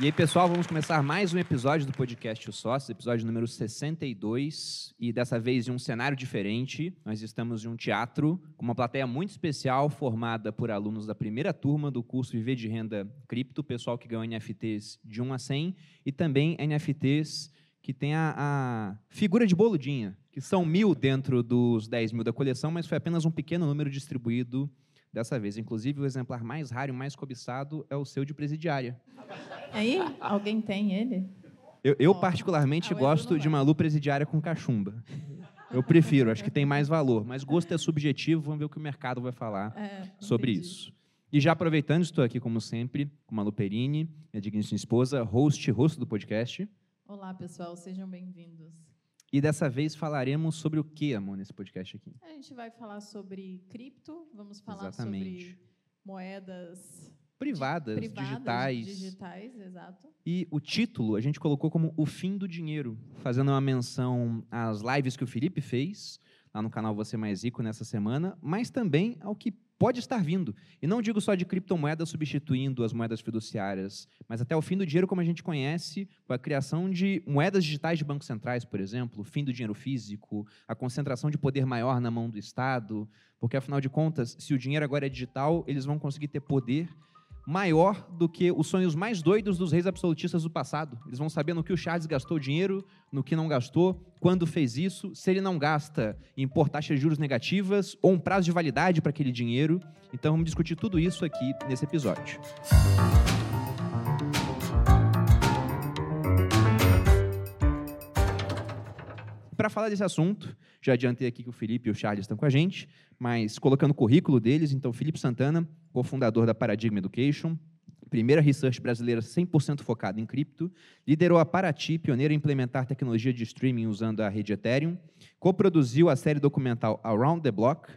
E aí, pessoal, vamos começar mais um episódio do podcast Os Sócios, episódio número 62, e dessa vez em um cenário diferente. Nós estamos em um teatro com uma plateia muito especial, formada por alunos da primeira turma do curso Viver de Renda Cripto, pessoal que ganhou NFTs de 1 a 100, e também NFTs que tem a, a figura de boludinha, que são mil dentro dos 10 mil da coleção, mas foi apenas um pequeno número distribuído dessa vez. Inclusive, o exemplar mais raro e mais cobiçado é o seu de presidiária. Aí, alguém tem ele? Eu, eu particularmente, Ah, gosto de uma lu presidiária com cachumba. Eu prefiro, acho que tem mais valor. Mas gosto é subjetivo, vamos ver o que o mercado vai falar É, sobre entendi. isso. E já aproveitando, estou aqui, como sempre, com Malu Perini, minha digníssima esposa, host, rosto do podcast. Olá, pessoal, sejam bem-vindos. E dessa vez falaremos sobre o que, amor, nesse podcast aqui? A gente vai falar sobre cripto, vamos falar Exatamente. sobre moedas Privadas, privadas, digitais. digitais, exato. E o título a gente colocou como O Fim do Dinheiro, fazendo uma menção às lives que o Felipe fez lá no canal Você Mais Rico nessa semana, mas também ao que pode estar vindo. E não digo só de criptomoedas substituindo as moedas fiduciárias, mas até o fim do dinheiro como a gente conhece, com a criação de moedas digitais de bancos centrais, por exemplo, o fim do dinheiro físico, a concentração de poder maior na mão do Estado, porque afinal de contas, se o dinheiro agora é digital, eles vão conseguir ter poder maior do que os sonhos mais doidos dos reis absolutistas do passado. Eles vão saber no que o Charles gastou dinheiro, no que não gastou, quando fez isso, se ele não gasta em pôr taxas de juros negativas ou um prazo de validade para aquele dinheiro. Então vamos discutir tudo isso aqui nesse episódio. Para falar desse assunto, já adiantei aqui que o Felipe e o Charles estão com a gente, mas colocando o currículo deles, então Felipe Santana, cofundador da Paradigm Education, primeira research brasileira 100% focada em cripto, liderou a Paraty, pioneira em implementar tecnologia de streaming usando a rede Ethereum, coproduziu a série documental Around the Block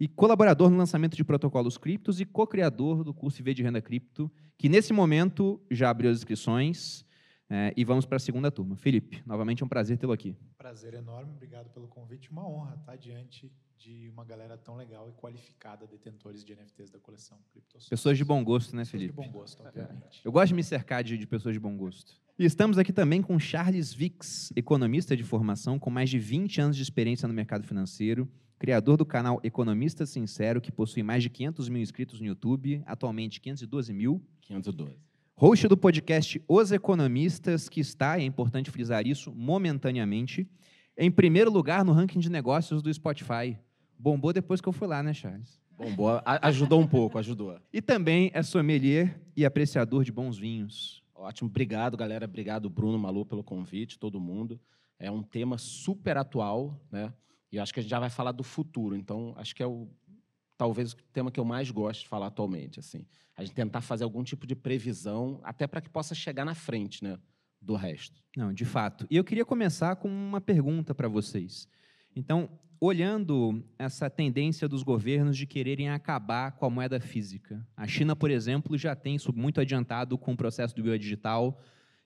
e colaborador no lançamento de protocolos criptos e co-criador do curso IV de Renda Cripto, que nesse momento já abriu as inscrições eh, e vamos para a segunda turma. Felipe, novamente é um prazer tê-lo aqui. Prazer enorme, obrigado pelo convite. Uma honra estar diante de uma galera tão legal e qualificada, detentores de NFTs da coleção CryptoSource. Pessoas de bom gosto, né, Pessoas de Felipe? bom gosto, obviamente. Eu gosto de me cercar de, de pessoas de bom gosto. E estamos aqui também com Charles Vix, economista de formação com mais de 20 anos de experiência no mercado financeiro, criador do canal Economista Sincero, que possui mais de 500 mil inscritos no YouTube, atualmente 512 mil. 512. Host do podcast Os Economistas, que está, é importante frisar isso, momentaneamente, em primeiro lugar no ranking de negócios do Spotify. Bombou depois que eu fui lá, né, Charles? Bom, boa. A- Ajudou um pouco, ajudou. E também é sommelier e apreciador de bons vinhos. Ótimo. Obrigado, galera. Obrigado, Bruno, Malu, pelo convite, todo mundo. É um tema super atual, né? E acho que a gente já vai falar do futuro. Então, acho que é o talvez o tema que eu mais gosto de falar atualmente, assim. A gente tentar fazer algum tipo de previsão, até para que possa chegar na frente, né, do resto. Não, de fato. E eu queria começar com uma pergunta para vocês. Então, olhando essa tendência dos governos de quererem acabar com a moeda física. A China, por exemplo, já tem isso muito adiantado com o processo do biodigital.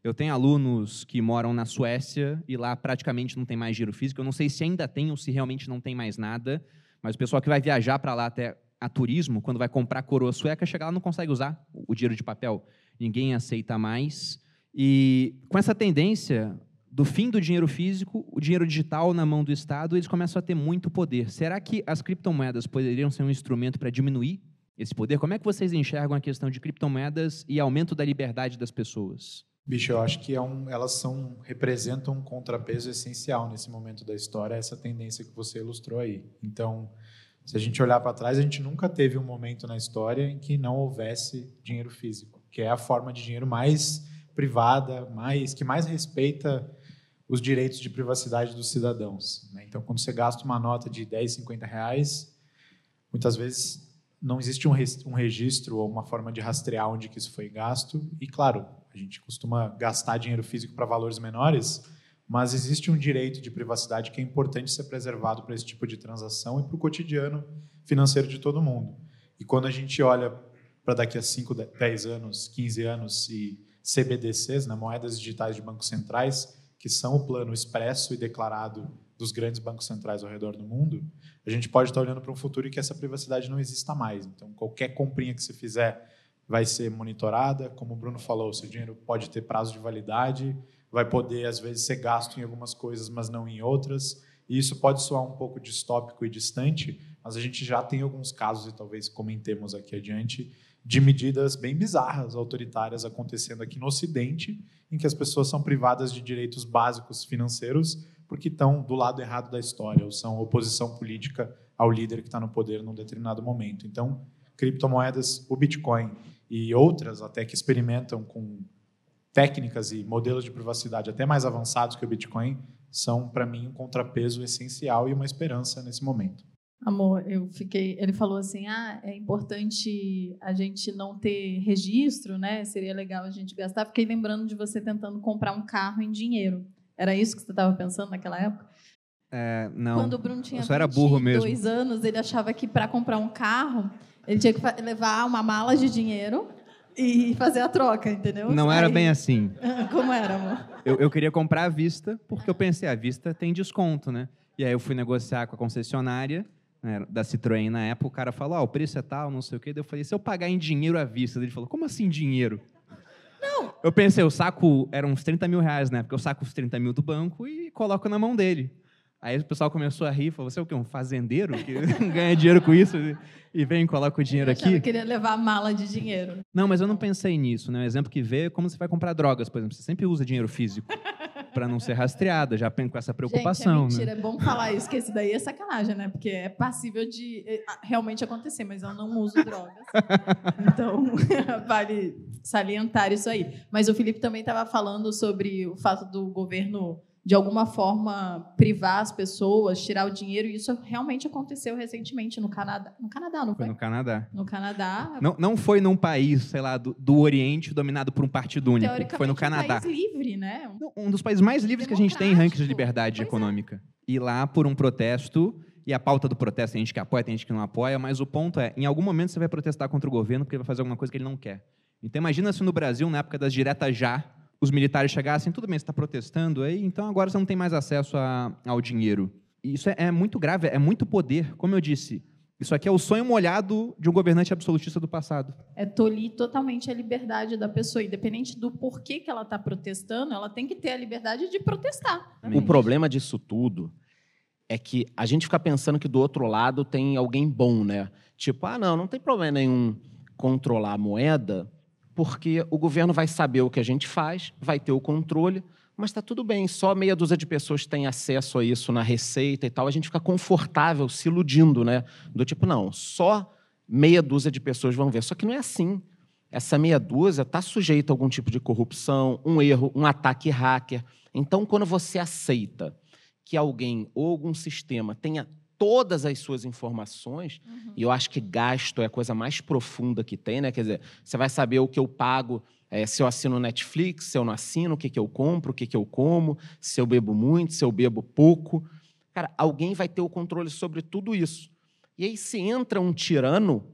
Eu tenho alunos que moram na Suécia e lá praticamente não tem mais dinheiro físico. Eu não sei se ainda tem ou se realmente não tem mais nada, mas o pessoal que vai viajar para lá até a turismo, quando vai comprar coroa sueca, chega lá não consegue usar o dinheiro de papel. Ninguém aceita mais. E com essa tendência do fim do dinheiro físico, o dinheiro digital na mão do Estado, eles começam a ter muito poder. Será que as criptomoedas poderiam ser um instrumento para diminuir esse poder? Como é que vocês enxergam a questão de criptomoedas e aumento da liberdade das pessoas? Bicho, eu acho que é um, elas são, representam um contrapeso essencial nesse momento da história, essa tendência que você ilustrou aí. Então, se a gente olhar para trás, a gente nunca teve um momento na história em que não houvesse dinheiro físico, que é a forma de dinheiro mais privada, mais que mais respeita os direitos de privacidade dos cidadãos. né? Então, quando você gasta uma nota de 10, 50 reais, muitas vezes não existe um, um registro ou uma forma de rastrear onde que isso foi gasto. E, claro, a gente costuma gastar dinheiro físico para valores menores, mas existe um direito de privacidade que é importante ser preservado para esse tipo de transação e para o cotidiano financeiro de todo mundo. E quando a gente olha para daqui a 5, 10 anos, 15 anos e CBDCs, né, moedas digitais de bancos centrais, que são o plano expresso e declarado dos grandes bancos centrais ao redor do mundo, a gente pode estar olhando para um futuro em que essa privacidade não exista mais. Então, qualquer comprinha que você fizer vai ser monitorada. Como o Bruno falou, seu dinheiro pode ter prazo de validade, vai poder, às vezes, ser gasto em algumas coisas, mas não em outras. E isso pode soar um pouco distópico e distante, mas a gente já tem alguns casos, e talvez comentemos aqui adiante, de medidas bem bizarras, autoritárias acontecendo aqui no Ocidente, em que as pessoas são privadas de direitos básicos financeiros porque estão do lado errado da história, ou são oposição política ao líder que está no poder num determinado momento. Então, criptomoedas, o Bitcoin e outras até que experimentam com técnicas e modelos de privacidade até mais avançados que o Bitcoin, são, para mim, um contrapeso essencial e uma esperança nesse momento. Amor, eu fiquei. Ele falou assim: ah, é importante a gente não ter registro, né? Seria legal a gente gastar. Fiquei lembrando de você tentando comprar um carro em dinheiro. Era isso que você estava pensando naquela época? É, não. Quando o Bruno tinha eu era burro mesmo. dois anos, ele achava que para comprar um carro, ele tinha que levar uma mala de dinheiro e fazer a troca, entendeu? Não era bem assim. Como era, amor? Eu, eu queria comprar à vista, porque eu pensei, à vista tem desconto, né? E aí eu fui negociar com a concessionária né, da Citroën na época, o cara falou, ah, o preço é tal, não sei o quê. Daí eu falei, se eu pagar em dinheiro à vista? Ele falou, como assim dinheiro? Não. Eu pensei, o saco era uns 30 mil reais, né? Porque eu saco os 30 mil do banco e coloco na mão dele. Aí o pessoal começou a rir, falou, você é o quê? Um fazendeiro que ganha dinheiro com isso e vem e coloca o dinheiro aqui? Eu queria levar a mala de dinheiro. Não, mas eu não pensei nisso, né? O exemplo que veio é como você vai comprar drogas, por exemplo. Você sempre usa dinheiro físico para não ser rastreada, já com essa preocupação. Gente, é mentira, né? é bom falar isso, que esse daí é sacanagem, né? Porque é passível de eh, realmente acontecer, mas eu não uso drogas. então, vale salientar isso aí. Mas o Felipe também estava falando sobre o fato do governo de alguma forma privar as pessoas, tirar o dinheiro, e isso realmente aconteceu recentemente no Canadá. No Canadá, não foi? Foi no Canadá. No Canadá. Não, não foi num país, sei lá, do, do Oriente dominado por um partido único. Foi no Canadá. Um país livre, né? Um, dos países mais livres que a gente tem em rankings de liberdade pois econômica. É. E lá, por um protesto, e a pauta do protesto tem gente que apoia, tem gente que não apoia, mas o ponto é, em algum momento você vai protestar contra o governo porque ele vai fazer alguma coisa que ele não quer. Então imagina se no Brasil, na época das diretas já, os militares chegassem, tudo bem, você está protestando aí, então agora você não tem mais acesso a, ao dinheiro. E isso é, é, muito grave, é muito poder. Como eu disse, isso aqui é o sonho molhado de um governante absolutista do passado. É tolir totalmente a liberdade da pessoa, independente do porquê que ela está protestando, ela tem que ter a liberdade de protestar. O problema disso tudo é que a gente fica pensando que do outro lado tem alguém bom, né? Tipo, ah, não, não tem problema nenhum controlar a moeda, porque o governo vai saber o que a gente faz, vai ter o controle, mas está tudo bem, só meia dúzia de pessoas têm acesso a isso na receita e tal, a gente fica confortável se iludindo, né? Do tipo, não, só meia dúzia de pessoas vão ver. Só que não é assim. Essa meia dúzia está sujeita a algum tipo de corrupção, um erro, um ataque hacker. Então, quando você aceita que alguém ou algum sistema tenha todas as suas informações, uhum. e eu acho que gasto é a coisa mais profunda que tem, né? Quer dizer, você vai saber o que eu pago, é, se eu assino Netflix, se eu não assino, o que, que eu compro, o que, que eu como, se eu bebo muito, se eu bebo pouco. Cara, alguém vai ter o controle sobre tudo isso. E aí, se entra um tirano,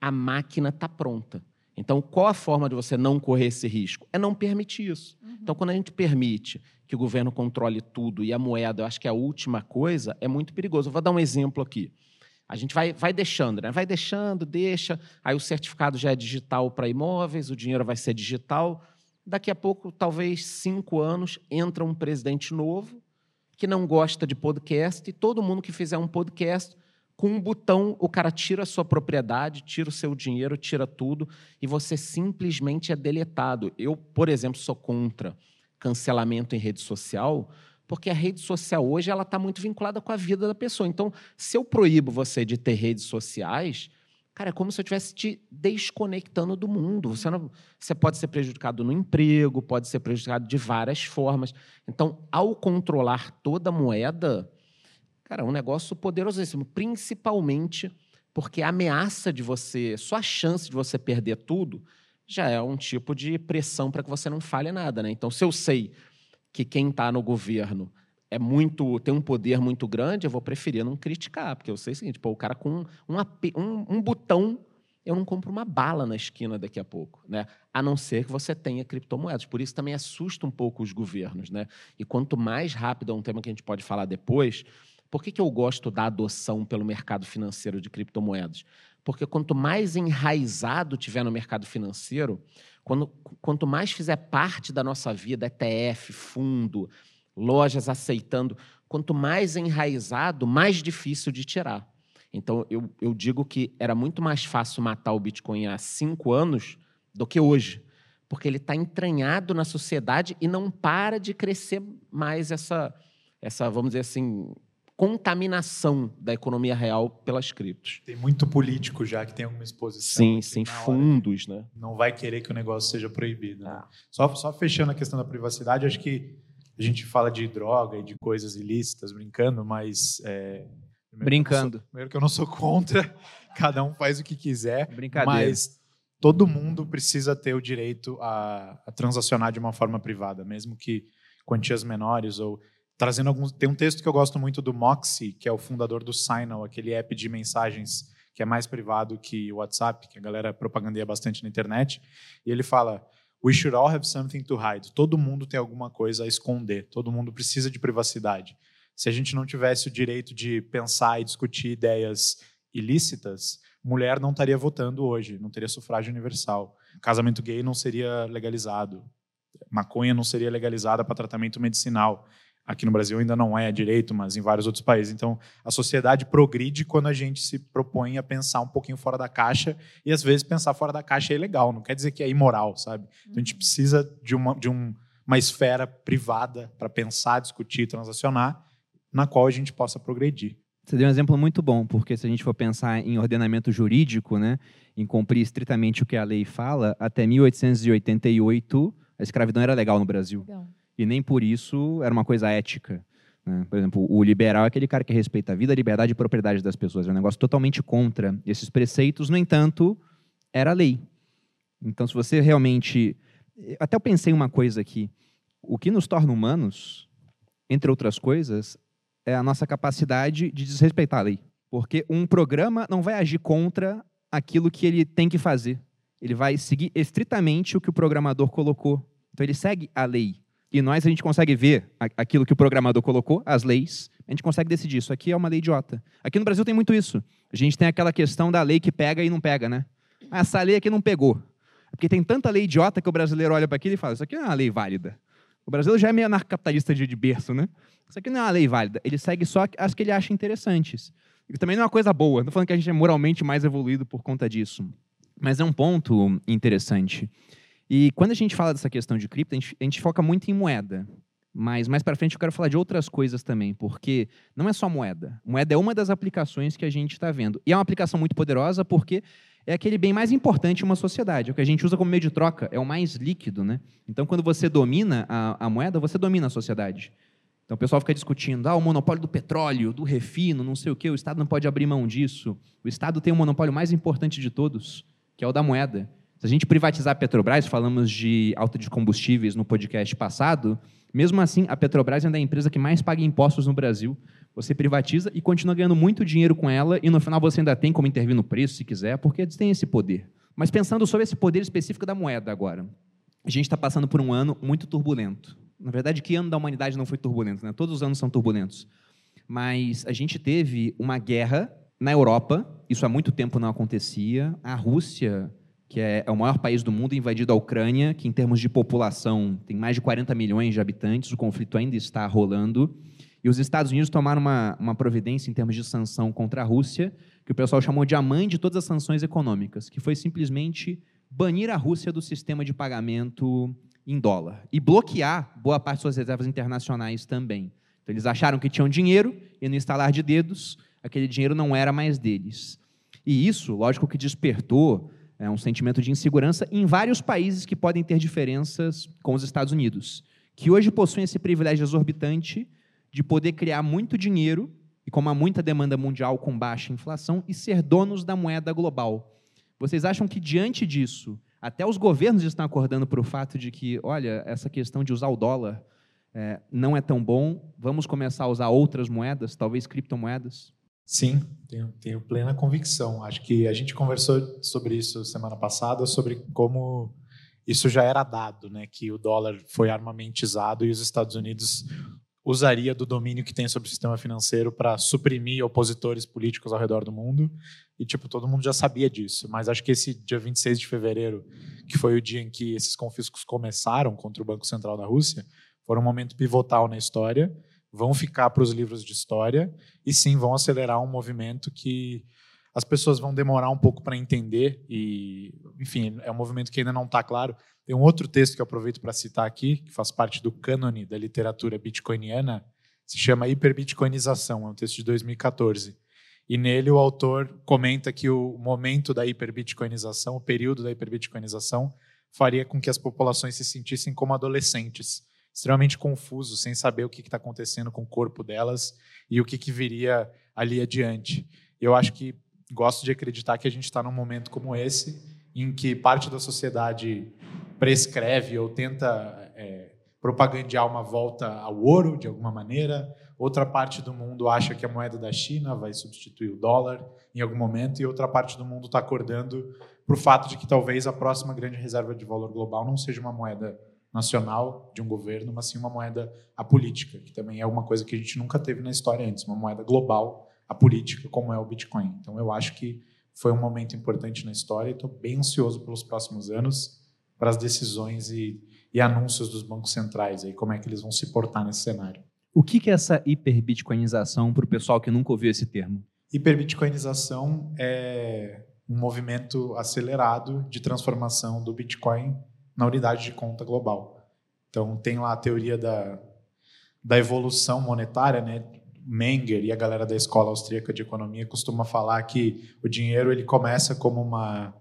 a máquina está pronta. Então, qual a forma de você não correr esse risco? É não permitir isso. Uhum. Então, quando a gente permite que o governo controle tudo e a moeda, eu acho que é a última coisa, é muito perigoso. Eu vou dar um exemplo aqui. A gente vai, vai deixando, né? Vai deixando, deixa. Aí o certificado já é digital para imóveis, o dinheiro vai ser digital. Daqui a pouco, talvez cinco anos, entra um presidente novo que não gosta de podcast e todo mundo que fizer um podcast com um botão, o cara tira a sua propriedade, tira o seu dinheiro, tira tudo e você simplesmente é deletado. Eu, por exemplo, sou contra cancelamento em rede social, porque a rede social hoje ela está muito vinculada com a vida da pessoa. Então, se eu proíbo você de ter redes sociais, cara, é como se eu estivesse te desconectando do mundo. Você, não, você pode ser prejudicado no emprego, pode ser prejudicado de várias formas. Então, ao controlar toda a moeda, cara, é um negócio poderosíssimo, principalmente porque a ameaça de você, só a chance de você perder tudo, já é um tipo de pressão para que você não fale nada. Né? Então, se eu sei que quem está no governo é muito tem um poder muito grande, eu vou preferir não criticar, porque eu sei o seguinte, pô, o cara com um, um, um botão, eu não compro uma bala na esquina daqui a pouco, né? A não ser que você tenha criptomoedas. Por isso também assusta um pouco os governos, né? E quanto mais rápido é um tema que a gente pode falar depois, por que, que eu gosto da adoção pelo mercado financeiro de criptomoedas? Porque quanto mais enraizado tiver no mercado financeiro, quando, quanto mais fizer parte da nossa vida, ETF, fundo, lojas aceitando, quanto mais enraizado, mais difícil de tirar. Então, eu, eu digo que era muito mais fácil matar o Bitcoin há cinco anos do que hoje, porque ele está entranhado na sociedade e não para de crescer mais essa, essa vamos dizer assim, contaminação da economia real pelas criptos. Tem muito político já que tem alguma exposição. Sim, sim, fundos, né? Não vai querer que o negócio seja proibido. Né? Ah. Só, só fechando a questão da privacidade, acho que a gente fala de droga e de coisas ilícitas brincando, mas é, primeiro Brincando. que sou- primeiro que eu não sou contra, cada um faz o que quiser, Brincadeira. mas todo mundo precisa ter o direito a, a transacionar de uma forma privada, mesmo que quantias menores ou trazendo alguns. Tem um texto que eu gosto muito do Moxie, que é o fundador do Signal, aquele app de mensagens que é mais privado que o WhatsApp, que a galera propagandeia bastante na internet. E ele fala: We should all have something to hide. Todo mundo tem alguma coisa a esconder. Todo mundo precisa de privacidade. Se a gente não tivesse o direito de pensar e discutir ideias ilícitas, mulher não estaria votando hoje, não teria sufrágio universal. Casamento gay não seria legalizado. Maconha não seria legalizada para tratamento medicinal. Aqui no Brasil ainda não é direito, mas em vários outros países. Então, a sociedade progride quando a gente se propõe a pensar um pouquinho fora da caixa e às vezes pensar fora da caixa é ilegal, não quer dizer que é imoral, sabe? Então, a gente precisa de uma, de um, uma esfera privada para pensar, discutir, transacionar, na qual a gente possa progredir. Você deu um exemplo muito bom, porque se a gente for pensar em ordenamento jurídico, né, em cumprir estritamente o que a lei fala, até 1888 a escravidão era legal no Brasil. Legal. E nem por isso era uma coisa ética. né? Por exemplo, o liberal é aquele cara que respeita a vida, a liberdade e propriedade das pessoas. É um negócio totalmente contra esses preceitos, no entanto, era lei. Então, se você realmente. Até eu pensei uma coisa aqui. O que nos torna humanos, entre outras coisas, é a nossa capacidade de desrespeitar a lei. Porque um programa não vai agir contra aquilo que ele tem que fazer. Ele vai seguir estritamente o que o programador colocou. Então, ele segue a lei. E nós, a gente consegue ver aquilo que o programador colocou, as leis, a gente consegue decidir. Isso aqui é uma lei idiota. Aqui no Brasil tem muito isso. A gente tem aquela questão da lei que pega e não pega, né? Ah, essa lei aqui não pegou. Porque tem tanta lei idiota que o brasileiro olha para aquilo e fala: Isso aqui não é uma lei válida. O Brasil já é meio anarcocapitalista de, de berço, né? Isso aqui não é uma lei válida. Ele segue só as que ele acha interessantes. E também não é uma coisa boa. Não falando que a gente é moralmente mais evoluído por conta disso. Mas é um ponto interessante. E quando a gente fala dessa questão de cripto, a gente, a gente foca muito em moeda. Mas mais para frente eu quero falar de outras coisas também, porque não é só moeda. Moeda é uma das aplicações que a gente está vendo. E é uma aplicação muito poderosa porque é aquele bem mais importante em uma sociedade. O que a gente usa como meio de troca, é o mais líquido. Né? Então, quando você domina a, a moeda, você domina a sociedade. Então, o pessoal fica discutindo, ah, o monopólio do petróleo, do refino, não sei o quê, o Estado não pode abrir mão disso. O Estado tem o monopólio mais importante de todos, que é o da moeda. Se a gente privatizar a Petrobras, falamos de alta de combustíveis no podcast passado, mesmo assim, a Petrobras ainda é a empresa que mais paga impostos no Brasil. Você privatiza e continua ganhando muito dinheiro com ela, e no final você ainda tem como intervir no preço, se quiser, porque eles têm esse poder. Mas pensando sobre esse poder específico da moeda agora, a gente está passando por um ano muito turbulento. Na verdade, que ano da humanidade não foi turbulento? Né? Todos os anos são turbulentos. Mas a gente teve uma guerra na Europa, isso há muito tempo não acontecia. A Rússia, que é, é o maior país do mundo, invadido a Ucrânia, que em termos de população tem mais de 40 milhões de habitantes, o conflito ainda está rolando. E os Estados Unidos tomaram uma, uma providência em termos de sanção contra a Rússia, que o pessoal chamou de a mãe de todas as sanções econômicas, que foi simplesmente banir a Rússia do sistema de pagamento em dólar e bloquear boa parte de suas reservas internacionais também. Então, eles acharam que tinham dinheiro e, no instalar de dedos, aquele dinheiro não era mais deles. E isso, lógico, que despertou é, um sentimento de insegurança em vários países que podem ter diferenças com os Estados Unidos, que hoje possuem esse privilégio exorbitante de poder criar muito dinheiro e com uma muita demanda mundial com baixa inflação e ser donos da moeda global. Vocês acham que diante disso, até os governos estão acordando para o fato de que, olha, essa questão de usar o dólar é, não é tão bom, vamos começar a usar outras moedas, talvez criptomoedas? Sim, tenho, tenho plena convicção. Acho que a gente conversou sobre isso semana passada, sobre como isso já era dado, né? Que o dólar foi armamentizado e os Estados Unidos usaria do domínio que tem sobre o sistema financeiro para suprimir opositores políticos ao redor do mundo. E, tipo, todo mundo já sabia disso. Mas acho que esse dia 26 de fevereiro, que foi o dia em que esses confiscos começaram contra o Banco Central da Rússia, foi um momento pivotal na história. Vão ficar para os livros de história e, sim, vão acelerar um movimento que as pessoas vão demorar um pouco para entender e, enfim, é um movimento que ainda não está claro. Tem um outro texto que eu aproveito para citar aqui, que faz parte do cânone da literatura bitcoiniana, se chama Hiperbitcoinização, é um texto de 2014. E nele o autor comenta que o momento da hiperbitcoinização, o período da hiperbitcoinização, faria com que as populações se sentissem como adolescentes, extremamente confusos, sem saber o que está acontecendo com o corpo delas e o que, que viria ali adiante. Eu acho que gosto de acreditar que a gente está num momento como esse, em que parte da sociedade prescreve ou tenta é, propagandear uma volta ao ouro de alguma maneira, outra parte do mundo acha que a moeda da China vai substituir o dólar em algum momento, e outra parte do mundo está acordando para o fato de que talvez a próxima grande reserva de valor global não seja uma moeda nacional de um governo, mas sim uma moeda apolítica, que também é uma coisa que a gente nunca teve na história antes, uma moeda global a política como é o Bitcoin. Então eu acho que foi um momento importante na história e estou bem ansioso pelos próximos anos para as decisões e, e, anúncios dos bancos centrais aí como é que eles vão se portar nesse cenário. O que, que é essa hiperbitcoinização para o pessoal que nunca ouviu esse termo? Hiperbitcoinização é um movimento acelerado de transformação do Bitcoin na unidade de conta global. Então tem lá a teoria da, da evolução monetária, né? Menger e a galera da escola austríaca de economia costuma falar que o dinheiro ele começa como uma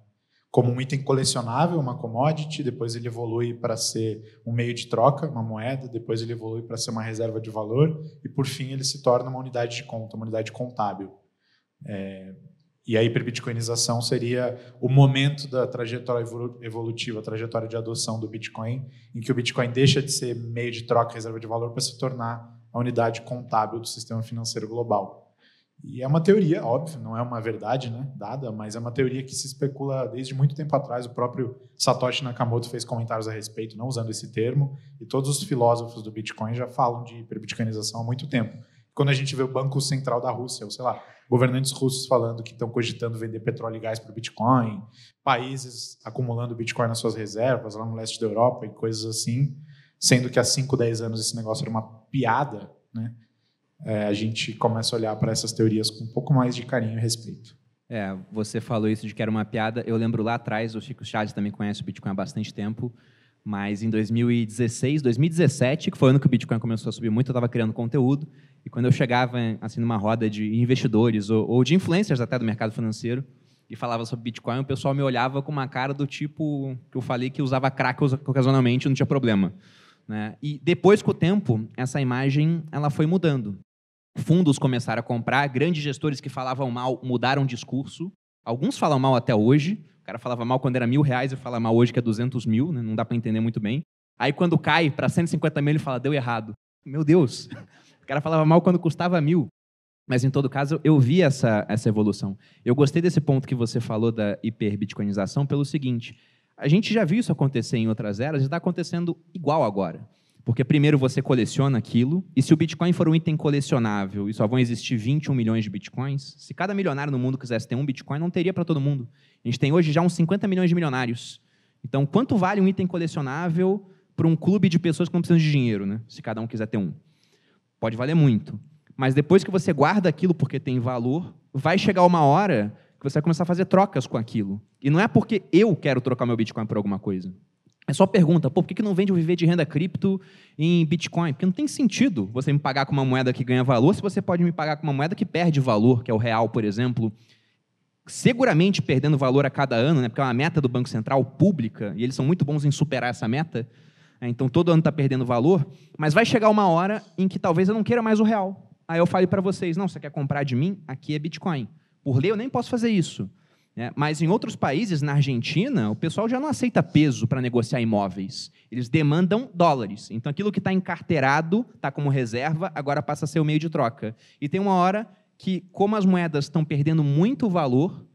como um item colecionável, uma commodity, depois ele evolui para ser um meio de troca, uma moeda, depois ele evolui para ser uma reserva de valor e por fim ele se torna uma unidade de conta, uma unidade contábil. É, e a hiperbitcoinização seria o momento da trajetória evolutiva, a trajetória de adoção do Bitcoin, em que o Bitcoin deixa de ser meio de troca, reserva de valor, para se tornar a unidade contábil do sistema financeiro global. E é uma teoria, óbvio, não é uma verdade né, dada, mas é uma teoria que se especula desde muito tempo atrás. O próprio Satoshi Nakamoto fez comentários a respeito, não usando esse termo, e todos os filósofos do Bitcoin já falam de hiperbitcoinização há muito tempo. Quando a gente vê o Banco Central da Rússia, ou sei lá, governantes russos falando que estão cogitando vender petróleo e gás para o Bitcoin, países acumulando Bitcoin nas suas reservas, lá no leste da Europa e coisas assim, sendo que há 5, 10 anos esse negócio era uma piada, né? É, a gente começa a olhar para essas teorias com um pouco mais de carinho e respeito. É, você falou isso de que era uma piada. Eu lembro lá atrás, o Chico Chaves também conhece o Bitcoin há bastante tempo, mas em 2016, 2017, que foi o ano que o Bitcoin começou a subir muito, eu estava criando conteúdo, e quando eu chegava assim numa roda de investidores ou, ou de influencers até do mercado financeiro, e falava sobre Bitcoin, o pessoal me olhava com uma cara do tipo que eu falei que usava crack ocasionalmente, não tinha problema. Né? E depois, com o tempo, essa imagem ela foi mudando. Fundos começaram a comprar, grandes gestores que falavam mal mudaram o discurso. Alguns falam mal até hoje. O cara falava mal quando era mil reais e fala mal hoje que é 200 mil, né? não dá para entender muito bem. Aí quando cai para 150 mil, ele fala, deu errado. Meu Deus, o cara falava mal quando custava mil. Mas, em todo caso, eu vi essa, essa evolução. Eu gostei desse ponto que você falou da hiperbitcoinização pelo seguinte: a gente já viu isso acontecer em outras eras e está acontecendo igual agora. Porque primeiro você coleciona aquilo, e se o Bitcoin for um item colecionável e só vão existir 21 milhões de Bitcoins, se cada milionário no mundo quisesse ter um Bitcoin, não teria para todo mundo. A gente tem hoje já uns 50 milhões de milionários. Então, quanto vale um item colecionável para um clube de pessoas que não precisam de dinheiro, né? se cada um quiser ter um? Pode valer muito. Mas depois que você guarda aquilo porque tem valor, vai chegar uma hora que você vai começar a fazer trocas com aquilo. E não é porque eu quero trocar meu Bitcoin por alguma coisa. É só pergunta, pô, por que, que não vende o viver de renda cripto em Bitcoin? Porque não tem sentido você me pagar com uma moeda que ganha valor se você pode me pagar com uma moeda que perde valor, que é o real, por exemplo. Seguramente perdendo valor a cada ano, né, porque é uma meta do Banco Central pública, e eles são muito bons em superar essa meta. Né, então todo ano está perdendo valor, mas vai chegar uma hora em que talvez eu não queira mais o real. Aí eu falo para vocês, não, você quer comprar de mim? Aqui é Bitcoin. Por lei, eu nem posso fazer isso. É, mas em outros países, na Argentina, o pessoal já não aceita peso para negociar imóveis. Eles demandam dólares. Então, aquilo que está encarteirado, está como reserva, agora passa a ser o meio de troca. E tem uma hora que, como as moedas estão perdendo muito valor,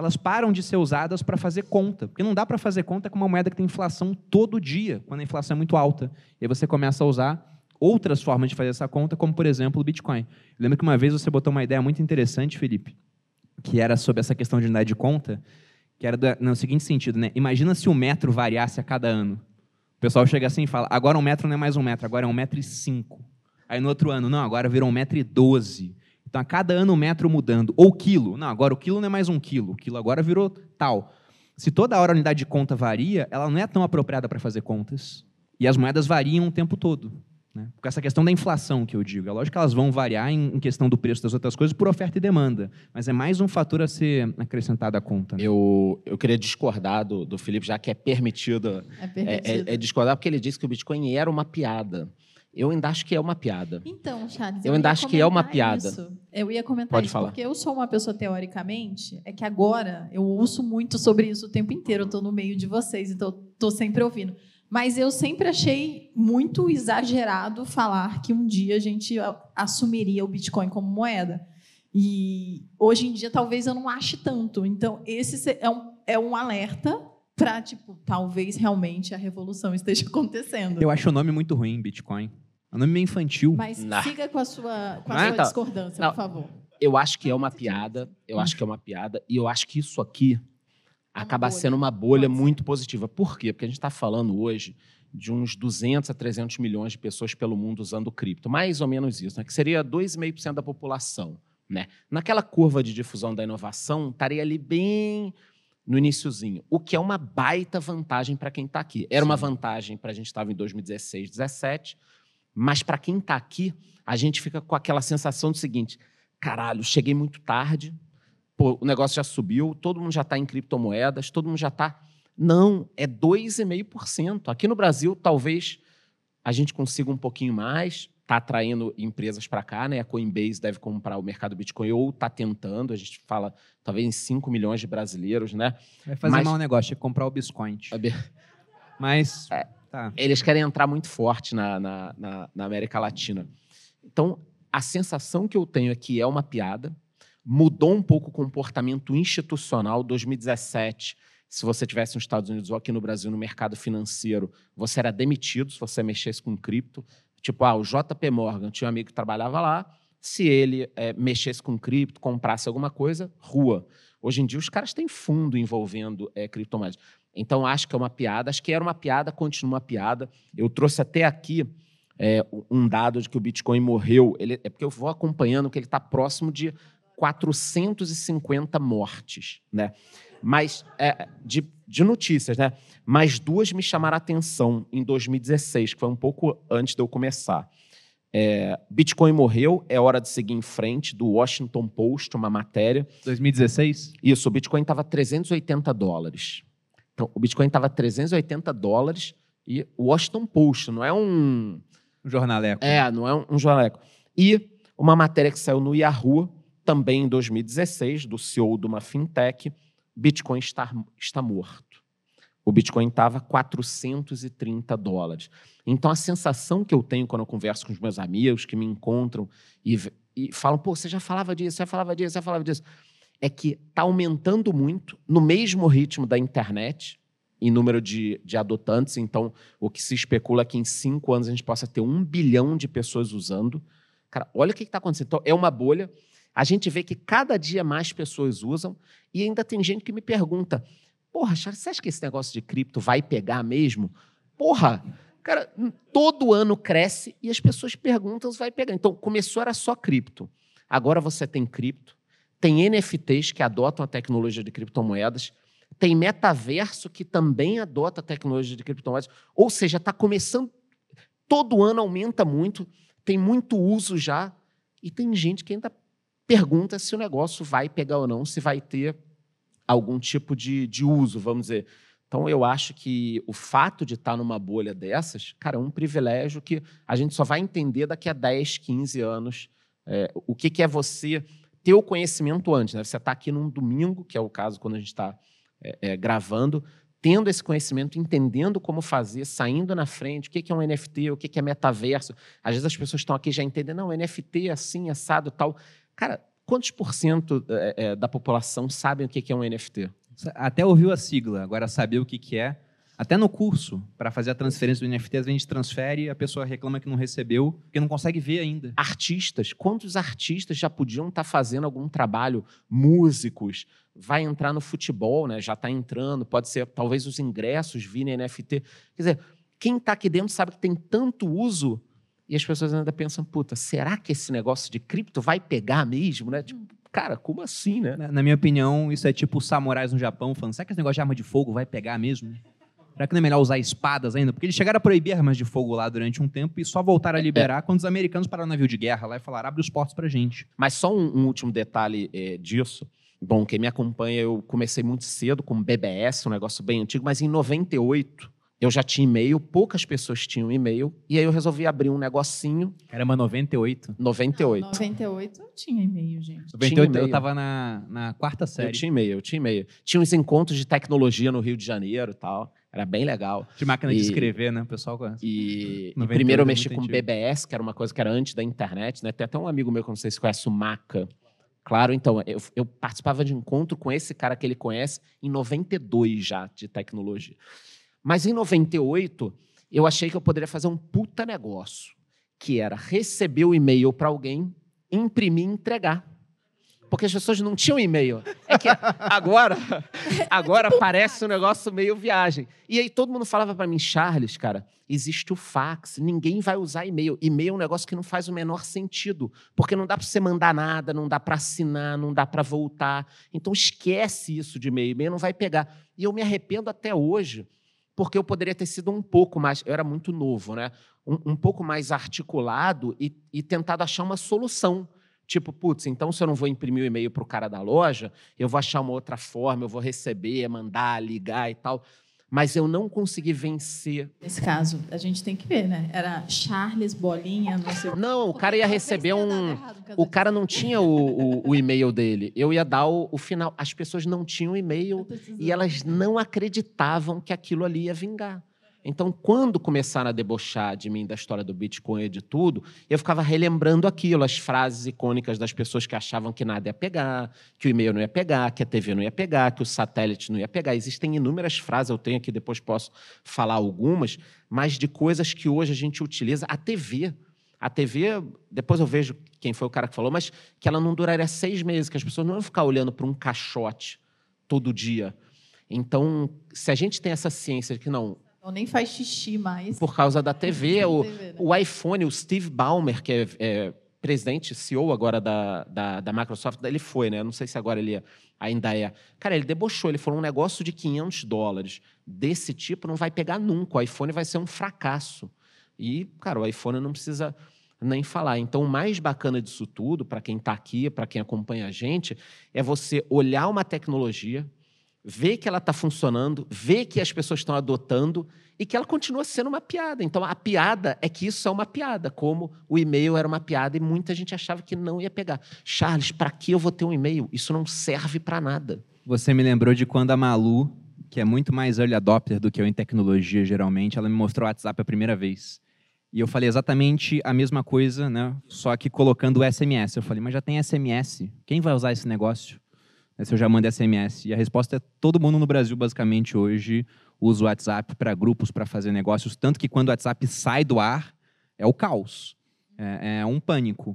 elas param de ser usadas para fazer conta. Porque não dá para fazer conta com uma moeda que tem inflação todo dia, quando a inflação é muito alta. E aí você começa a usar outras formas de fazer essa conta, como, por exemplo, o Bitcoin. Eu lembro que uma vez você botou uma ideia muito interessante, Felipe, que era sobre essa questão de unidade de conta, que era no seguinte sentido, né? Imagina se o metro variasse a cada ano. O pessoal chega assim e fala, agora um metro não é mais um metro, agora é um metro e cinco. Aí no outro ano, não, agora virou um metro e doze. Então, a cada ano o metro mudando. Ou quilo. Não, agora o quilo não é mais um quilo. O quilo agora virou tal. Se toda hora a unidade de conta varia, ela não é tão apropriada para fazer contas. E as moedas variam o tempo todo. Né? Com essa questão da inflação que eu digo. É lógico que elas vão variar em, questão do preço das outras coisas por oferta e demanda. Mas é mais um fator a ser acrescentado à conta. Né? Eu, eu queria discordar do, do Felipe, já que é permitido, É permitido. é, é, é discordar, porque ele disse que o Bitcoin era uma piada. Eu ainda acho que é uma piada. Então, Charles, Eu ainda ia acho que é uma piada. isso. Eu ia comentar Pode isso falar. porque eu sou uma pessoa teoricamente, é que agora eu ouço muito sobre isso o tempo inteiro, eu estou no meio de vocês, então estou sempre ouvindo. Mas eu sempre achei muito exagerado falar que um dia a gente assumiria o Bitcoin como moeda. E hoje em dia talvez eu não ache tanto. Então, esse se- é um, é um alerta para, tipo, talvez realmente a revolução esteja acontecendo. Eu acho o nome muito ruim, Bitcoin. É um nome meio infantil. Mas Não. siga com a sua, com a Não é? sua Então, discordância, não. por favor. Eu acho que é uma piada, eu acho que é uma piada, e eu acho que isso aqui uma acaba bolha. sendo uma bolha Pode ser. muito positiva. Por quê? Porque a gente está falando hoje de uns 200 a 300 milhões de pessoas pelo mundo usando cripto. Mais ou menos isso, né? que seria 2,5% da população. Né? Naquela curva de difusão da inovação, estaria ali bem no iniciozinho, o que é uma baita vantagem para quem está aqui. Era uma vantagem para a gente estava em 2016, 2017, mas para quem está aqui, a gente fica com aquela sensação do seguinte: caralho, cheguei muito tarde, pô, o negócio já subiu, todo mundo já está em criptomoedas, todo mundo já está. Não, é 2,5%. Aqui no Brasil, talvez a gente consiga um pouquinho mais, está atraindo empresas para cá, né? A Coinbase deve comprar o mercado Bitcoin ou está tentando, a gente fala talvez em 5 milhões de brasileiros, né? Vai fazer Mas- mau negócio, que comprar o Bitcoin. Mas, É. tá. eles querem entrar muito forte na, na, na- na América Latina. Então, a sensação que eu tenho é que é uma piada, mudou um pouco o comportamento institucional. 2017, se você tivesse nos Estados Unidos ou aqui no Brasil, no mercado financeiro, você era demitido se você mexesse com cripto. Tipo, ah, o JP Morgan tinha um amigo que trabalhava lá, se ele eh, mexesse com cripto, comprasse alguma coisa, rua. Hoje em dia, os caras têm fundo envolvendo eh, criptomoedas. Então, acho que é uma piada. Acho que era uma piada, continua uma piada. Eu trouxe até aqui é, um dado de que o Bitcoin morreu. Ele, é porque eu vou acompanhando que ele está próximo de 450 mortes, né? Mas, é, de, de notícias, né? Mas duas me chamaram a atenção em 2016, que foi um pouco antes de eu começar. É, Bitcoin morreu, é hora de seguir em frente, do Washington Post, uma matéria. 2016? Isso, o Bitcoin estava 380 dólares. Então, o Bitcoin estava 380 dólares e o Washington Post, não é um. Um jornaleco. É, não é um, um jornaleco. E uma matéria que saiu no Yahoo, também em 2016, do CEO de uma fintech, Bitcoin está, está morto. O Bitcoin estava 430 dólares. Então, a sensação que eu tenho quando eu converso com os meus amigos que me encontram e, e falam, pô, você já falava disso, já falava disso, já falava disso, é que está aumentando muito, no mesmo ritmo da internet, em número de, de adotantes. Então, o que se especula é que em cinco anos a gente possa ter um bilhão de pessoas usando. Cara, olha o que está acontecendo. Então, é uma bolha. A gente vê que cada dia mais pessoas usam e ainda tem gente que me pergunta: Porra, Charles, você acha que esse negócio de cripto vai pegar mesmo? Porra, cara, todo ano cresce e as pessoas perguntam se vai pegar. Então, começou era só cripto. Agora você tem cripto, tem NFTs que adotam a tecnologia de criptomoedas, tem metaverso que também adota a tecnologia de criptomoedas. Ou seja, está começando. Todo ano aumenta muito, tem muito uso já, e tem gente que ainda pergunta se o negócio vai pegar ou não, se vai ter algum tipo de, de uso, vamos dizer. Então, eu acho que o fato de estar numa bolha dessas, cara, é um privilégio que a gente só vai entender daqui a 10, 15 anos é, o que, que é você ter o conhecimento antes. Né? Você está aqui num domingo, que é o caso quando a gente está é, é, gravando, tendo esse conhecimento, entendendo como fazer, saindo na frente, o que, que é um NFT, o que, que é metaverso. Às vezes as pessoas estão aqui já entendem, não, NFT é assim, assado tal. Cara, quantos por cento é, é, da população sabem o que, é um NFT? Até ouviu a sigla, agora saber o que, que é, Até no curso, para fazer a transferência do NFT, às vezes a gente transfere, a pessoa reclama que não recebeu, porque não consegue ver ainda. Artistas, quantos artistas já podiam estar fazendo algum trabalho? Músicos, vai entrar no futebol, né? Já está entrando, pode ser talvez os ingressos virem NFT. Quer dizer, quem está aqui dentro sabe que tem tanto uso e as pessoas ainda pensam, puta, será que esse negócio de cripto vai pegar mesmo, né? Tipo, cara, como assim, né? Na, na minha opinião, isso é tipo os samurais no Japão falando, será que esse negócio de arma de fogo vai pegar mesmo? Será que não é melhor usar espadas ainda? Porque eles chegaram a proibir armas de fogo lá durante um tempo e só voltaram a liberar quando os americanos pararam no navio de guerra lá e falaram, abre os portos pra gente. Mas só um, um último detalhe é, disso. Bom, quem me acompanha, eu comecei muito cedo com BBS, um negócio bem antigo, mas em 98 eu já tinha e-mail, poucas pessoas tinham e-mail, e aí eu resolvi abrir um negocinho. Caramba, 98. 98. Não, 98 eu tinha e-mail, gente. 98 e-mail. eu tava na, na quarta Eu série. tinha e-mail, eu tinha e-mail. Tinha uns encontros de tecnologia no Rio de Janeiro e tal. Era bem legal. De máquina de E- escrever, né? O pessoal conhece. E, e 98 primeiro eu mexi com antigo. BBS, que era uma coisa que era antes da internet, né? Tem até um amigo meu que eu não sei se conhece, o Maca. Claro, então, eu, eu participava de encontro com esse cara que ele conhece em 92 já, de tecnologia. Mas em 98, eu achei que eu poderia fazer um puta negócio, que era receber o e-mail para alguém, imprimir e entregar. Porque as pessoas não tinham e-mail. É que agora, agora parece um negócio meio viagem. E aí todo mundo falava para mim, Charles, cara, existe o fax, ninguém vai usar e-mail. E-mail é um negócio que não faz o menor sentido, porque não dá para você mandar nada, não dá para assinar, não dá para voltar. Então esquece isso de e-mail, e-mail não vai pegar. E eu me arrependo até hoje, porque eu poderia ter sido um pouco mais, eu era muito novo, né? Um, um pouco mais articulado e, e tentado achar uma solução. Tipo, putz, então se eu não vou imprimir o e-mail para o cara da loja, eu vou achar uma outra forma, eu vou receber, mandar, ligar e tal. Mas eu não consegui vencer. Nesse caso, a gente tem que ver, né? Era Charles Bolinha, não sei o Não, o cara ia receber um. O cara não tinha o, o- o e-mail dele. Eu ia dar o, o final. As pessoas não tinham e-mail e elas não acreditavam que aquilo ali ia vingar. Então, quando começaram a debochar de mim da história do Bitcoin e de tudo, eu ficava relembrando aquilo, as frases icônicas das pessoas que achavam que nada ia pegar, que o e-mail não ia pegar, que a TV não ia pegar, que o satélite não ia pegar. Existem inúmeras frases, eu tenho aqui, depois posso falar algumas, mas de coisas que hoje a gente utiliza. A TV. A TV, depois eu vejo quem foi o cara que falou, mas que ela não duraria seis meses, que as pessoas não iam ficar olhando para um caixote todo dia. Então, se a gente tem essa ciência de que não, Então, nem faz xixi mais. por causa da TV, o, TV, né? o iPhone, o Steve Ballmer, que é, é presidente, CEO agora da, da, da Microsoft, ele foi, né? Não sei se agora ele ainda é. Cara, ele debochou, ele falou um negócio de 500 dólares. Desse tipo não vai pegar nunca, o iPhone vai ser um fracasso. E, cara, o iPhone não precisa nem falar. Então, o mais bacana disso tudo, para quem está aqui, para quem acompanha a gente, é você olhar uma tecnologia, ver que ela está funcionando, ver que as pessoas estão adotando e que ela continua sendo uma piada. Então, a piada é que isso é uma piada, como o e-mail era uma piada e muita gente achava que não ia pegar. Charles, para que eu vou ter um e-mail? Isso não serve para nada. Você me lembrou de quando a Malu, que é muito mais early adopter do que eu em tecnologia, geralmente, ela me mostrou o WhatsApp a primeira vez. E eu falei exatamente a mesma coisa, né? Só que colocando o SMS. Eu falei, mas já tem SMS. Quem vai usar esse negócio? Né, Se eu já mando SMS. E a resposta é todo mundo no Brasil, basicamente, hoje usa o WhatsApp para grupos, para fazer negócios. Tanto que quando o WhatsApp sai do ar, é o caos. É, é um pânico.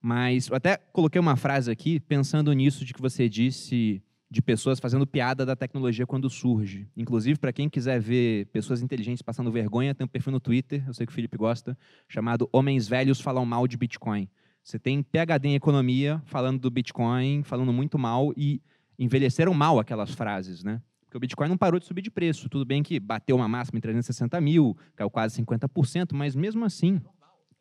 Mas eu até coloquei uma frase aqui, pensando nisso de que você disse de pessoas fazendo piada da tecnologia quando surge. Inclusive, para quem quiser ver pessoas inteligentes passando vergonha, tem um perfil no Twitter, eu sei que o Felipe gosta, chamado Homens Velhos Falam Mal de Bitcoin. Você tem PhD em economia falando do Bitcoin, falando muito mal e envelheceram mal aquelas frases, né? Porque o Bitcoin não parou de subir de preço. Tudo bem que bateu uma máxima em 360 mil, caiu quase 50%, mas mesmo assim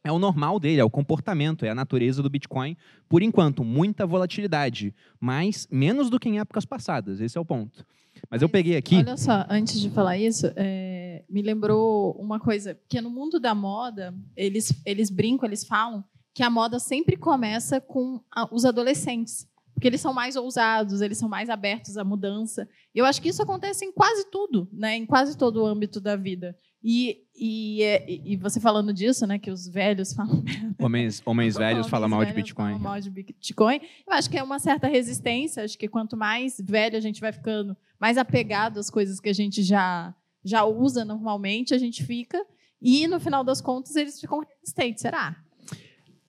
é o normal dele, é o comportamento, é a natureza do Bitcoin. Por enquanto, muita volatilidade, mas menos do que em épocas passadas. Esse é o ponto. Mas eu peguei aqui. Olha só, antes de falar isso, é, me lembrou uma coisa, que no mundo da moda, eles, eles brincam, eles falam que a moda sempre começa com a- os adolescentes. Porque eles são mais ousados, eles são mais abertos à mudança. Eu acho que isso acontece em quase tudo, né? em quase todo o âmbito da vida. E, e, é- e você falando disso, né, que os velhos falam Homens, homens velhos falam mal de Bitcoin. falam mal de Bitcoin. Eu acho que é uma certa resistência. Acho que quanto mais velho a gente vai ficando, mais apegado às coisas que a gente já já usa normalmente, a gente fica. E no final das contas eles ficam resistentes, será?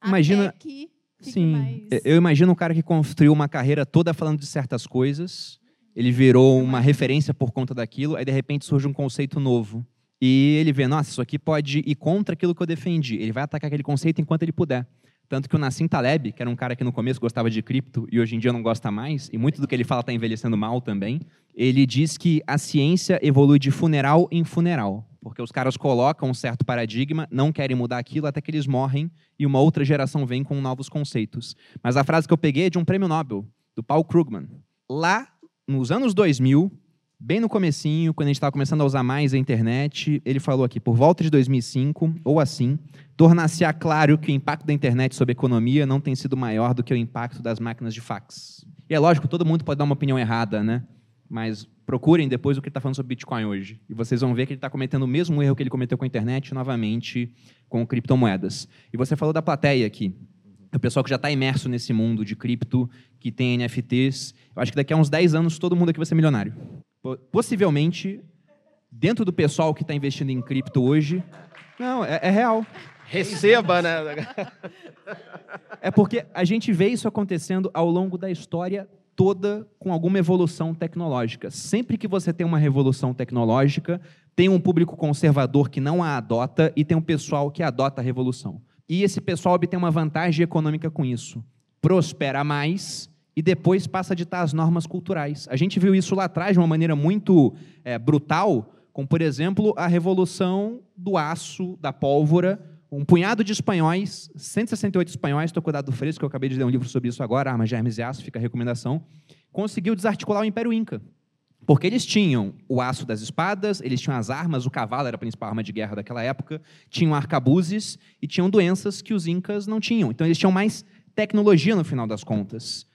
Imagina- Sim. mais- Eu imagino um cara que construiu uma carreira toda falando de certas coisas, ele virou uma referência por conta daquilo, aí de repente surge um conceito novo. E ele vê, nossa, isso aqui pode ir contra aquilo que eu defendi. Ele vai atacar aquele conceito enquanto ele puder. Tanto que o Nassim Taleb, que era um cara que no começo gostava de cripto e hoje em dia não gosta mais, e muito do que ele fala está envelhecendo mal também, ele diz que a ciência evolui de funeral em funeral. Porque os caras colocam um certo paradigma, não querem mudar aquilo até que eles morrem e uma outra geração vem com novos conceitos. Mas a frase que eu peguei é de um prêmio Nobel, do Paul Krugman. Lá, nos anos 2000, bem no comecinho, quando a gente estava começando a usar mais a internet, ele falou aqui, por volta de 2005, ou assim, tornar-se-á claro que o impacto da internet sobre a economia não tem sido maior do que o impacto das máquinas de fax. E é lógico, todo mundo pode dar uma opinião errada, né? Mas procurem depois o que ele está falando sobre Bitcoin hoje. E vocês vão ver que ele está cometendo o mesmo erro que ele cometeu com a internet, novamente com criptomoedas. E você falou da plateia aqui. O pessoal que já está imerso nesse mundo de cripto, que tem NFTs. Eu acho que daqui a uns 10 anos todo mundo aqui vai ser milionário. Po- Possivelmente, dentro do pessoal que está investindo em cripto hoje. Não, é, é real. Receba, né? É porque a gente vê isso acontecendo ao longo da história toda com alguma evolução tecnológica. Sempre que você tem uma revolução tecnológica, tem um público conservador que não a adota e tem um pessoal que adota a revolução. E esse pessoal obtém uma vantagem econômica com isso. Prospera mais e depois passa a ditar as normas culturais. A gente viu isso lá atrás de uma maneira muito eh, brutal, como, por exemplo, a revolução do aço, da pólvora, um punhado de espanhóis, 168 espanhóis, estou com o dado fresco, eu acabei de ler um livro sobre isso agora, Armas de Hermes e Aço, fica a recomendação, conseguiu desarticular o Império Inca. Porque eles tinham o aço das espadas, eles tinham as armas, o cavalo era a principal arma de guerra daquela época, tinham arcabuzes e tinham doenças que os incas não tinham. Então eles tinham mais tecnologia no final das contas.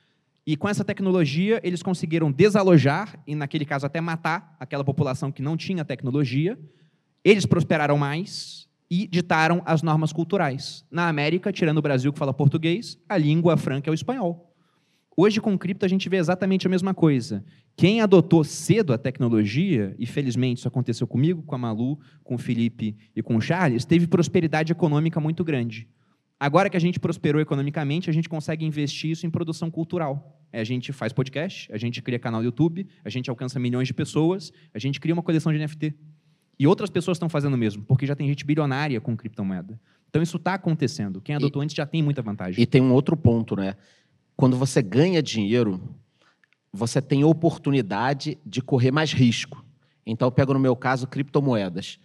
E com essa tecnologia, eles conseguiram desalojar, e naquele caso até matar, aquela população que não tinha tecnologia. Eles prosperaram mais e ditaram as normas culturais. Na América, tirando o Brasil que fala português, a língua franca é o espanhol. Hoje, com cripto, a gente vê exatamente a mesma coisa. Quem adotou cedo a tecnologia, e felizmente isso aconteceu comigo, com a Malu, com o Felipe e com o Charles, teve prosperidade econômica muito grande. Agora que a gente prosperou economicamente, a gente consegue investir isso em produção cultural. É, A gente faz podcast, a gente cria canal no YouTube, a gente alcança milhões de pessoas, a gente cria uma coleção de NFT. E outras pessoas estão fazendo o mesmo, porque já tem gente bilionária com criptomoeda. Então isso está acontecendo. Quem adotou antes já tem muita vantagem. E tem um outro ponto, né? Quando você ganha dinheiro, você tem oportunidade de correr mais risco. Então, eu pego no meu caso criptomoedas.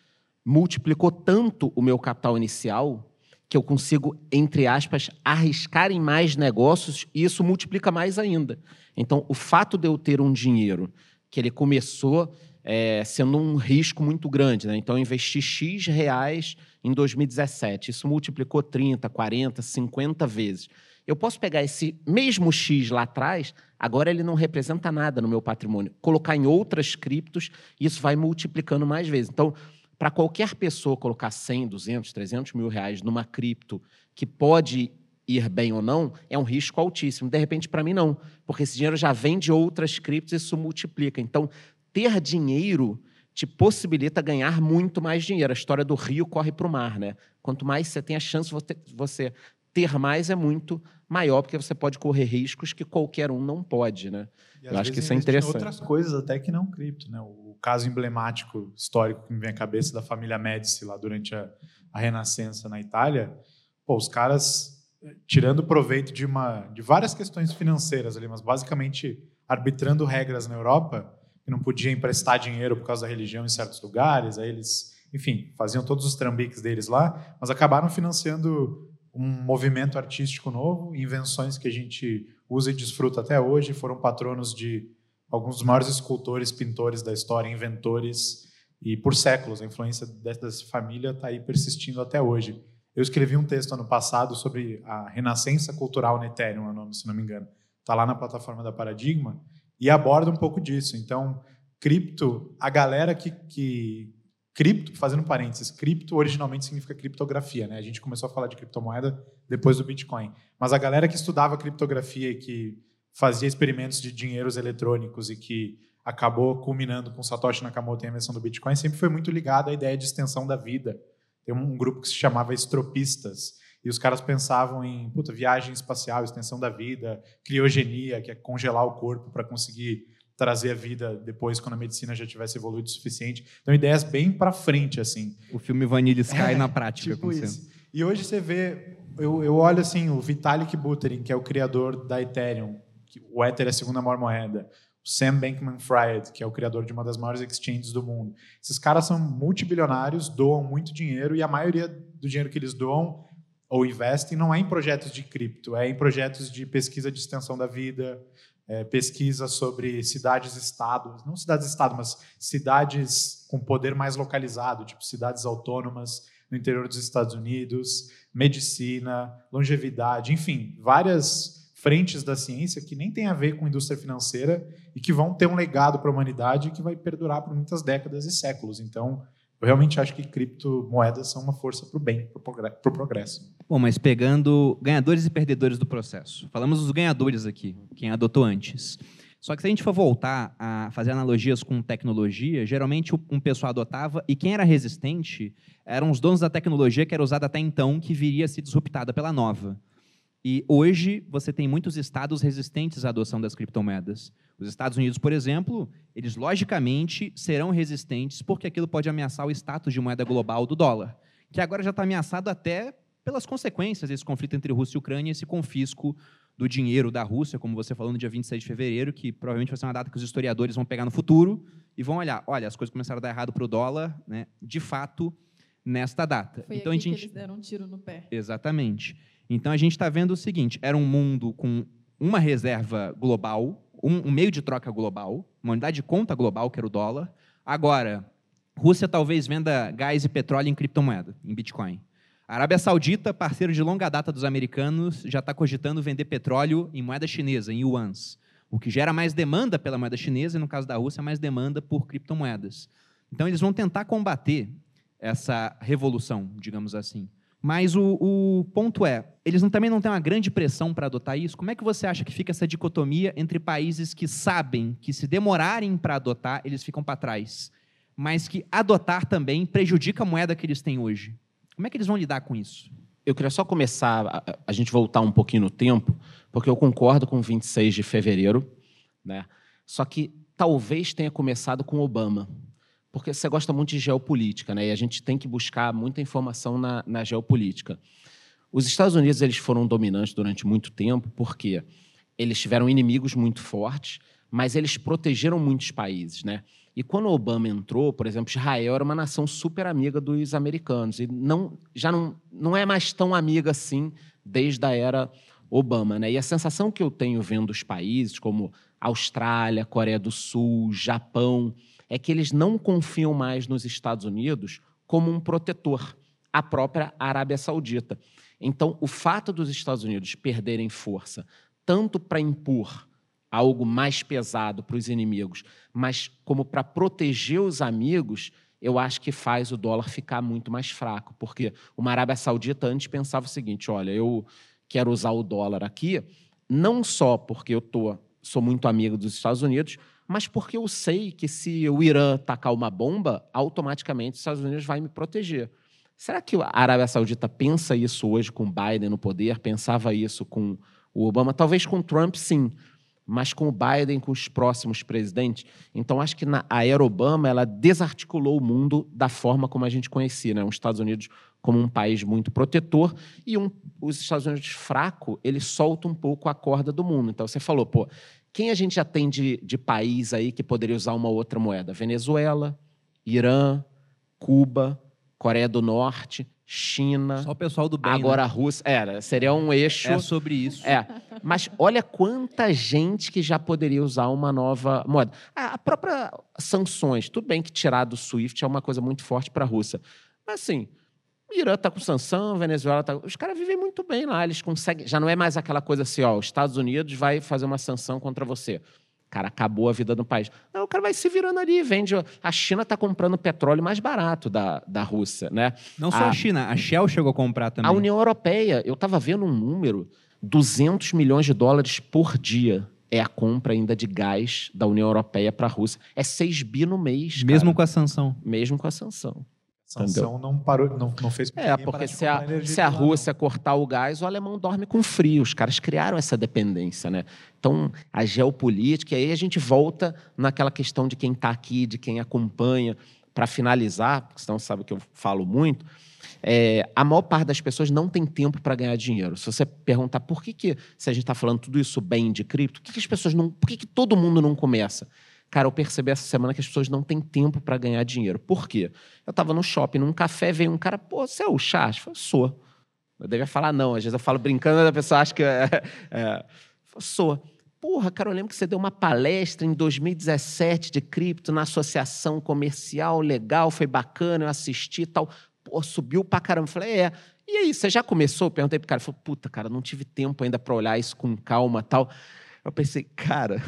Multiplicou tanto o meu capital inicial que eu consigo, entre aspas, arriscar em mais negócios e isso multiplica mais ainda. Então, o fato de eu ter um dinheiro que ele começou é, sendo um risco muito grande, né? Então, eu investi X reais em 2017. Isso multiplicou 30, 40, 50 vezes. Eu posso pegar esse mesmo X lá atrás, agora ele não representa nada no meu patrimônio. Colocar em outras criptos, isso vai multiplicando mais vezes. Então, para qualquer pessoa colocar 100, 200, 300 mil reais numa cripto que pode ir bem ou não, é um risco altíssimo. De repente, para mim, não. Porque esse dinheiro já vem de outras criptos e isso multiplica. Então, ter dinheiro te possibilita ganhar muito mais dinheiro. A história do rio corre para o mar, né? Quanto mais você tem a chance você ter mais, é muito maior, porque você pode correr riscos que qualquer um não pode, né? E, Eu acho que isso é em interessante. outras coisas até que não cripto, né? O caso emblemático histórico que me vem à cabeça da família Médici lá durante a, a Renascença na Itália, pô, os caras eh, tirando proveito de uma de várias questões financeiras ali, mas basicamente arbitrando regras na Europa que não podia emprestar dinheiro por causa da religião em certos lugares, aí eles, enfim, faziam todos os trambiques deles lá, mas acabaram financiando um movimento artístico novo, invenções que a gente usa e desfruta até hoje, foram patronos de alguns dos maiores escultores, pintores da história, inventores, e por séculos a influência dessa família está aí persistindo até hoje. Eu escrevi um texto ano passado sobre a renascença cultural no Ethereum, é nome, se não me engano. Está lá na plataforma da Paradigma e aborda um pouco disso. Então, cripto, a galera que, que cripto, fazendo parênteses, cripto originalmente significa criptografia, né? A gente começou a falar de criptomoeda depois do Bitcoin. Mas a galera que estudava criptografia e que fazia experimentos de dinheiros eletrônicos e que acabou culminando com Satoshi Nakamoto e a invenção do Bitcoin, sempre foi muito ligado à ideia de extensão da vida. Tem um, grupo que se chamava estropistas, e os caras pensavam em puta, viagem espacial, extensão da vida, criogenia, que é congelar o corpo para conseguir trazer a vida depois quando a medicina já tivesse evoluído o suficiente. Então ideias bem para frente assim. O filme Vanilla Sky é, na prática tipo isso. E hoje você vê, eu, eu olho assim, o Vitalik Buterin, que é o criador da Ethereum, que o Ether é a segunda maior moeda. O Sam Bankman-Fried, que é o criador de uma das maiores exchanges do mundo. Esses caras são multibilionários, doam muito dinheiro e a maioria do dinheiro que eles doam ou investem não é em projetos de cripto, é em projetos de pesquisa de extensão da vida, é, pesquisa sobre cidades-estado, não cidades-estado, mas cidades com poder mais localizado, tipo cidades autônomas no interior dos Estados Unidos, medicina, longevidade, enfim, várias frentes da ciência que nem tem a ver com indústria financeira e que vão ter um legado para a humanidade que vai perdurar por muitas décadas e séculos. Então, eu realmente acho que criptomoedas são uma força para o bem, para o progresso. Bom, mas pegando ganhadores e perdedores do processo. Falamos dos ganhadores aqui, quem adotou antes. Só que se a gente for voltar a fazer analogias com tecnologia, geralmente um pessoal adotava e quem era resistente eram os donos da tecnologia que era usada até então, que viria a ser disruptada pela nova. E hoje você tem muitos estados resistentes à adoção das criptomoedas. Os Estados Unidos, por exemplo, eles logicamente serão resistentes porque aquilo pode ameaçar o status de moeda global do dólar, que agora já está ameaçado até pelas consequências desse conflito entre Rússia e Ucrânia, esse confisco do dinheiro da Rússia, como você falou no dia 26 de fevereiro, que provavelmente vai ser uma data que os historiadores vão pegar no futuro e vão olhar, olha, as coisas começaram a dar errado para o dólar, né, de fato, nesta data. Foi então, a gente... que eles deram um tiro no pé. Exatamente. Então a gente está vendo o seguinte: era um mundo com uma reserva global, um, um, meio de troca global, uma unidade de conta global, que era o dólar. Agora, Rússia talvez venda gás e petróleo em criptomoeda, em Bitcoin. A Arábia Saudita, parceiro de longa data dos americanos, já está cogitando vender petróleo em moeda chinesa, em yuans, o que gera mais demanda pela moeda chinesa e, no caso da Rússia, mais demanda por criptomoedas. Então, eles vão tentar combater essa revolução, digamos assim. Mas o, o, ponto é, eles não, também não têm uma grande pressão para adotar isso? Como é que você acha que fica essa dicotomia entre países que sabem que se demorarem para adotar, eles ficam para trás, mas que adotar também prejudica a moeda que eles têm hoje? Como é que eles vão lidar com isso? Eu queria só começar, a, a gente voltar um pouquinho no tempo, porque eu concordo com 26 de fevereiro, né? só que talvez tenha começado com Obama porque você gosta muito de geopolítica, né? E a gente tem que buscar muita informação na, na geopolítica. Os Estados Unidos eles foram dominantes durante muito tempo porque eles tiveram inimigos muito fortes, mas eles protegeram muitos países, né? E quando Obama entrou, por exemplo, Israel era uma nação super amiga dos americanos e não, já não, não é mais tão amiga assim desde a era Obama, né? E a sensação que eu tenho vendo os países como Austrália, Coreia do Sul, Japão, é que eles não confiam mais nos Estados Unidos como um protetor, a própria Arábia Saudita. Então, o fato dos Estados Unidos perderem força, tanto para impor algo mais pesado para os inimigos, mas como para proteger os amigos, eu acho que faz o dólar ficar muito mais fraco, porque uma Arábia Saudita antes pensava o seguinte: olha, eu quero usar o dólar aqui, não só porque eu tô, sou muito amigo dos Estados Unidos, mas porque eu sei que se o Irã tacar uma bomba, automaticamente os Estados Unidos vai me proteger. Será que a Arábia Saudita pensa isso hoje com Biden no poder? Pensava isso com o Obama? Talvez com Trump, sim, mas com o Biden, com os próximos presidentes. Então, acho que na, a era Obama ela desarticulou o mundo da forma como a gente conhecia, né? Os Estados Unidos como um país muito protetor e um, os Estados Unidos fraco, ele solta um pouco a corda do mundo. Então, você falou, pô, quem a gente já tem de, de país aí que poderia usar uma outra moeda? Venezuela, Irã, Cuba, Coreia do Norte, China. Só o pessoal do bem. Agora né? a Rússia. Era, seria um eixo. É sobre isso. É. Mas olha quanta gente que já poderia usar uma nova moeda. A própria sanções, tudo bem que tirar do SWIFT é uma coisa muito forte para a Rússia. Mas assim, Irã está com sanção, Venezuela está. Os caras vivem muito bem lá, eles conseguem. Já não é mais aquela coisa assim, ó, os Estados Unidos vai fazer uma sanção contra você. Cara, acabou a vida do país. Não, o cara vai se virando ali, vende. A China está comprando petróleo mais barato da, da Rússia, né? Não só a, a China, a Shell chegou a comprar também. A União Europeia, eu estava vendo um número: 200 milhões de dólares por dia é a compra ainda de gás da União Europeia para a Rússia. É 6 bi no mês. Mesmo cara. com a sanção. Mesmo com a sanção. A sanção não parou, não, não fez É, porque se a, se a. Rússia cortar o gás, o alemão dorme com frio. Os caras criaram essa dependência, né? Então, a geopolítica, e aí a gente volta naquela questão de quem está aqui, de quem acompanha. Para finalizar, porque senão você sabe que eu falo muito, é, a maior parte das pessoas não tem tempo para ganhar dinheiro. Se você perguntar por que, que se a gente está falando tudo isso bem de cripto, por que, que as pessoas não. Por que, que todo mundo não começa? Cara, eu percebi essa semana que as pessoas não têm tempo para ganhar dinheiro. Por quê? Eu estava no shopping, num café, veio um cara, pô, você é o Charles? Eu falei, sou. Eu devia falar não, às vezes eu falo brincando, a pessoa acha que é. é. Sou. Porra, cara, eu lembro que você deu uma palestra em 2017 de cripto na associação comercial, legal, foi bacana, eu assisti e tal. Pô, subiu pra caramba. Eu falei, é. E aí, você já começou? Eu perguntei pro cara. Ele falou, puta, cara, não tive tempo ainda para olhar isso com calma tal. Eu pensei, cara,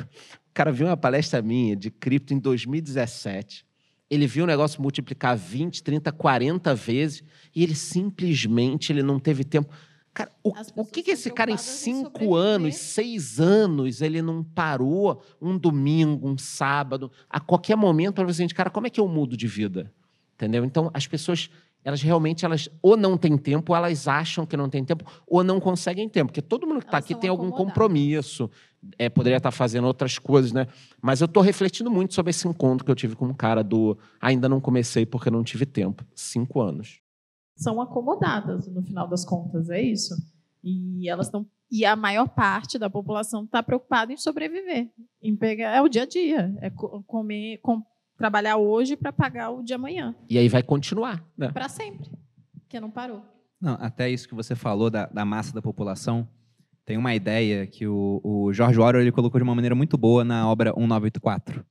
o cara viu uma palestra minha de cripto em 2017. Ele viu o negócio multiplicar 20, 30, 40 vezes e ele simplesmente ele não teve tempo. Cara, o, o que, que esse cara em cinco anos, seis anos, ele não parou um domingo, um sábado, a qualquer momento para você, cara, como é que eu mudo de vida? Entendeu? Então, as pessoas, elas realmente, elas ou não têm tempo, ou elas acham que não têm tempo, ou não conseguem tempo. Porque todo mundo que está aqui tem algum compromisso, é, poderia estar fazendo outras coisas, né? Mas eu estou refletindo muito sobre esse encontro que eu tive com um cara do ainda não comecei porque não tive tempo. Cinco anos. são acomodadas no final das contas, é isso. E elas estão e a maior parte da população está preocupada em sobreviver, em pegar é o dia a dia, é co- comer, com- trabalhar hoje para pagar o de amanhã, E aí vai continuar, né? para sempre, que não parou. Não, até isso que você falou da, da massa da população, tem uma ideia que o, o George Orwell ele colocou de uma maneira muito boa na obra 1984,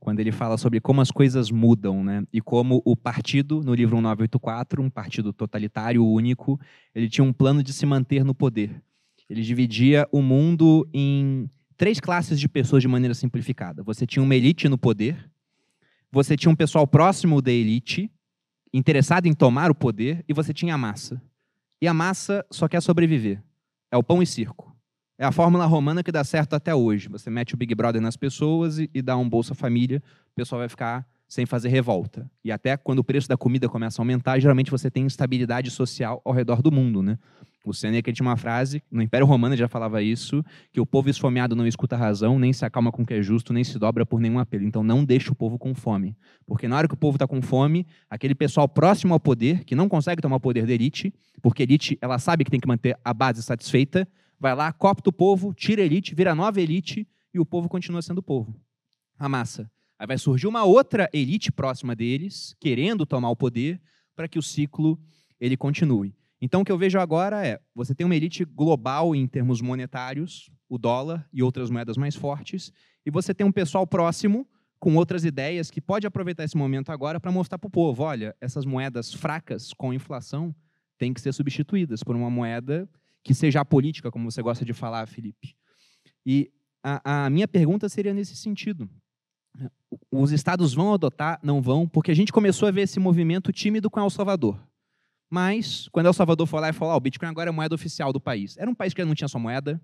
quando ele fala sobre como as coisas mudam, né? E como o partido, no livro 1984, um partido totalitário único, ele tinha um plano de se manter no poder. Ele dividia o mundo em três classes de pessoas de maneira simplificada. Você tinha uma elite no poder, você tinha um pessoal próximo da elite, interessado em tomar o poder, e você tinha a massa. E a massa só quer sobreviver. É o pão e circo. É a fórmula romana que dá certo até hoje. Você mete o Big Brother nas pessoas e, e dá um Bolsa Família, o pessoal vai ficar sem fazer revolta. E até quando o preço da comida começa a aumentar, geralmente você tem instabilidade social ao redor do mundo, né? O Seneca tinha uma frase, no Império Romano ele já falava isso, que o povo esfomeado não escuta a razão, nem se acalma com o que é justo, nem se dobra por nenhum apelo. Então não deixe o povo com fome. Porque na hora que o povo está com fome, aquele pessoal próximo ao poder, que não consegue tomar o poder da elite, porque a elite ela sabe que tem que manter a base satisfeita, vai lá, copta o povo, tira a elite, vira nova elite, e o povo continua sendo povo. A massa. Aí vai surgir uma outra elite próxima deles, querendo tomar o poder, para que o ciclo ele continue. Então, o que eu vejo agora é: você tem uma elite global em termos monetários, o dólar e outras moedas mais fortes, e você tem um pessoal próximo com outras ideias que pode aproveitar esse momento agora para mostrar para o povo: olha, essas moedas fracas com inflação têm que ser substituídas por uma moeda que seja apolítica, como você gosta de falar, Felipe. E a, a minha pergunta seria nesse sentido. Os estados vão adotar? Não vão? Porque a gente começou a ver esse movimento tímido com El Salvador. Mas, quando El Salvador foi lá e falou, ah, o Bitcoin agora é a moeda oficial do país. Era um país que não tinha sua moeda,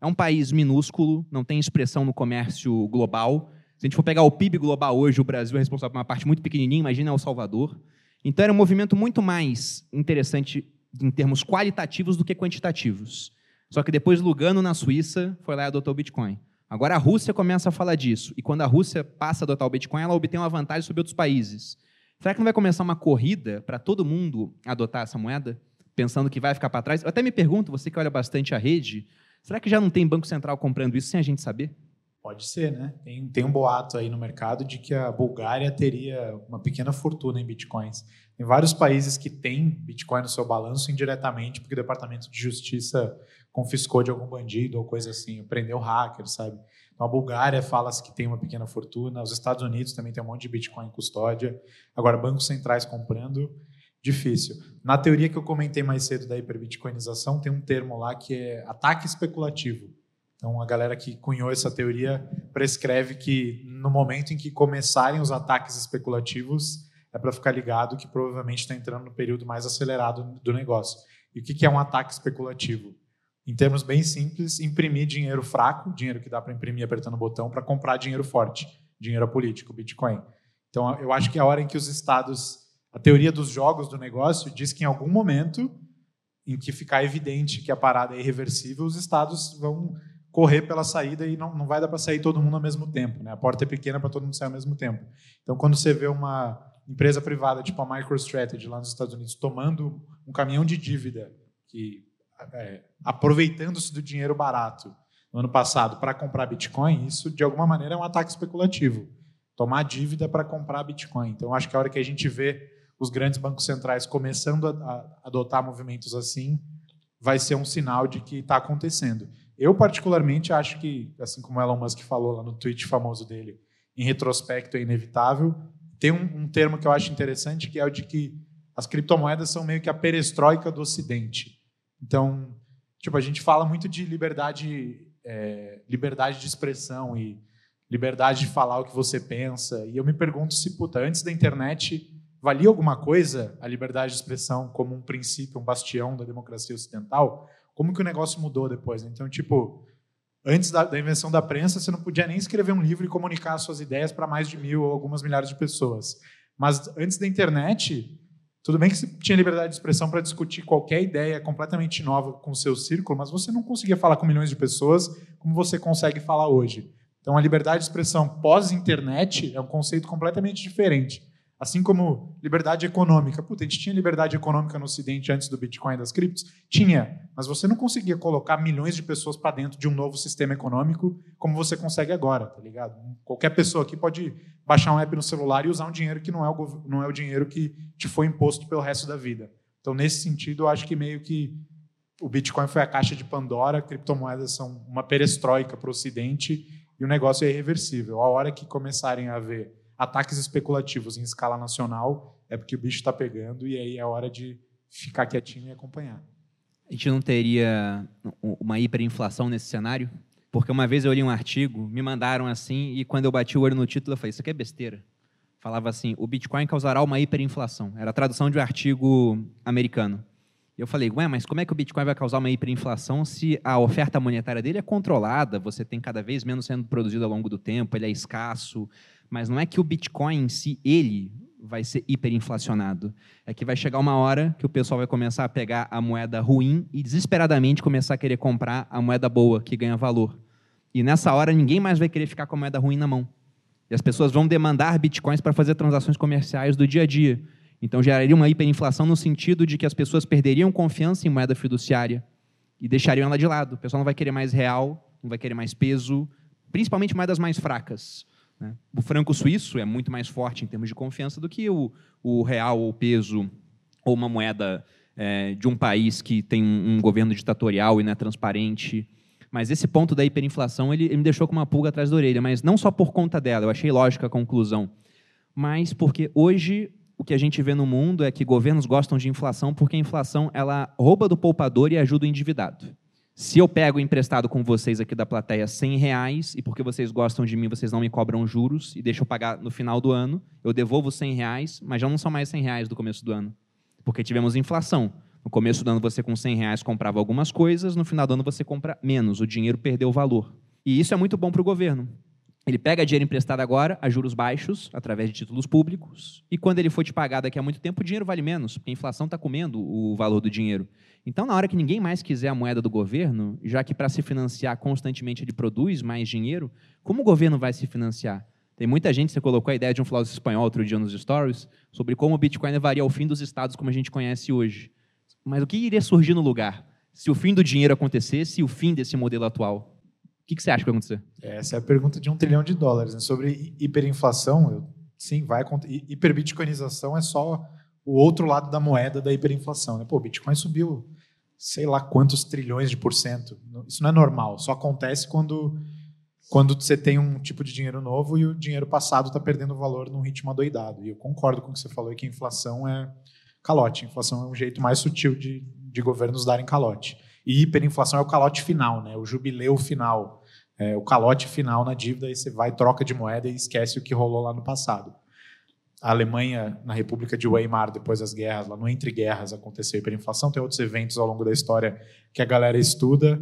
é um país minúsculo, não tem expressão no comércio global. Se a gente for pegar o PIB global hoje, o Brasil é responsável por uma parte muito pequenininha, imagina El Salvador. Então, era um movimento muito mais interessante em termos qualitativos do que quantitativos. Só que depois Lugano, na Suíça, foi lá e adotou o Bitcoin. Agora a Rússia começa a falar disso. E quando a Rússia passa a adotar o Bitcoin, ela obtém uma vantagem sobre outros países. Será que não vai começar uma corrida para todo mundo adotar essa moeda, pensando que vai ficar para trás? Eu até me pergunto, você que olha bastante a rede, será que já não tem Banco Central comprando isso sem a gente saber? Pode ser, né? Tem, tem um boato aí no mercado de que a Bulgária teria uma pequena fortuna em bitcoins. Tem vários países que têm Bitcoin no seu balanço indiretamente, porque o Departamento de Justiça confiscou de algum bandido ou coisa assim, prendeu hacker, sabe? Então a Bulgária fala-se que tem uma pequena fortuna, os Estados Unidos também tem um monte de Bitcoin em custódia. Agora, bancos centrais comprando, difícil. Na teoria que eu comentei mais cedo da hiperbitcoinização, tem um termo lá que é ataque especulativo. Então, a galera que cunhou essa teoria prescreve que no momento em que começarem os ataques especulativos, é para ficar ligado que provavelmente está entrando no período mais acelerado do negócio. E o que é um ataque especulativo? Em termos bem simples, imprimir dinheiro fraco, dinheiro que dá para imprimir apertando o botão, para comprar dinheiro forte, dinheiro político, Bitcoin. Então, eu acho que é a hora em que os estados, a teoria dos jogos do negócio diz que em algum momento em que ficar evidente que a parada é irreversível, os estados vão correr pela saída e não, não vai dar para sair todo mundo ao mesmo tempo. Né? A porta é pequena para todo mundo sair ao mesmo tempo. Então, quando você vê uma empresa privada tipo a MicroStrategy lá nos Estados Unidos tomando um caminhão de dívida que é, aproveitando-se do dinheiro barato no ano passado para comprar Bitcoin, isso de alguma maneira é um ataque especulativo. Tomar dívida para comprar Bitcoin. Então, acho que a hora que a gente vê os grandes bancos centrais começando a, adotar movimentos assim, vai ser um sinal de que está acontecendo. Eu, particularmente, acho que, assim como Elon Musk falou lá no tweet famoso dele, em retrospecto é inevitável, tem um, um termo que eu acho interessante, que é o de que as criptomoedas são meio que a perestroika do Ocidente. Então, tipo, a gente fala muito de liberdade, é, liberdade de expressão e liberdade de falar o que você pensa. E eu me pergunto se, puta, antes da internet, valia alguma coisa a liberdade de expressão como um princípio, um bastião da democracia ocidental? Como que o negócio mudou depois? Então, tipo, antes da, da invenção da prensa, você não podia nem escrever um livro e comunicar suas ideias para mais de mil ou algumas milhares de pessoas. Mas antes da internet, tudo bem que você tinha liberdade de expressão para discutir qualquer ideia completamente nova com o seu círculo, mas você não conseguia falar com milhões de pessoas como você consegue falar hoje. Então, a liberdade de expressão pós-internet é um conceito completamente diferente. Assim como liberdade econômica. Puta, a gente tinha liberdade econômica no Ocidente antes do Bitcoin e das criptos? Tinha, mas você não conseguia colocar milhões de pessoas para dentro de um novo sistema econômico como você consegue agora, tá ligado? Qualquer pessoa aqui pode baixar um app no celular e usar um dinheiro que não é o, não é o dinheiro que te foi imposto pelo resto da vida. Então, nesse sentido, eu acho que meio que o Bitcoin foi a caixa de Pandora, criptomoedas são uma perestroika para o Ocidente e o negócio é irreversível. A hora que começarem a ver ataques especulativos em escala nacional, é porque o bicho está pegando e aí é hora de ficar quietinho e acompanhar. A gente não teria uma hiperinflação nesse cenário? Porque uma vez eu li um artigo, me mandaram assim, e quando eu bati o olho no título, eu falei: Isso aqui é besteira. Falava assim: o Bitcoin causará uma hiperinflação. Era a tradução de um artigo americano. E eu falei: Ué, mas como é que o Bitcoin vai causar uma hiperinflação se a oferta monetária dele é controlada, você tem cada vez menos sendo produzido ao longo do tempo, ele é escasso, mas não é que o Bitcoin em si, ele, vai ser hiperinflacionado. É que vai chegar uma hora que o pessoal vai começar a pegar a moeda ruim e desesperadamente começar a querer comprar a moeda boa, que ganha valor. E nessa hora ninguém mais vai querer ficar com a moeda ruim na mão. E as pessoas vão demandar bitcoins para fazer transações comerciais do dia a dia. Então geraria uma hiperinflação no sentido de que as pessoas perderiam confiança em moeda fiduciária e deixariam ela de lado. O pessoal não vai querer mais real, não vai querer mais peso, principalmente moedas mais fracas. Né? O franco suíço é muito mais forte em termos de confiança do que o, o real ou peso ou uma moeda é, de um país que tem um, um, governo ditatorial e não é transparente. Mas esse ponto da hiperinflação ele, ele me deixou com uma pulga atrás da orelha, mas não só por conta dela, eu achei lógica a conclusão, mas porque hoje o que a gente vê no mundo é que governos gostam de inflação porque a inflação ela rouba do poupador e ajuda o endividado. Se eu pego emprestado com vocês aqui da plateia 100 reais, e porque vocês gostam de mim, vocês não me cobram juros, e deixam eu pagar no final do ano, eu devolvo 100 reais, mas já não são mais 100 reais do começo do ano. Porque tivemos inflação. No começo do ano você com 100 reais comprava algumas coisas, no final do ano você compra menos, o dinheiro perdeu valor. E isso é muito bom para o governo. Ele pega dinheiro emprestado agora a juros baixos, através de títulos públicos, e quando ele for te pagar daqui a muito tempo, o dinheiro vale menos, porque a inflação está comendo o valor do dinheiro. Então, na hora que ninguém mais quiser a moeda do governo, já que para se financiar constantemente ele produz mais dinheiro, como o governo vai se financiar? Tem muita gente, você colocou a ideia de um filósofo espanhol outro dia nos stories, sobre como o Bitcoin levaria ao fim dos estados como a gente conhece hoje. Mas o que iria surgir no lugar? Se o fim do dinheiro acontecesse e o fim desse modelo atual? Que, que você acha que vai acontecer? Essa é a pergunta de um trilhão de dólares. Né? Sobre hiperinflação, eu, sim, vai acontecer. Hiperbitcoinização é só o outro lado da moeda da hiperinflação. Né? Pô, o Bitcoin subiu sei lá quantos trilhões de por cento. Isso não é normal. Só acontece quando, quando você tem um tipo de dinheiro novo e o dinheiro passado está perdendo valor num ritmo adoidado. E eu concordo com o que você falou, que a inflação é calote. A inflação é um jeito mais sutil de, de governos darem calote. E hiperinflação é o calote final, né? o jubileu final, é, o calote final na dívida, e você vai, troca de moeda e esquece o que rolou lá no passado. a Alemanha, na República de Weimar, depois das guerras, lá no Entre Guerras, aconteceu hiperinflação. Tem outros eventos ao longo da história que a galera estuda.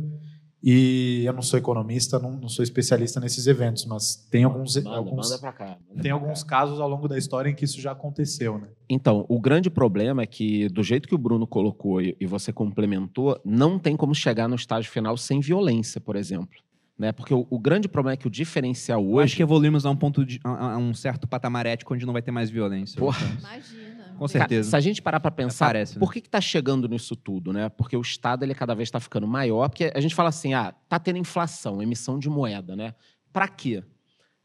E eu não sou economista, não, não sou especialista nesses eventos, mas tem alguns, Manda, alguns, manda pra cá. manda tem pra alguns cá. casos ao longo da história em que isso já aconteceu. Né? Então, o grande problema é que, do jeito que o Bruno colocou e e você complementou, não tem como chegar no estágio final sem violência, por exemplo. Né? Porque o, o grande problema é que o diferencial Eu acho hoje. que evoluímos a um ponto de, a, a um certo patamar ético onde não vai ter mais violência. Porra. Imagina. Com Cara, certeza. se a gente parar para pensar, Parece, né? por que está chegando nisso tudo, né? Porque o Estado ele cada vez está ficando maior, porque a gente fala assim, ah, tá tendo inflação, emissão de moeda, né? Para quê?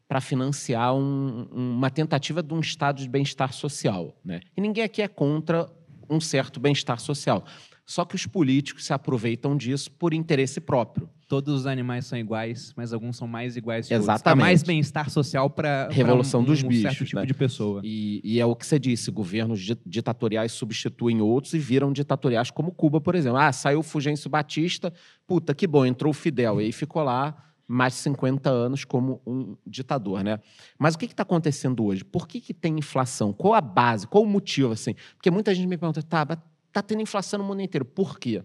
Para financiar um- uma tentativa de um estado de bem-estar social, né? E ninguém aqui é contra um certo bem-estar social. Só que os políticos se aproveitam disso por interesse próprio. Todos os animais são iguais, mas alguns são mais iguais que outros. Há Exatamente. mais bem-estar social para Revolução um, dos um bichos, certo tipo né? de pessoa. E, e é o que você disse: governos di- ditatoriais substituem outros e viram ditatoriais como Cuba, por exemplo. Ah, saiu o Fulgêncio Batista, puta que bom, entrou o Fidel. E aí ficou lá mais de 50 anos como um ditador, né? Mas o que está acontecendo hoje? Por que, que tem inflação? Qual a base? Qual o motivo, assim? Porque muita gente me pergunta, tá, mas tá tendo inflação no mundo inteiro. Por quê?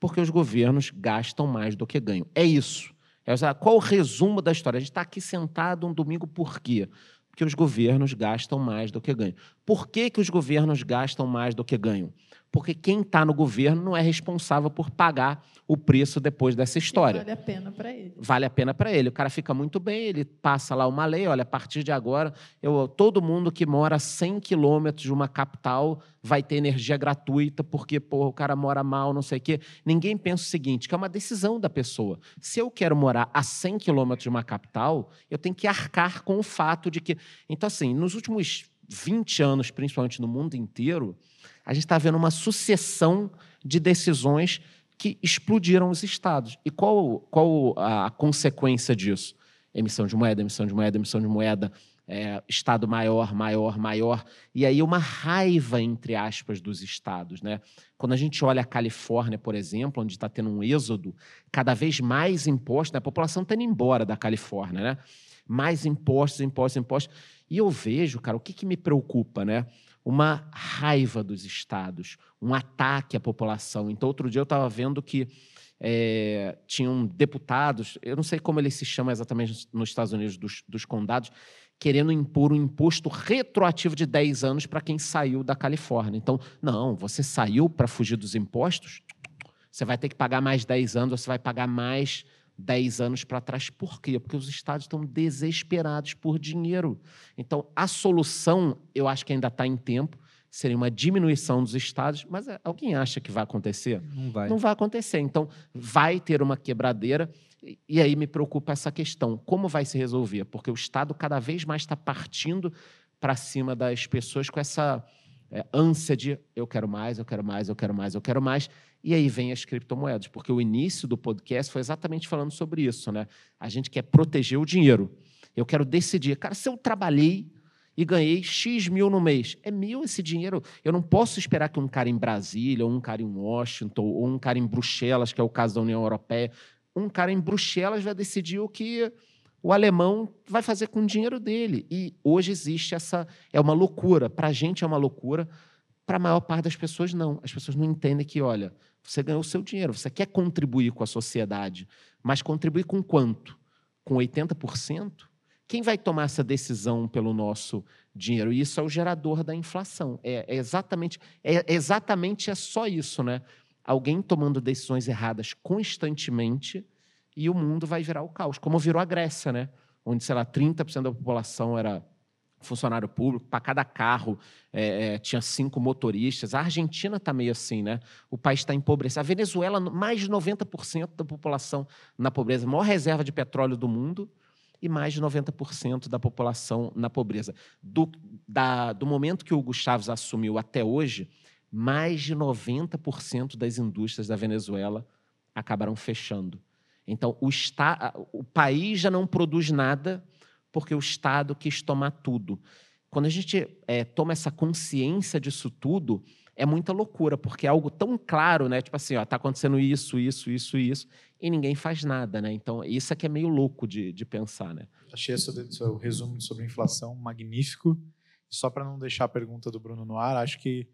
Porque os governos gastam mais do que ganham. É isso. É, qual o resumo da história? A gente está aqui sentado um domingo por quê? Porque os governos gastam mais do que ganham. Por que, que os governos gastam mais do que ganham? Porque quem está no governo não é responsável por pagar o preço depois dessa história Vale a pena para ele. vale a pena para ele. O cara fica muito bem, ele passa lá uma lei, olha, a partir de agora, eu, todo mundo que mora a 100 quilômetros de uma capital vai ter energia gratuita, porque porra, o cara mora mal, não sei o quê. Ninguém pensa o seguinte, que é uma decisão da pessoa. Se eu quero morar a 100 quilômetros de uma capital, eu tenho que arcar com o fato de que... Então, assim, nos últimos 20 anos, principalmente no mundo inteiro, a gente está vendo uma sucessão de decisões que explodiram os estados. E qual, qual a consequência disso? Emissão de moeda, emissão de moeda, emissão de moeda, é, estado maior, maior, maior. E aí uma raiva, entre aspas, dos estados. Né? Quando a gente olha a Califórnia, por exemplo, onde está tendo um êxodo, cada vez mais impostos, né? a população está indo embora da Califórnia, né? mais impostos, impostos, impostos. E eu vejo, cara, o que, que me preocupa, né? Uma raiva dos estados, um ataque à população. Então, outro dia eu estava vendo que é, tinham deputados, eu não sei como eles se chamam exatamente nos Estados Unidos, dos, dos condados, querendo impor um imposto retroativo de 10 anos para quem saiu da Califórnia. Então, não, você saiu para fugir dos impostos, você vai ter que pagar mais 10 anos, você vai pagar mais 10 anos para trás. Por quê? Porque os estados estão desesperados por dinheiro. Então, a solução, eu acho que ainda está em tempo, seria uma diminuição dos estados, mas é, alguém acha que vai acontecer? Não vai. Não vai acontecer. Então, vai ter uma quebradeira. E, e aí me preocupa essa questão. Como vai se resolver? Porque o Estado cada vez mais está partindo para cima das pessoas com essa é, ânsia de eu quero mais, eu quero mais, eu quero mais, eu quero mais. E aí vem as criptomoedas, porque o início do podcast foi exatamente falando sobre isso, né? A gente quer proteger o dinheiro. Eu quero decidir, cara, se eu trabalhei e ganhei X mil no mês, é meu esse dinheiro. Eu não posso esperar que um cara em Brasília, ou um cara em Washington, ou um cara em Bruxelas, que é o caso da União Europeia, um cara em Bruxelas vai decidir o que o alemão vai fazer com o dinheiro dele. E hoje existe essa. É uma loucura. Para a gente é uma loucura, para a maior parte das pessoas, não. As pessoas não entendem que, olha, você ganhou o seu dinheiro, você quer contribuir com a sociedade, mas contribuir com quanto? Com 80%? Quem vai tomar essa decisão pelo nosso dinheiro? E isso é o gerador da inflação. É, é exatamente, é exatamente é só isso, né? Alguém tomando decisões erradas constantemente e o mundo vai virar o caos, como virou a Grécia, né? Onde, sei lá, 30% da população era funcionário público, para cada carro é, é, tinha cinco motoristas. A Argentina está meio assim, né? O país está empobrecido. A Venezuela, mais de 90% da população na pobreza, a maior reserva de petróleo do mundo e mais de 90% da população na pobreza. Do, da, do momento que o Hugo assumiu até hoje, mais de 90% das indústrias da Venezuela acabaram fechando. Então, o, esta, o país já não produz nada porque o Estado quis tomar tudo. Quando a gente é, toma essa consciência disso tudo, é muita loucura, porque é algo tão claro, né? Tipo assim, ó, tá acontecendo isso, isso, isso, isso, e ninguém faz nada, né? Então, isso é que é meio louco de, de pensar, né? Achei esse seu resumo sobre inflação magnífico. Só para não deixar a pergunta do Bruno no ar, acho que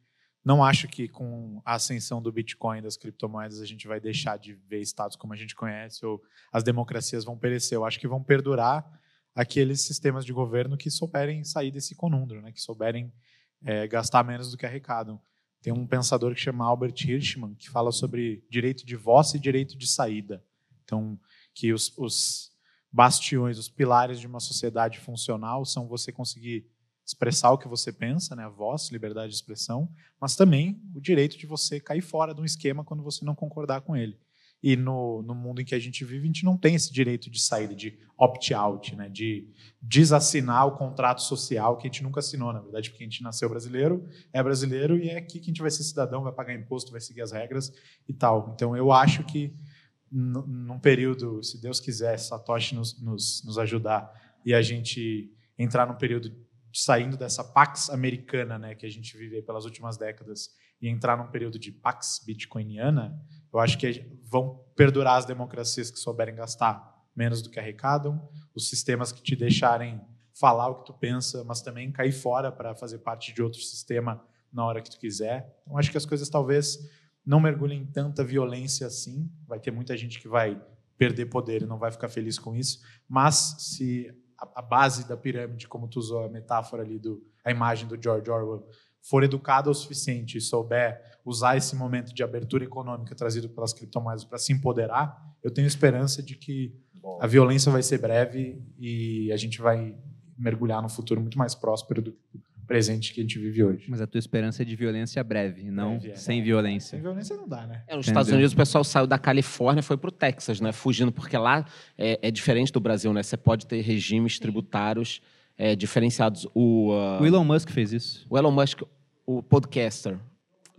não acho que com a ascensão do Bitcoin, das criptomoedas, a gente vai deixar de ver estados como a gente conhece ou as democracias vão perecer. Eu acho que vão perdurar aqueles sistemas de governo que souberem sair desse conundro, né? que souberem é, gastar menos do que arrecadam. Tem um pensador que chama Albert Hirschman, que fala sobre direito de voz e direito de saída. Então, que os, os bastiões, os pilares de uma sociedade funcional são você conseguir expressar o que você pensa, né, a voz, liberdade de expressão, mas também o direito de você cair fora de um esquema quando você não concordar com ele. E no, no mundo em que a gente vive, a gente não tem esse direito de saída, de opt-out, né, de desassinar o contrato social que a gente nunca assinou, na verdade, porque a gente nasceu brasileiro, é brasileiro e é aqui que a gente vai ser cidadão, vai pagar imposto, vai seguir as regras e tal. Então, eu acho que num período, se Deus quiser, Satoshi nos, nos, nos ajudar e a gente entrar num período saindo dessa pax americana, né, que a gente vive pelas últimas décadas e entrar num período de pax bitcoiniana, eu acho que vão perdurar as democracias que souberem gastar menos do que arrecadam, os sistemas que te deixarem falar o que tu pensa, mas também cair fora para fazer parte de outro sistema na hora que tu quiser. Então acho que as coisas talvez não mergulhem em tanta violência assim. Vai ter muita gente que vai perder poder e não vai ficar feliz com isso, mas se a, base da pirâmide, como tu usou a metáfora ali, do, a imagem do George Orwell, for educado o suficiente e souber usar esse momento de abertura econômica trazido pelas criptomoedas para se empoderar, eu tenho esperança de que a violência vai ser breve e a gente vai mergulhar no futuro muito mais próspero do presente que a gente vive hoje. Mas a tua esperança é de violência breve, não Breve, é. sem violência. Sem violência não dá, né? É, nos Entendeu? Estados Unidos o pessoal saiu da Califórnia e foi para o Texas, né? Fugindo, porque lá é, é diferente do Brasil, né? Você pode ter regimes tributários é, diferenciados. O, ah, O Elon Musk fez isso. o Elon Musk, o podcaster,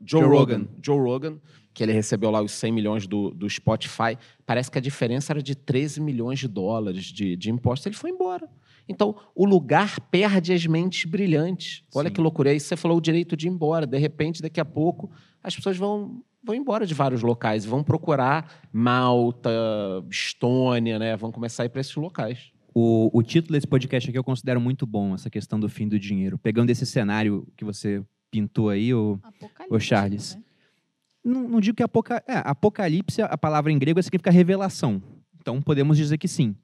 Joe, Joe Rogan. Rogan. Joe Rogan, que ele recebeu lá os 100 milhões do, do Spotify, parece que a diferença era de 13 milhões de dólares de, de impostos. Ele foi embora. Então, o lugar perde as mentes brilhantes. Olha Sim. que loucura. Aí você falou o direito de ir embora. De repente, daqui a pouco, as pessoas vão, vão embora de vários locais. Vão procurar Malta, Estônia, né? Vão começar a ir para esses locais. O, o título desse podcast aqui eu considero muito bom, essa questão do fim do dinheiro. Pegando esse cenário que você pintou aí, o, Ô, Charles. né? não, não digo que apoca, é, apocalipse, a palavra em grego significa revelação. Então podemos dizer que sim.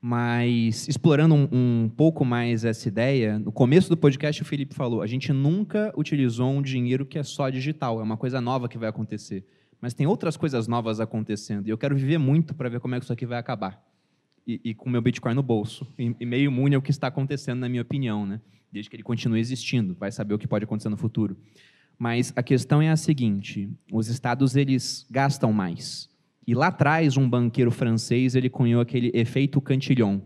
Mas explorando um, um pouco mais essa ideia, no começo do podcast o Felipe falou: a gente nunca utilizou um dinheiro que é só digital, é uma coisa nova que vai acontecer. Mas tem outras coisas novas acontecendo e eu quero viver muito para ver como é que isso aqui vai acabar. E, e com meu Bitcoin no bolso. E, e meio imune ao que está acontecendo, na minha opinião, né? Desde que ele continue existindo, vai saber o que pode acontecer no futuro. Mas a questão é a seguinte: os estados eles gastam mais. E lá atrás, um banqueiro francês ele cunhou aquele efeito Cantillon,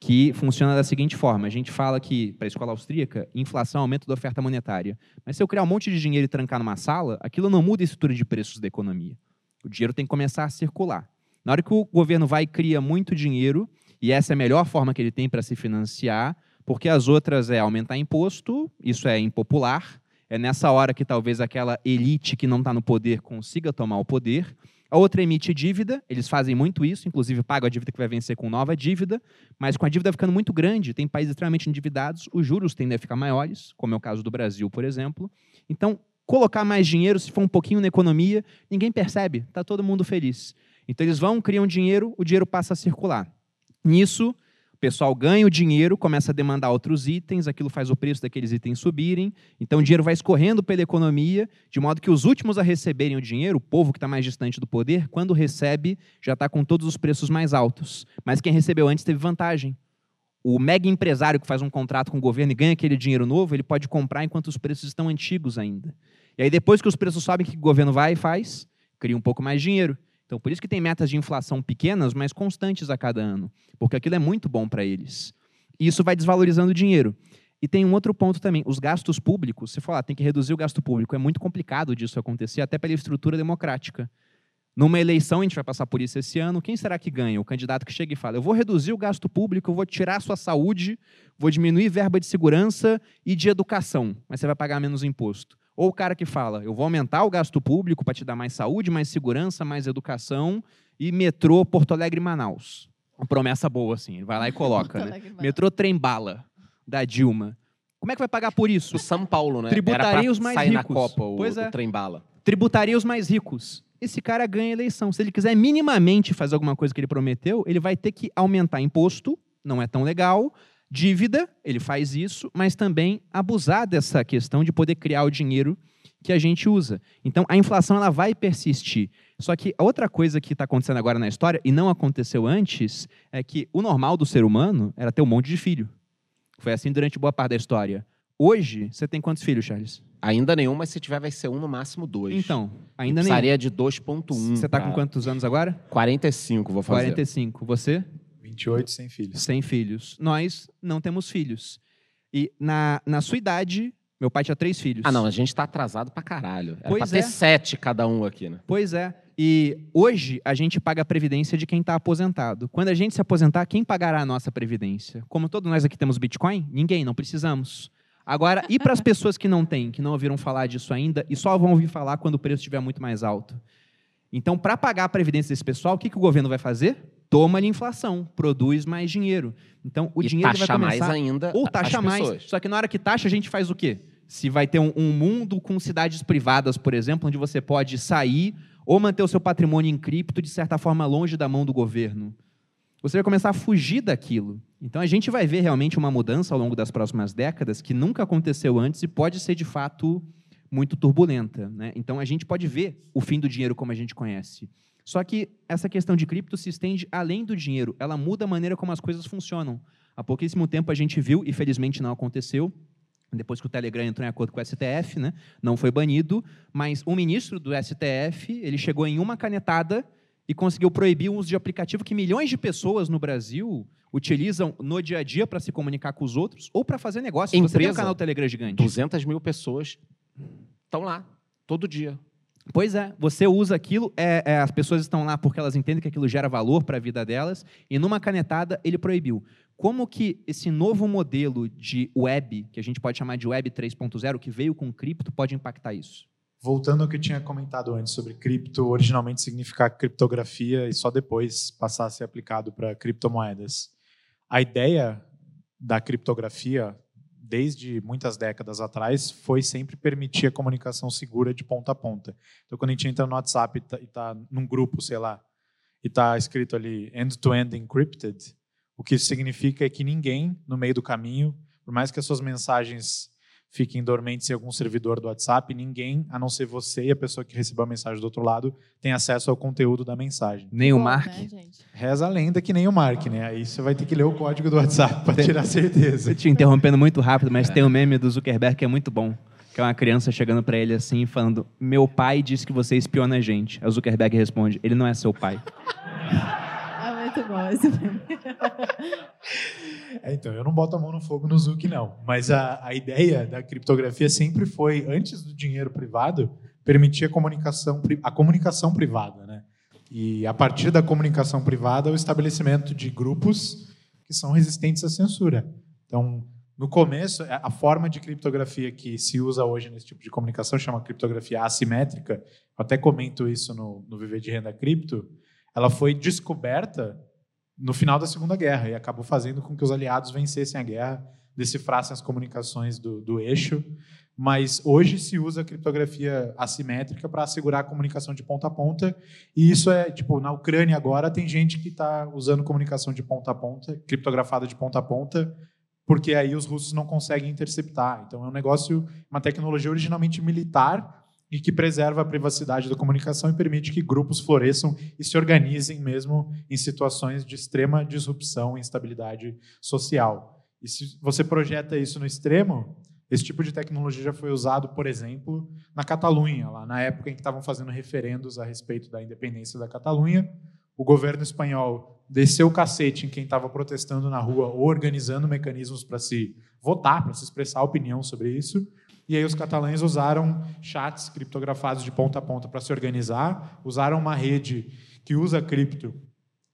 que funciona da seguinte forma: a gente fala que para a escola austríaca, inflação é aumento da oferta monetária. Mas se eu criar um monte de dinheiro e trancar numa sala, aquilo não muda a estrutura de preços da economia. O dinheiro tem que começar a circular. Na hora que o governo vai e cria muito dinheiro, e essa é a melhor forma que ele tem para se financiar, porque as outras é aumentar imposto, isso é impopular. É nessa hora que talvez aquela elite que não está no poder consiga tomar o poder. A outra emite dívida, eles fazem muito isso, inclusive pagam a dívida que vai vencer com nova dívida, mas com a dívida ficando muito grande, tem países extremamente endividados, os juros tendem a ficar maiores, como é o caso do Brasil, por exemplo. Então, colocar mais dinheiro, se for um pouquinho na economia, ninguém percebe, está todo mundo feliz. Então, eles vão, criam dinheiro, o dinheiro passa a circular. Nisso, o pessoal ganha o dinheiro, começa a demandar outros itens, aquilo faz o preço daqueles itens subirem. Então, o dinheiro vai escorrendo pela economia, de modo que os últimos a receberem o dinheiro, o povo que está mais distante do poder, quando recebe, já está com todos os preços mais altos. Mas quem recebeu antes teve vantagem. O mega empresário que faz um contrato com o governo e ganha aquele dinheiro novo, ele pode comprar enquanto os preços estão antigos ainda. E aí, depois que os preços sobem, o que o governo vai e faz? Cria um pouco mais de dinheiro. Então, por isso que tem metas de inflação pequenas, mas constantes a cada ano, porque aquilo é muito bom para eles. E isso vai desvalorizando o dinheiro. E tem um outro ponto também, os gastos públicos. Você fala, ah, tem que reduzir o gasto público. É muito complicado disso acontecer, até pela estrutura democrática. Numa eleição, a gente vai passar por isso esse ano, quem será que ganha? O candidato que chega e fala, eu vou reduzir o gasto público, eu vou tirar a sua saúde, vou diminuir verba de segurança e de educação, mas você vai pagar menos imposto. Ou o cara que fala, eu vou aumentar o gasto público para te dar mais saúde, mais segurança, mais educação e metrô Porto Alegre Manaus. Uma promessa boa, assim. Ele vai lá e coloca, né? Metrô Trem Bala, da Dilma. Como é que vai pagar por isso? O São Paulo, né? Tributaria Era pra os mais sair na ricos. Copa o, Pois é. o trem bala. Tributaria os mais ricos. Esse cara ganha eleição. Se ele quiser minimamente fazer alguma coisa que ele prometeu, ele vai ter que aumentar imposto, não é tão legal. Dívida, ele faz isso, mas também abusar dessa questão de poder criar o dinheiro que a gente usa. Então, a inflação ela vai persistir. Só que a outra coisa que está acontecendo agora na história, e não aconteceu antes, é que o normal do ser humano era ter um monte de filho. Foi assim durante boa parte da história. Hoje, você tem quantos filhos, Charles? Ainda nenhum, mas se tiver vai ser um, no máximo dois. Então, ainda nem. Precisaria de 2.1. Você está com quantos anos agora? 45, vou fazer. 45. Você? 28 sem filhos. Sem filhos. Nós não temos filhos. E na, na sua idade, meu pai tinha três filhos. Ah, não, a gente tá atrasado pra caralho. Era Pois pra é. ter sete cada um aqui, né? Pois é. E hoje a gente paga a previdência de quem está aposentado. Quando a gente se aposentar, quem pagará a nossa previdência? Como todos nós aqui temos Bitcoin? Ninguém, não precisamos. Agora, e para as pessoas que não têm, que não ouviram falar disso ainda e só vão ouvir falar quando o preço estiver muito mais alto? Então, para pagar a previdência desse pessoal, o que, que o governo vai fazer? Toma-lhe inflação, produz mais dinheiro. Então, o e dinheiro vai começar mais ainda ou taxa mais. pessoas. Só que na hora que taxa, a gente faz o quê? Se vai ter um, um mundo com cidades privadas, por exemplo, onde você pode sair ou manter o seu patrimônio em cripto, de certa forma, longe da mão do governo. Você vai começar a fugir daquilo. Então a gente vai ver realmente uma mudança ao longo das próximas décadas que nunca aconteceu antes e pode ser de fato muito turbulenta. Né? Então a gente pode ver o fim do dinheiro como a gente conhece. Só que essa questão de cripto se estende além do dinheiro, ela muda a maneira como as coisas funcionam. Há pouquíssimo tempo a gente viu, e felizmente não aconteceu, depois que o Telegram entrou em acordo com o STF, né, não foi banido, mas um ministro do STF, ele chegou em uma canetada e conseguiu proibir o uso de aplicativo que milhões de pessoas no Brasil utilizam no dia a dia para se comunicar com os outros ou para fazer negócio. Você tem um Empresa. canal Telegram gigante. 200 mil pessoas estão lá, todo dia. Pois é, você usa aquilo, é, é, as pessoas estão lá porque elas entendem que aquilo gera valor para a vida delas, e numa canetada ele proibiu. Como que esse novo modelo de web, que a gente pode chamar de web 3.0, que veio com cripto, pode impactar isso? Voltando ao que eu tinha comentado antes sobre cripto originalmente significar criptografia e só depois passar a ser aplicado para criptomoedas. A ideia da criptografia, desde muitas décadas atrás, foi sempre permitir a comunicação segura de ponta a ponta. Então, quando a gente entra no WhatsApp e tá, e tá num grupo, sei lá, e está escrito ali end-to-end encrypted, o que isso significa é que ninguém, no meio do caminho, por mais que as suas mensagens fiquem dormentes em algum servidor do WhatsApp, ninguém, a não ser você e a pessoa que recebeu a mensagem do outro lado, tem acesso ao conteúdo da mensagem. Nem o Bom, Mark. né, gente? Reza a lenda que nem o Mark, né? Aí você vai ter que ler o código do WhatsApp para tirar certeza. Tô te interrompendo muito rápido, mas tem um meme do Zuckerberg que é muito bom. Que é uma criança chegando para ele assim e falando: Meu pai disse que você espiona a gente. Aí o Zuckerberg responde: Ele não é seu pai. Muito bom esse. É, então, eu não boto a mão no fogo no Zuc, não. Mas a, a ideia da criptografia sempre foi, antes do dinheiro privado, permitir a comunicação, a comunicação privada, né? E a partir da comunicação privada, o estabelecimento de grupos que são resistentes à censura. Então, no começo, a forma de criptografia que se usa hoje nesse tipo de comunicação chama criptografia assimétrica. Eu até comento isso no, no Viver de Renda Cripto. Ela foi descoberta no final da Segunda Guerra e acabou fazendo com que os aliados vencessem a guerra, decifrassem as comunicações do, do eixo. Mas hoje se usa a criptografia assimétrica para assegurar a comunicação de ponta a ponta. E isso é, tipo, na Ucrânia agora tem gente que está usando comunicação de ponta a ponta, criptografada de ponta a ponta, porque aí os russos não conseguem interceptar. Então é um negócio, uma tecnologia originalmente militar e que preserva a privacidade da comunicação e permite que grupos floresçam e se organizem mesmo em situações de extrema disrupção e instabilidade social. E se você projeta isso no extremo, esse tipo de tecnologia já foi usado, por exemplo, na Catalunha, lá na época em que estavam fazendo referendos a respeito da independência da Catalunha. O governo espanhol desceu o cacete em quem estava protestando na rua ou organizando mecanismos para se votar, para se expressar opinião sobre isso. E aí os catalães usaram chats criptografados de ponta a ponta para se organizar, usaram uma rede que usa cripto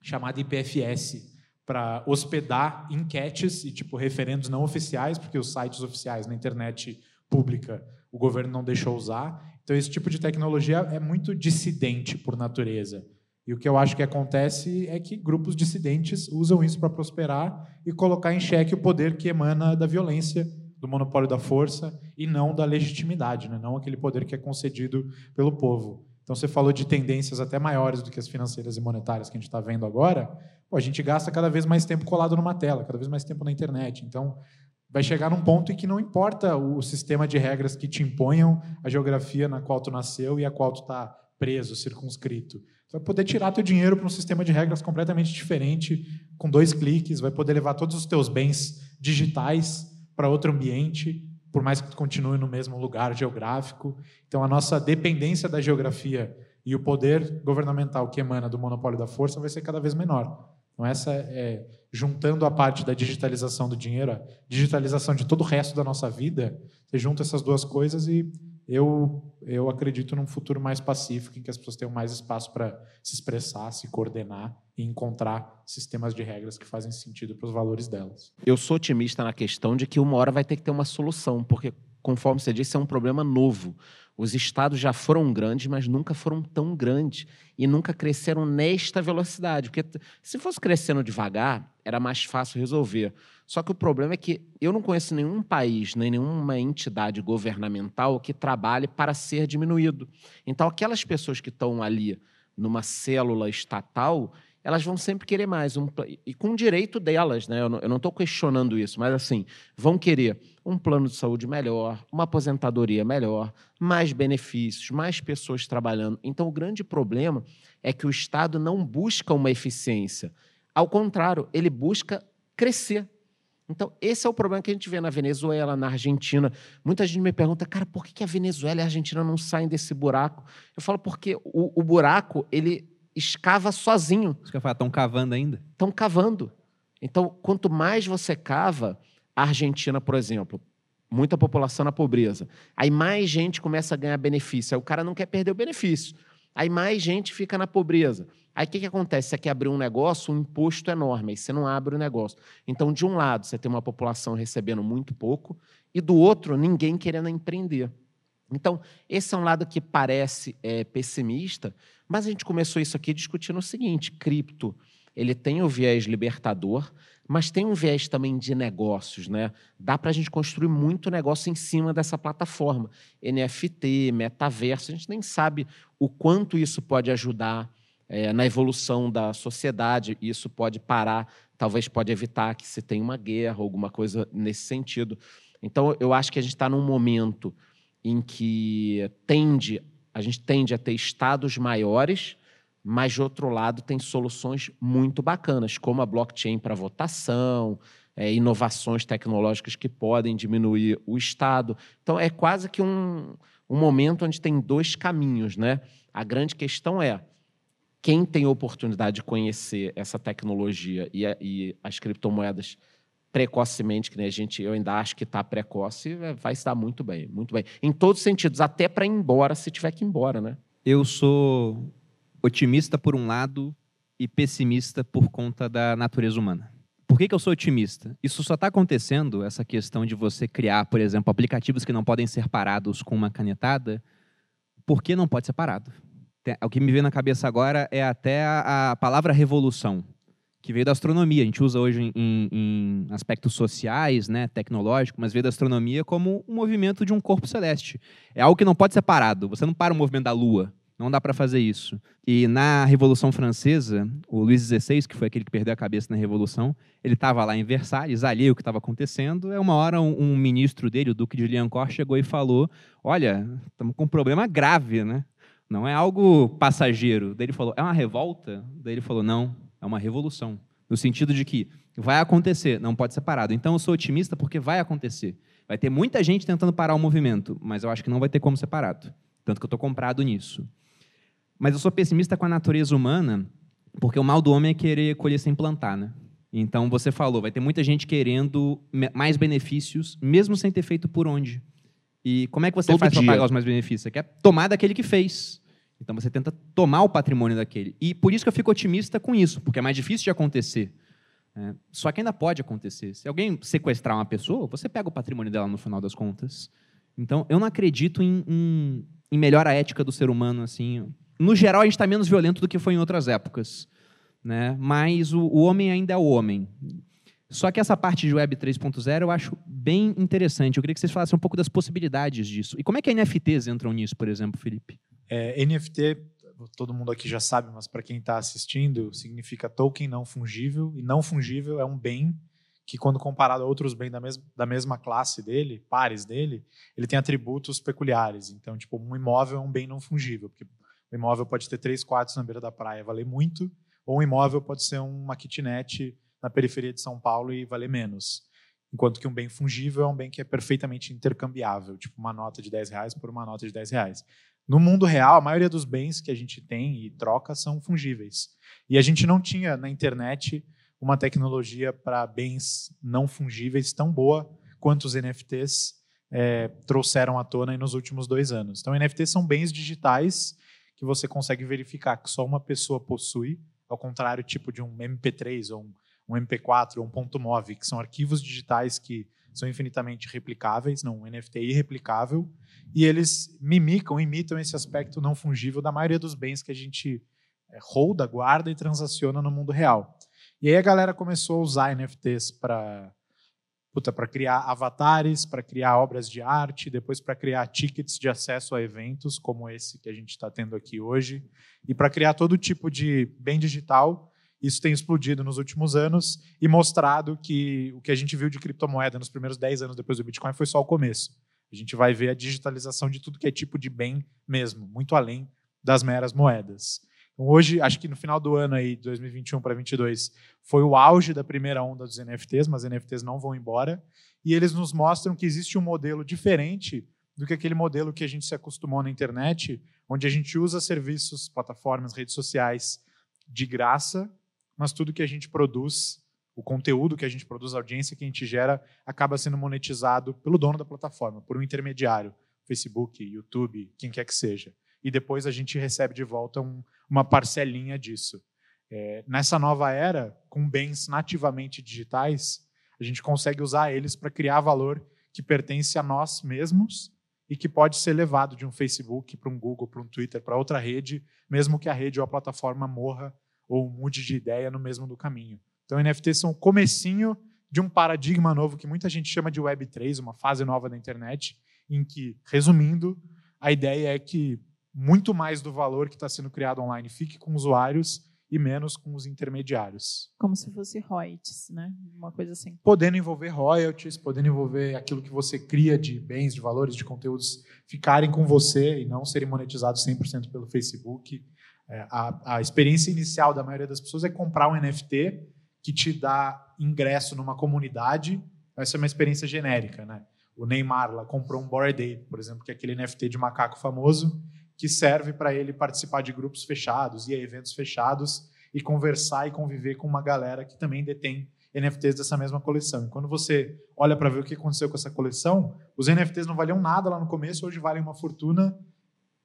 chamada IPFS para hospedar enquetes e tipo referendos não oficiais, porque os sites oficiais na internet pública o governo não deixou usar. Então esse tipo de tecnologia é muito dissidente por natureza. E o que eu acho que acontece é que grupos dissidentes usam isso para prosperar e colocar em xeque o poder que emana da violência do monopólio da força e não da legitimidade, né? não aquele poder que é concedido pelo povo. Então, você falou de tendências até maiores do que as financeiras e monetárias que a gente está vendo agora. Pô, a gente gasta cada vez mais tempo colado numa tela, cada vez mais tempo na internet. Então, vai chegar num ponto em que não importa o sistema de regras que te imponham a geografia na qual tu nasceu e a qual tu está preso, circunscrito. Tu vai poder tirar teu dinheiro para um sistema de regras completamente diferente, com dois cliques, vai poder levar todos os teus bens digitais para outro ambiente por mais que continue no mesmo lugar geográfico. Então, a nossa dependência da geografia e o poder governamental que emana do monopólio da força vai ser cada vez menor. Então, essa é, juntando a parte da digitalização do dinheiro, a digitalização de todo o resto da nossa vida, você junta essas duas coisas e eu, eu acredito num futuro mais pacífico, em que as pessoas tenham mais espaço para se expressar, se coordenar e encontrar sistemas de regras que fazem sentido para os valores delas. Eu sou otimista na questão de que uma hora vai ter que ter uma solução, porque, conforme você disse, é um problema novo. Os estados já foram grandes, mas nunca foram tão grandes e nunca cresceram nesta velocidade. Porque se fosse crescendo devagar, era mais fácil resolver. Só que o problema é que eu não conheço nenhum país, nem nenhuma entidade governamental que trabalhe para ser diminuído. Então, aquelas pessoas que estão ali numa célula estatal, elas vão sempre querer mais. Um, e com direito delas, né? Eu não estou questionando isso, mas assim, vão querer um plano de saúde melhor, uma aposentadoria melhor, mais benefícios, mais pessoas trabalhando. Então, o grande problema é que o Estado não busca uma eficiência. Ao contrário, ele busca crescer. Então, esse é o problema que a gente vê na Venezuela, na Argentina. Muita gente me pergunta, cara, por que a Venezuela e a Argentina não saem desse buraco? Eu falo, porque o, o buraco, ele escava sozinho. Isso que eu falo, estão cavando ainda? Estão cavando. Então, quanto mais você cava, a Argentina, por exemplo, muita população na pobreza. Aí mais gente começa a ganhar benefício. Aí o cara não quer perder o benefício. Aí mais gente fica na pobreza. Aí o que, que acontece? Você quer abrir um negócio, um imposto enorme, aí você não abre o negócio. Então, de um lado, você tem uma população recebendo muito pouco, e do outro, ninguém querendo empreender. Então, esse é um lado que parece é, pessimista, mas a gente começou isso aqui discutindo o seguinte: cripto ele tem o viés libertador, mas tem um viés também de negócios, né? Dá para a gente construir muito negócio em cima dessa plataforma. NFT, metaverso, a gente nem sabe o quanto isso pode ajudar é, na evolução da sociedade. Isso pode parar, talvez pode evitar que se tenha uma guerra, alguma coisa nesse sentido. Então, eu acho que a gente está num momento em que tende, a gente tende a ter estados maiores, mas de outro lado tem soluções muito bacanas, como a blockchain para votação, é, inovações tecnológicas que podem diminuir o estado. Então é quase que um, um momento onde tem dois caminhos, né? A grande questão é quem tem oportunidade de conhecer essa tecnologia e, e as criptomoedas precocemente, que né, a gente, eu ainda acho que está precoce, é, vai dar muito bem, muito bem. Em todos os sentidos, até para ir embora, se tiver que ir embora, né? Eu sou otimista por um lado e pessimista por conta da natureza humana. Por que, que eu sou otimista? Isso só está acontecendo, essa questão de você criar, por exemplo, aplicativos que não podem ser parados com uma canetada, porque não pode ser parado. O que me vem na cabeça agora é até a, a palavra revolução que veio da astronomia. A gente usa hoje em, em aspectos sociais, né, tecnológico, mas veio da astronomia como um movimento de um corpo celeste. É algo que não pode ser parado. Você não para o movimento da Lua. Não dá para fazer isso. E na Revolução Francesa, o Luís XVI, que foi aquele que perdeu a cabeça na Revolução, ele estava lá em Versalhes, ali o que estava acontecendo. É uma hora um, um, ministro dele, o Duque de Liancourt, chegou e falou: "Olha, estamos com um problema grave, né? Não é algo passageiro". Daí ele falou: "É uma revolta?". Daí ele falou: "Não, é uma revolução. No sentido de que vai acontecer, não pode ser parado. Então eu sou otimista porque vai acontecer. Vai ter muita gente tentando parar o movimento, mas eu acho que não vai ter como ser parado. Tanto que eu estou comprado nisso. Mas eu sou pessimista com a natureza humana, porque o mal do homem é querer colher sem plantar, né? Então você falou, vai ter muita gente querendo mais benefícios, mesmo sem ter feito por onde. E como é que você Todo faz para pagar os mais benefícios? Você quer tomar daquele que fez. Então você tenta tomar o patrimônio daquele. E por isso que eu fico otimista com isso, porque é mais difícil de acontecer. É, só que ainda pode acontecer. Se alguém sequestrar uma pessoa, você pega o patrimônio dela no final das contas. Então eu não acredito em, em, em ética do ser humano assim. No geral, a gente está menos violento do que foi em outras épocas. Né? Mas o, o homem ainda é o homem. Só que essa parte de Web 3.0 eu acho bem bem interessante. Eu queria que vocês falassem um pouco das possibilidades disso. E como é que NFTs entram nisso, por exemplo, Felipe? É, NFT, todo mundo aqui já sabe, mas para quem está assistindo, significa token não fungível. E não fungível é um bem que, quando comparado a outros bens da, mes da mesma classe dele, pares dele, ele tem atributos peculiares. Então, tipo, um imóvel é um bem não fungível, porque o imóvel pode ter três quartos na beira da praia, valer muito, ou um imóvel pode ser uma kitnet na periferia de São Paulo e valer menos. Enquanto que um bem fungível é um bem que é perfeitamente intercambiável, tipo uma nota de 10 reais por uma nota de 10 reais. No mundo real, a maioria dos bens que a gente tem e troca são fungíveis. E a gente não tinha na internet uma tecnologia para bens não fungíveis tão boa quanto os NFTs é, trouxeram à tona nos últimos dois anos. Então, NFTs são bens digitais que você consegue verificar que só uma pessoa possui, ao contrário tipo de um MP3 ou um um MP4 ou um ponto .mov, que são arquivos digitais que são infinitamente replicáveis, não, um NFT irreplicável, e eles mimicam, imitam esse aspecto não fungível da maioria dos bens que a gente é, holda, guarda e transaciona no mundo real. E aí a galera começou a usar NFTs para para criar avatares, para criar obras de arte, depois para criar tickets de acesso a eventos como esse que a gente está tendo aqui hoje, e para criar todo tipo de bem digital isso tem explodido nos últimos anos e mostrado que o que a gente viu de criptomoeda nos primeiros 10 anos depois do Bitcoin foi só o começo. A gente vai ver a digitalização de tudo que é tipo de bem mesmo, muito além das meras moedas. Então, hoje, acho que no final do ano aí, 2021 para 2022, foi o auge da primeira onda dos NFTs, mas NFTs não vão embora. E eles nos mostram que existe um modelo diferente do que aquele modelo que a gente se acostumou na internet, onde a gente usa serviços, plataformas, redes sociais de graça mas tudo que a gente produz, o conteúdo que a gente produz, a audiência que a gente gera, acaba sendo monetizado pelo dono da plataforma, por um intermediário, Facebook, YouTube, quem quer que seja. E depois a gente recebe de volta um, uma parcelinha disso. É, nessa nova era, com bens nativamente digitais, a gente consegue usar eles para criar valor que pertence a nós mesmos e que pode ser levado de um Facebook para um Google, para um Twitter, para outra rede, mesmo que a rede ou a plataforma morra ou mude de ideia no mesmo do caminho. Então, NFTs são o comecinho de um paradigma novo que muita gente chama de Web3, uma fase nova da internet, em que, resumindo, a ideia é que muito mais do valor que está sendo criado online fique com usuários e menos com os intermediários. Como se fosse royalties, né? Uma coisa assim. Podendo envolver royalties, podendo envolver aquilo que você cria de bens, de valores, de conteúdos ficarem com você e não serem monetizados 100% pelo Facebook. É, a, a experiência inicial da maioria das pessoas é comprar um NFT que te dá ingresso numa comunidade. Essa é uma experiência genérica, né? O Neymar lá comprou um Bored Ape, por exemplo, que é aquele NFT de macaco famoso que serve para ele participar de grupos fechados, a eventos fechados e conversar e conviver com uma galera que também detém NFTs dessa mesma coleção. E quando você olha para ver o que aconteceu com essa coleção, os NFTs não valiam nada lá no começo, hoje valem uma fortuna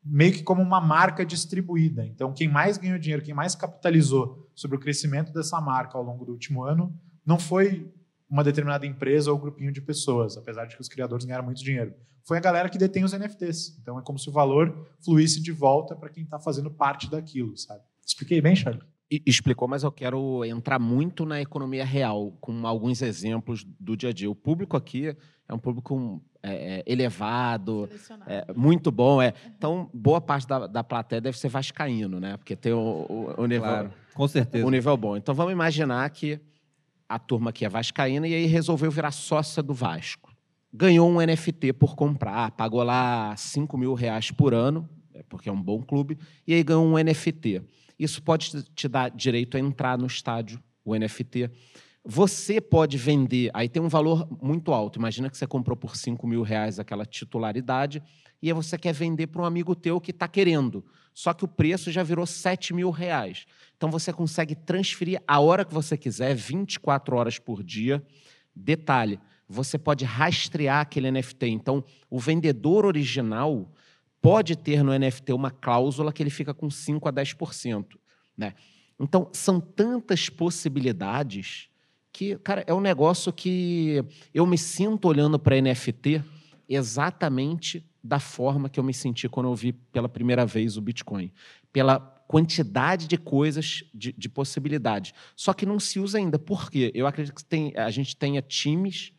meio que como uma marca distribuída. Então, quem mais ganhou dinheiro, quem mais capitalizou sobre o crescimento dessa marca ao longo do último ano, não foi uma determinada empresa ou grupinho de pessoas, apesar de que os criadores ganharam muito dinheiro. Foi a galera que detém os NFTs. Então, é como se o valor fluísse de volta para quem está fazendo parte daquilo, sabe? Expliquei bem, Charlie? explicou, mas eu quero entrar muito na economia real, com alguns exemplos do dia a dia. O público aqui é um público é, é elevado, é, muito bom. É. Então, boa parte da, da plateia deve ser vascaíno, né? Porque tem o, o, o nível... Claro, com certeza. O nível bom. Então, vamos imaginar que a turma aqui é vascaína e aí resolveu virar sócia do Vasco. Ganhou um NFT por comprar, pagou lá 5 mil reais por ano, é, porque é um bom clube, e aí ganhou um NFT. Isso pode te dar direito a entrar no estádio, o NFT. Você pode vender, aí tem um valor muito alto. Imagina que você comprou por 5 mil reais aquela titularidade, e aí você quer vender para um amigo teu que está querendo. Só que o preço já virou 7 mil reais. Então você consegue transferir a hora que você quiser, 24 horas por dia. Detalhe, você pode rastrear aquele NFT. Então, o vendedor original pode ter no NFT uma cláusula que ele fica com 5 a 10%. Né? Então, são tantas possibilidades que, cara, é um negócio que eu me sinto olhando para NFT exatamente da forma que eu me senti quando eu vi pela primeira vez o Bitcoin. Pela quantidade de coisas, de, de possibilidades. Só que não se usa ainda. Por quê? Eu acredito que tem, a gente tenha times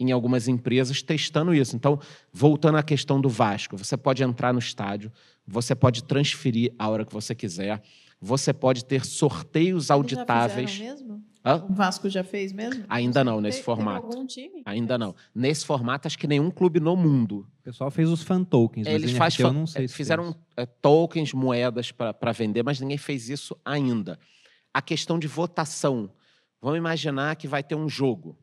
em algumas empresas testando isso. Então, voltando à questão do Vasco, você pode entrar no estádio, você pode transferir a hora que você quiser, você pode ter sorteios auditáveis. Já mesmo? Hã? O Vasco já fez mesmo? Ainda não, nesse formato. Teve algum time? Ainda fez? não. Nesse formato, acho que nenhum clube no mundo. O pessoal fez os fan tokens, mas Eles NFT faz, eu não sei se fizeram fez. é, tokens, moedas para vender, mas ninguém fez isso ainda. A questão de votação. Vamos imaginar que vai ter um jogo.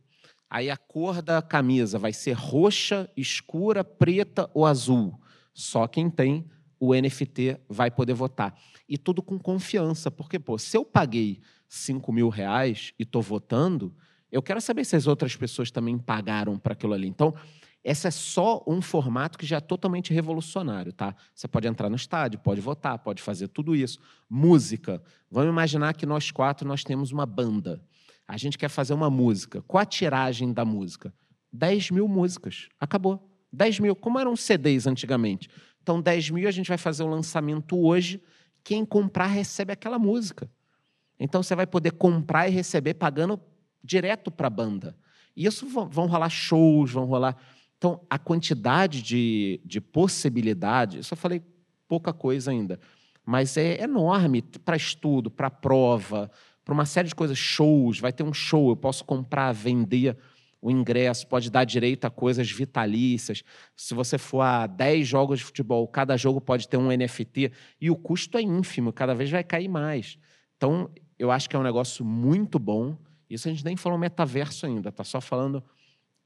Aí a cor da camisa vai ser roxa, escura, preta ou azul. Só quem tem o NFT vai poder votar. E tudo com confiança, porque, pô, se eu paguei 5 mil reais e estou votando, eu quero saber se as outras pessoas também pagaram para aquilo ali. Então, esse é só um formato que já é totalmente revolucionário, tá? Você pode entrar no estádio, pode votar, pode fazer tudo isso. Música. Vamos imaginar que nós quatro nós temos uma banda. A gente quer fazer uma música. Qual a tiragem da música? 10 mil músicas. Acabou. 10 mil. Como eram CDs antigamente. Então, 10 mil a gente vai fazer o lançamento hoje. Quem comprar recebe aquela música. Então, você vai poder comprar e receber pagando direto para a banda. E isso vão, rolar shows, vão rolar. Então, a quantidade de, de possibilidades, eu falei pouca coisa ainda, mas é enorme para estudo, para prova, para uma série de coisas, shows, vai ter um show, eu posso comprar, vender o ingresso, pode dar direito a coisas vitalícias. Se você for a 10 jogos de futebol, cada jogo pode ter um NFT e o custo é ínfimo, cada vez vai cair mais. Então, eu acho que é um negócio muito bom. Isso a gente nem falou metaverso ainda, tá só falando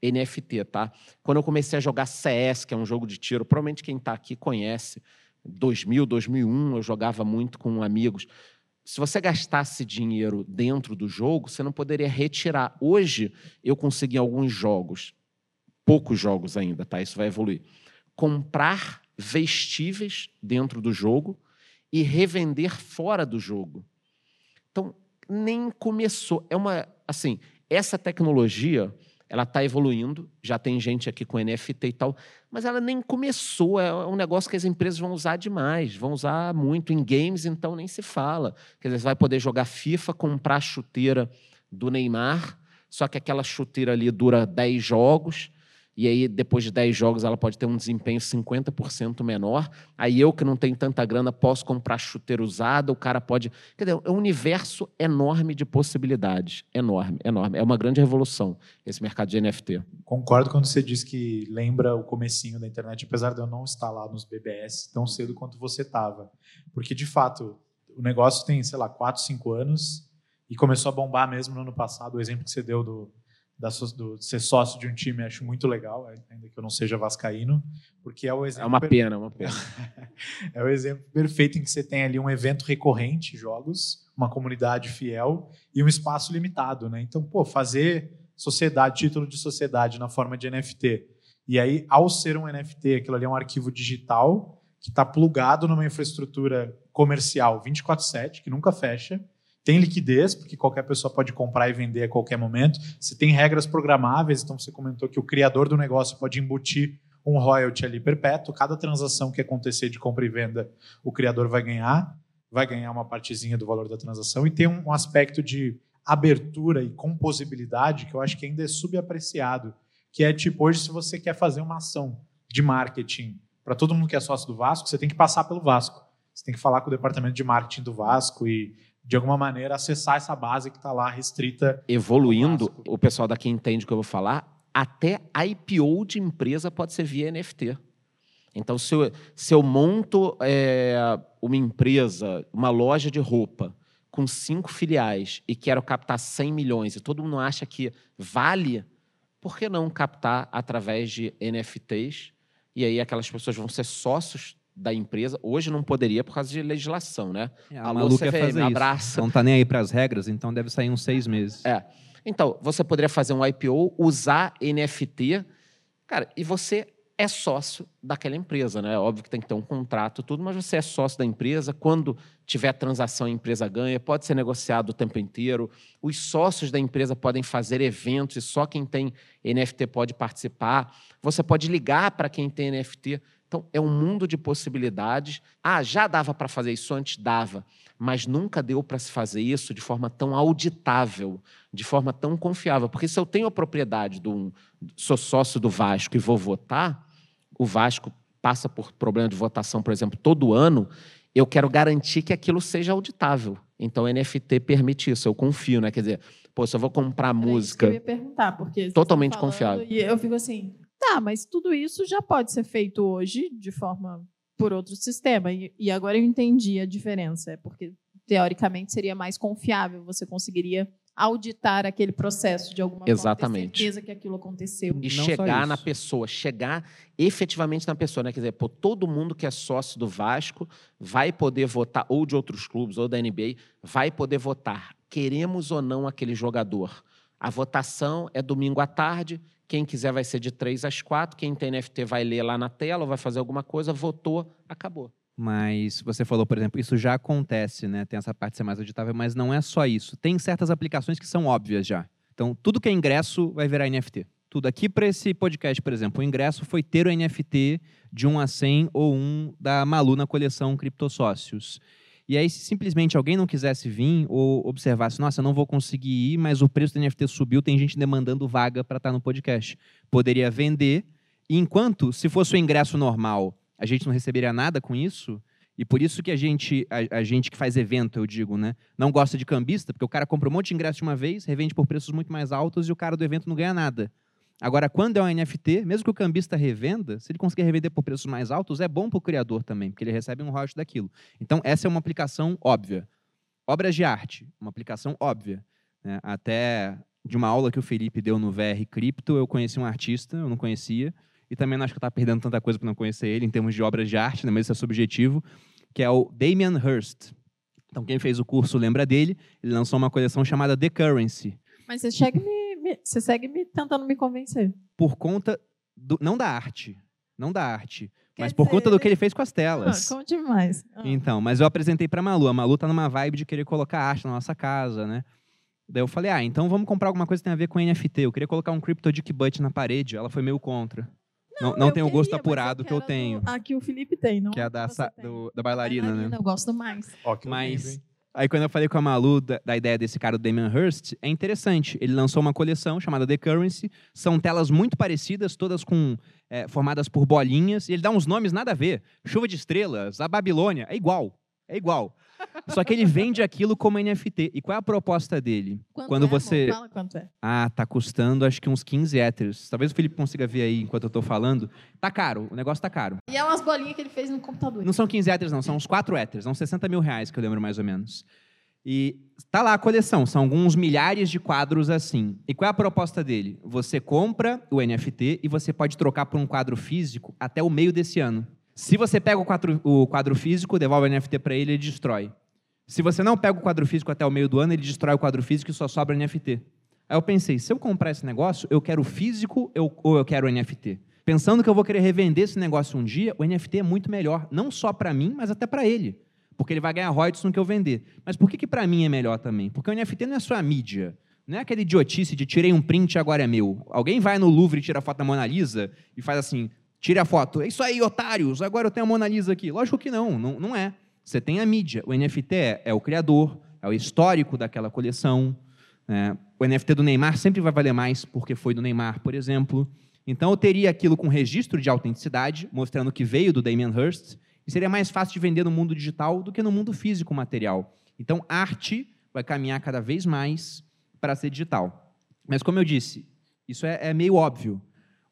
NFT, tá? Quando eu comecei a jogar CS, que é um jogo de tiro, provavelmente quem está aqui conhece. 2000, 2001, eu jogava muito com amigos. Se você gastasse dinheiro dentro do jogo, você não poderia retirar. Hoje, eu consegui alguns jogos, poucos jogos ainda, tá? Isso vai evoluir. Comprar vestíveis dentro do jogo e revender fora do jogo. Então, nem começou. É uma, assim, essa tecnologia, ela está evoluindo, já tem gente aqui com NFT e tal, mas ela nem começou. É um negócio que as empresas vão usar demais, vão usar muito. Em games, então, nem se fala. Quer dizer, você vai poder jogar FIFA, comprar a chuteira do Neymar, só que aquela chuteira ali dura 10 jogos, e aí, depois de 10 jogos, ela pode ter um desempenho 50% menor. Aí eu, que não tenho tanta grana, posso comprar chuteira usada, o cara pode. Quer dizer, é um universo enorme de possibilidades. Enorme, enorme. É uma grande revolução esse mercado de NFT. Concordo quando você diz que lembra o comecinho da internet, apesar de eu não estar lá nos BBS tão cedo quanto você estava. Porque, de fato, o negócio tem, sei lá, 4, 5 anos e começou a bombar mesmo no ano passado. O exemplo que você deu do, da, do ser sócio de um time acho muito legal, ainda que eu não seja vascaíno, porque é o exemplo É uma pena, é uma pena. é o exemplo perfeito em que você tem ali um evento recorrente, jogos, uma comunidade fiel e um espaço limitado, né? Então, pô, fazer sociedade, título de sociedade na forma de NFT. E aí, ao ser um NFT, aquilo ali é um arquivo digital que está plugado numa infraestrutura comercial 24/7, que nunca fecha. Tem liquidez, porque qualquer pessoa pode comprar e vender a qualquer momento. Você tem regras programáveis, então você comentou que o criador do negócio pode embutir um royalty ali perpétuo. Cada transação que acontecer de compra e venda, o criador vai ganhar, vai ganhar uma partezinha do valor da transação. E tem um, aspecto de abertura e composibilidade que eu acho que ainda é subapreciado, que é tipo, hoje, se você quer fazer uma ação de marketing para todo mundo que é sócio do Vasco, você tem que passar pelo Vasco. Você tem que falar com o departamento de marketing do Vasco e, de alguma maneira, acessar essa base que está lá restrita. Evoluindo, o pessoal daqui entende o que eu vou falar, até IPO de empresa pode ser via NFT. Então, se eu, se eu monto é, uma empresa, uma loja de roupa, com cinco filiais e quero captar 100 milhões e todo mundo acha que vale, por que não captar através de NFTs? E aí aquelas pessoas vão ser sócios da empresa. Hoje não poderia por causa de legislação, né? É, a Alô, CVM, fazer isso. abraço. Não tá nem aí para as regras, então deve sair uns seis meses. É. Então, você poderia fazer um IPO, usar NFT, cara, e você é sócio daquela empresa, né? Óbvio que tem que ter um contrato, tudo, mas você é sócio da empresa. Quando tiver transação, a empresa ganha, pode ser negociado o tempo inteiro. Os sócios da empresa podem fazer eventos e só quem tem NFT pode participar. Você pode ligar para quem tem NFT. Então, é um mundo de possibilidades. Ah, já dava para fazer isso antes? Dava. Mas nunca deu para se fazer isso de forma tão auditável, de forma tão confiável. Porque se eu tenho a propriedade de um. sou sócio do Vasco e vou votar, o Vasco passa por problema de votação, por exemplo, todo ano, eu quero garantir que aquilo seja auditável. Então, o NFT permite isso, eu confio, né? Quer dizer, pô, se eu vou comprar Era isso que música. eu ia perguntar, porque vocês Totalmente falando confiável. E eu fico assim, tá, mas tudo isso já pode ser feito hoje de forma por outro sistema. E, e agora eu entendi a diferença, é porque teoricamente seria mais confiável, você conseguiria auditar aquele processo de alguma Exatamente. forma, ter certeza que aquilo aconteceu. E Não chegar na pessoa, chegar efetivamente na pessoa, né? Quer dizer, pô, todo mundo que é sócio do Vasco vai poder votar, ou de outros clubes, ou da NBA, vai poder votar. Queremos ou não aquele jogador. A votação é domingo à tarde. Quem quiser vai ser de três às quatro. Quem tem NFT vai ler lá na tela ou vai fazer alguma coisa. Votou, acabou. Mas você falou, por exemplo, isso já acontece, né? Tem essa parte de ser mais auditável, mas não é só isso. Tem certas aplicações que são óbvias já. Então, tudo que é ingresso vai virar NFT. Tudo aqui para esse podcast, por exemplo, o ingresso foi ter o NFT de 1 a 100 ou um da Malu na coleção Criptosócios. E aí, se simplesmente alguém não quisesse vir ou observasse, nossa, eu não vou conseguir ir, mas o preço do NFT subiu, tem gente demandando vaga para estar no podcast. Poderia vender, e enquanto, se fosse o ingresso normal, a gente não receberia nada com isso, e por isso que a gente, a, a gente que faz evento, eu digo, né, não gosta de cambista, porque o cara compra um monte de ingresso de uma vez, revende por preços muito mais altos e o cara do evento não ganha nada. Agora, quando é um NFT, mesmo que o cambista revenda, se ele conseguir revender por preços mais altos, é bom para o criador também, porque ele recebe um royalty daquilo. Então, essa é uma aplicação óbvia. Obras de arte, uma aplicação óbvia. né? Até de uma aula que o Felipe deu no VR Cripto, eu conheci um artista, eu não conhecia, e também não acho que eu estava perdendo tanta coisa para não conhecer ele em termos de obras de arte, né? mas isso é subjetivo, que é o Damian Hirst. Então, quem fez o curso lembra dele, ele lançou uma coleção chamada The Currency, Mas você, chega me, me- você segue me tentando me convencer. por conta, do, não da arte, não da arte, Quer mas por conta dizer, do que ele fez com as Ah, telas. conte mais. Ah. Então, mas eu apresentei pra Malu. A Malu tá numa vibe de querer colocar arte na nossa casa, né? Daí eu falei, ah, então vamos comprar alguma coisa que tem a ver com NFT. Eu queria colocar um Crypto Dick Butt na parede. Ela foi meio contra. Não, não, eu tem o gosto mas apurado que eu tenho. do- A que o Felipe tem, não Que é a a da, sa- do- da bailarina, né? Eu gosto mais. Ó, que Mas-? Aí quando eu falei com a Malu da, da ideia desse cara, o Damian Hirst, é interessante. Ele lançou uma coleção chamada The Currency. São telas muito parecidas, todas com é, formadas por bolinhas. E ele dá uns nomes nada a ver. Chuva de Estrelas, a Babilônia. É igual. É igual. Só que ele vende aquilo como NFT. E qual é a proposta dele? Quanto Quando é, você- amor? Fala quanto é. Ah, tá custando acho que uns 15 héteros. Talvez o Felipe consiga ver aí enquanto eu tô falando. Tá caro, o negócio tá caro. E é umas bolinhas que ele fez no computador. Não são 15 héteros, não, são uns 4 héteros, são 60 mil reais que eu lembro mais ou menos. E tá lá a coleção, são alguns milhares de quadros assim. E qual é a proposta dele? Você compra o NFT e você pode trocar por um quadro físico até o meio desse ano. Se você pega o quadro, o quadro físico, devolve o NFT para ele, ele destrói. Se você não pega o quadro físico até o meio do ano, ele destrói o quadro físico e só sobra NFT. Aí eu pensei, se eu comprar esse negócio, eu quero o físico eu- ou eu quero o NFT? Pensando que eu vou querer revender esse negócio um dia, o NFT é muito melhor, não só para mim, mas até para ele. Porque ele vai ganhar royalties no que eu vender. Mas por que, que para mim é melhor também? Porque o NFT não é só a mídia. Não é aquela idiotice de tirei um print e agora é meu. Alguém vai no Louvre e tira a foto da Mona Lisa e faz assim, tira a foto. É isso aí, otários, agora eu tenho a Mona Lisa aqui. Lógico que não, não, não é. Você tem a mídia. O NFT é, é o criador, é o histórico daquela coleção. né? O NFT do Neymar sempre vai valer mais porque foi do Neymar, por exemplo. Então eu teria aquilo com registro de autenticidade, mostrando que veio do Damien Hirst, e seria mais fácil de vender no mundo digital do que no mundo físico material. Então, arte vai caminhar cada vez mais para ser digital. Mas, como eu disse, isso é, é meio óbvio.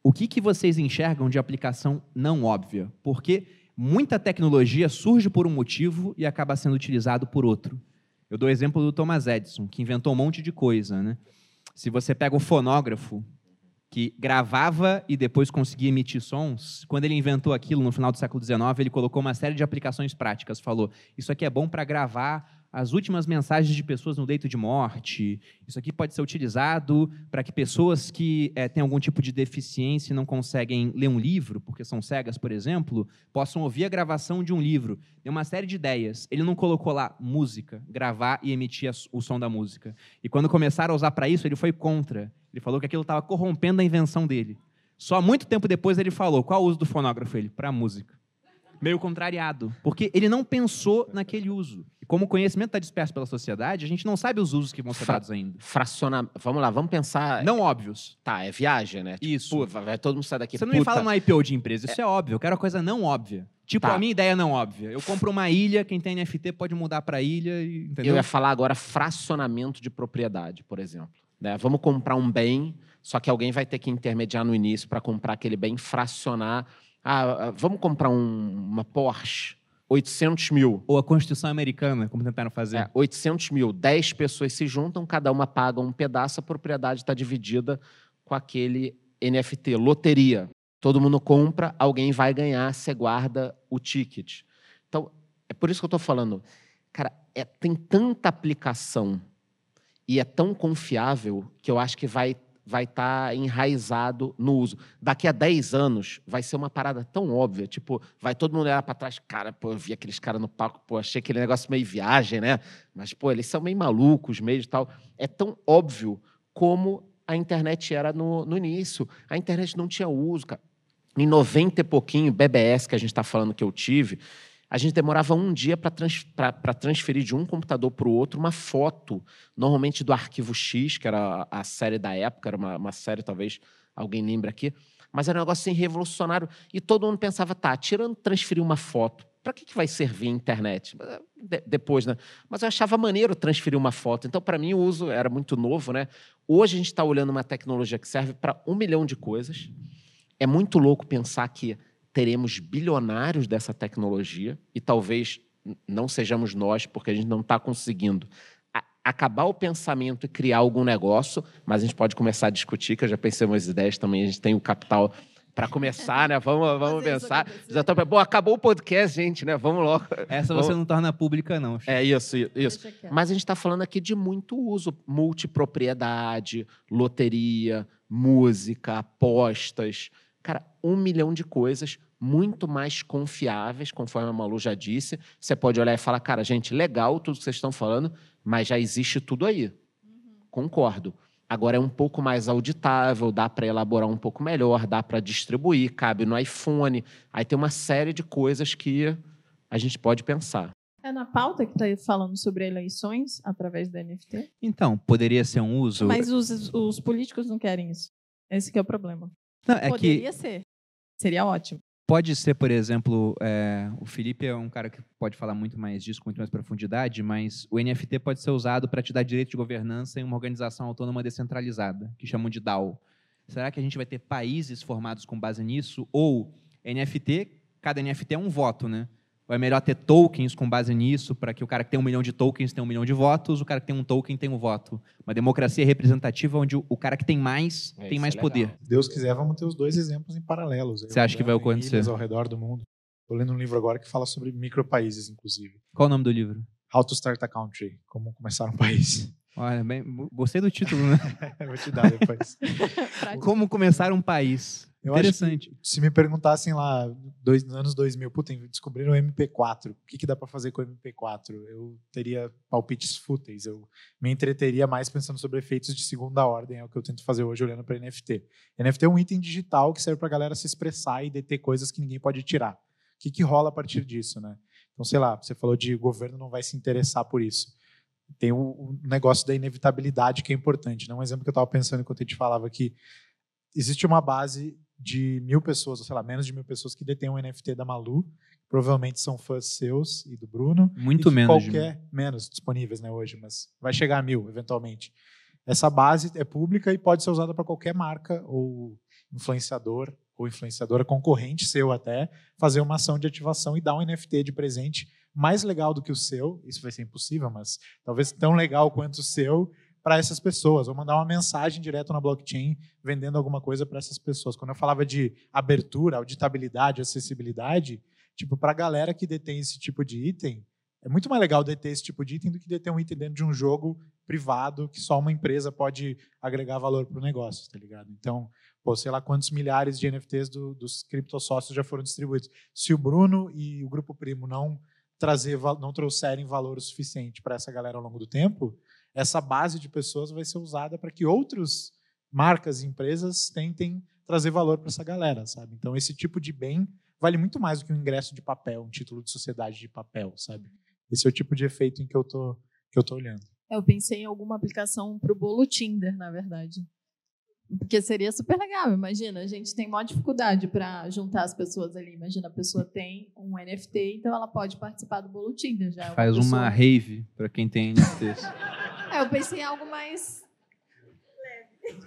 O que, que vocês enxergam de aplicação não óbvia? Porque muita tecnologia surge por um motivo e acaba sendo utilizado por outro. Eu dou o exemplo do Thomas Edison, que inventou um monte de coisa. Né? Se você pega o fonógrafo, que gravava e depois conseguia emitir sons, quando ele inventou aquilo no final do século XIX, ele colocou uma série de aplicações práticas. Falou: Isso aqui é bom para gravar as últimas mensagens de pessoas no leito de morte. Isso aqui pode ser utilizado para que pessoas que eh, têm algum tipo de deficiência e não conseguem ler um livro, porque são cegas, por exemplo, possam ouvir a gravação de um livro. Tem uma série de ideias. Ele não colocou lá música, gravar e emitir o som da música. E quando começaram a usar para isso, ele foi contra. Ele falou que aquilo estava corrompendo a invenção dele. Só muito tempo depois ele falou: qual o uso do fonógrafo? Ele, para música. Meio contrariado, porque ele não pensou naquele uso. Como o conhecimento está disperso pela sociedade, a gente não sabe os usos que vão ser Fra- dados ainda. Fraciona... Vamos lá, vamos pensar. Não óbvios. Tá, é viagem, né? Tipo, Isso. pô, vai todo mundo sair daqui. Você não me puta, fala no IPO de empresa, isso é, óbvio. Eu quero a coisa não óbvia. Tipo, Tá. a minha ideia não óbvia. Eu compro uma ilha, quem tem NFT pode mudar para ilha, e- entendeu? Eu ia falar agora fracionamento de propriedade, por exemplo. né? Vamos comprar um bem, só que alguém vai ter que intermediar no início para comprar aquele bem, fracionar. Ah, ah, vamos comprar um- uma Porsche, 800 mil. Ou a Constituição Americana, como tentaram fazer. É, 800 mil. 10 pessoas se juntam, cada uma paga um pedaço, a propriedade está dividida com aquele NFT. Loteria. Todo mundo compra, alguém vai ganhar, você guarda o ticket. Então, é por isso que eu estou falando. Cara, é, tem tanta aplicação e é tão confiável que eu acho que vai vai estar enraizado no uso. Daqui a 10 anos vai ser uma parada tão óbvia, tipo, vai todo mundo olhar para trás, cara, pô, eu vi aqueles caras no palco, pô, achei aquele negócio meio viagem, né? Mas pô, eles são meio malucos, meio de tal. É tão óbvio como a internet era no, no início. A internet não tinha uso, cara. Em 90 e pouquinho, BBS que a gente está falando que eu tive, a gente demorava um dia para trans, transferir de um computador para o outro uma foto, normalmente do Arquivo X, que era a série da época, era uma, uma série, talvez alguém lembre aqui, mas era um negócio assim, revolucionário. E todo mundo pensava, tá, tirando transferir uma foto, para que, que vai servir a internet? De- depois, né? Mas eu achava maneiro transferir uma foto. Então, para mim, o uso era muito novo, né? Hoje a gente está olhando uma tecnologia que serve para um milhão de coisas. É muito louco pensar que teremos bilionários dessa tecnologia e talvez não sejamos nós, porque a gente não está conseguindo acabar o pensamento e criar algum negócio, mas a gente pode começar a discutir, que eu já pensei umas ideias também, a gente tem o capital para começar, né? Vamos, vamos Fazer pensar. Já tô, bom, acabou o podcast, gente, né? Vamos logo. Essa Vamos- você não torna pública, não. É isso, isso. Mas a gente está falando aqui de muito uso: multipropriedade, loteria, música, apostas. Um milhão de coisas muito mais confiáveis, conforme a Malu já disse. Você pode olhar e falar, cara, gente, legal tudo que vocês estão falando, mas já existe tudo aí. Concordo. Agora é um pouco mais auditável, dá para elaborar um pouco melhor, dá para distribuir, cabe no iPhone. Aí tem uma série de coisas que a gente pode pensar. É na pauta que está falando sobre eleições através da NFT? Então, poderia ser um uso. Mas os, os políticos não querem isso. Esse que é o problema. Não, é que Poderia ser. Seria ótimo. pode ser, por exemplo, é, o Felipe é um cara que pode falar muito mais disso, com muito mais profundidade, mas o NFT pode ser usado para te dar direito de governança em uma organização autônoma descentralizada, que chamam de DAO. Será que a gente vai ter países formados com base nisso? Ou NFT, cada NFT é um voto, né? Ou é melhor ter tokens com base nisso, para que o cara que tem um milhão de tokens tenha um milhão de votos, o cara que tem um token tem um voto. Uma democracia representativa onde o- cara que tem mais É, tem mais é poder. Deus quiser, vamos ter os dois exemplos em paralelos. Você acha que vai acontecer? ao redor do mundo. Estou lendo um livro agora que fala sobre micropaíses, inclusive. Qual o nome do livro? How to Start a Country, como começar um país. Olha, bem, gostei do título, né? Vou te dar depois. Como começar um país. Eu Interessante. Se me perguntassem lá, dois, nos anos 2000, puta, descobriram o MP4, o que, que dá para fazer com o MP4? Eu teria palpites fúteis, eu me entreteria mais pensando sobre efeitos de segunda ordem, é o que eu tento fazer hoje olhando para NFT. NFT é um item digital que serve para a galera se expressar e deter coisas que ninguém pode tirar. O que, que rola a partir disso, né? Então, sei lá, você falou de governo não vai se interessar por isso. Tem o, o negócio da inevitabilidade que é importante. Né? Um exemplo que eu estava pensando enquanto a gente falava aqui, existe uma base de mil pessoas, ou sei lá, menos de mil pessoas que detêm um NFT da Malu, provavelmente são fãs seus e do Bruno. Muito de menos. de. Qualquer, menos disponíveis né, hoje, mas vai chegar a mil, eventualmente. Essa base é pública e pode ser usada para qualquer marca ou influenciador ou influenciadora concorrente seu até fazer uma ação de ativação e dar um NFT de presente mais legal do que o seu. Isso vai ser impossível, mas talvez tão legal quanto o seu para essas pessoas, ou mandar uma mensagem direto na blockchain vendendo alguma coisa para essas pessoas. Quando eu falava de abertura, auditabilidade, acessibilidade, tipo, para a galera que detém esse tipo de item, é muito mais legal deter esse tipo de item do que deter um item dentro de um jogo privado que só uma empresa pode agregar valor para o negócio, tá ligado? Então, pô, sei lá quantos milhares de NFTs do, dos criptossócios já foram distribuídos. Se o Bruno e o Grupo Primo não trazer, não trouxerem valor o suficiente para essa galera ao longo do tempo, essa base de pessoas vai ser usada para que outros marcas e empresas tentem trazer valor para essa galera, sabe? Então esse tipo de bem vale muito mais do que um ingresso de papel, um título de sociedade de papel, sabe? Esse é o tipo de efeito em que eu tô que eu tô olhando. Eu pensei em alguma aplicação para o bolo Tinder, na verdade. Porque seria super legal, imagina, a gente tem maior dificuldade para juntar as pessoas ali. Imagina, a pessoa tem um NFT, então ela pode participar do bolo Tinder já. é Faz uma, pessoa... rave para quem tem NFTs. É, eu pensei em algo mais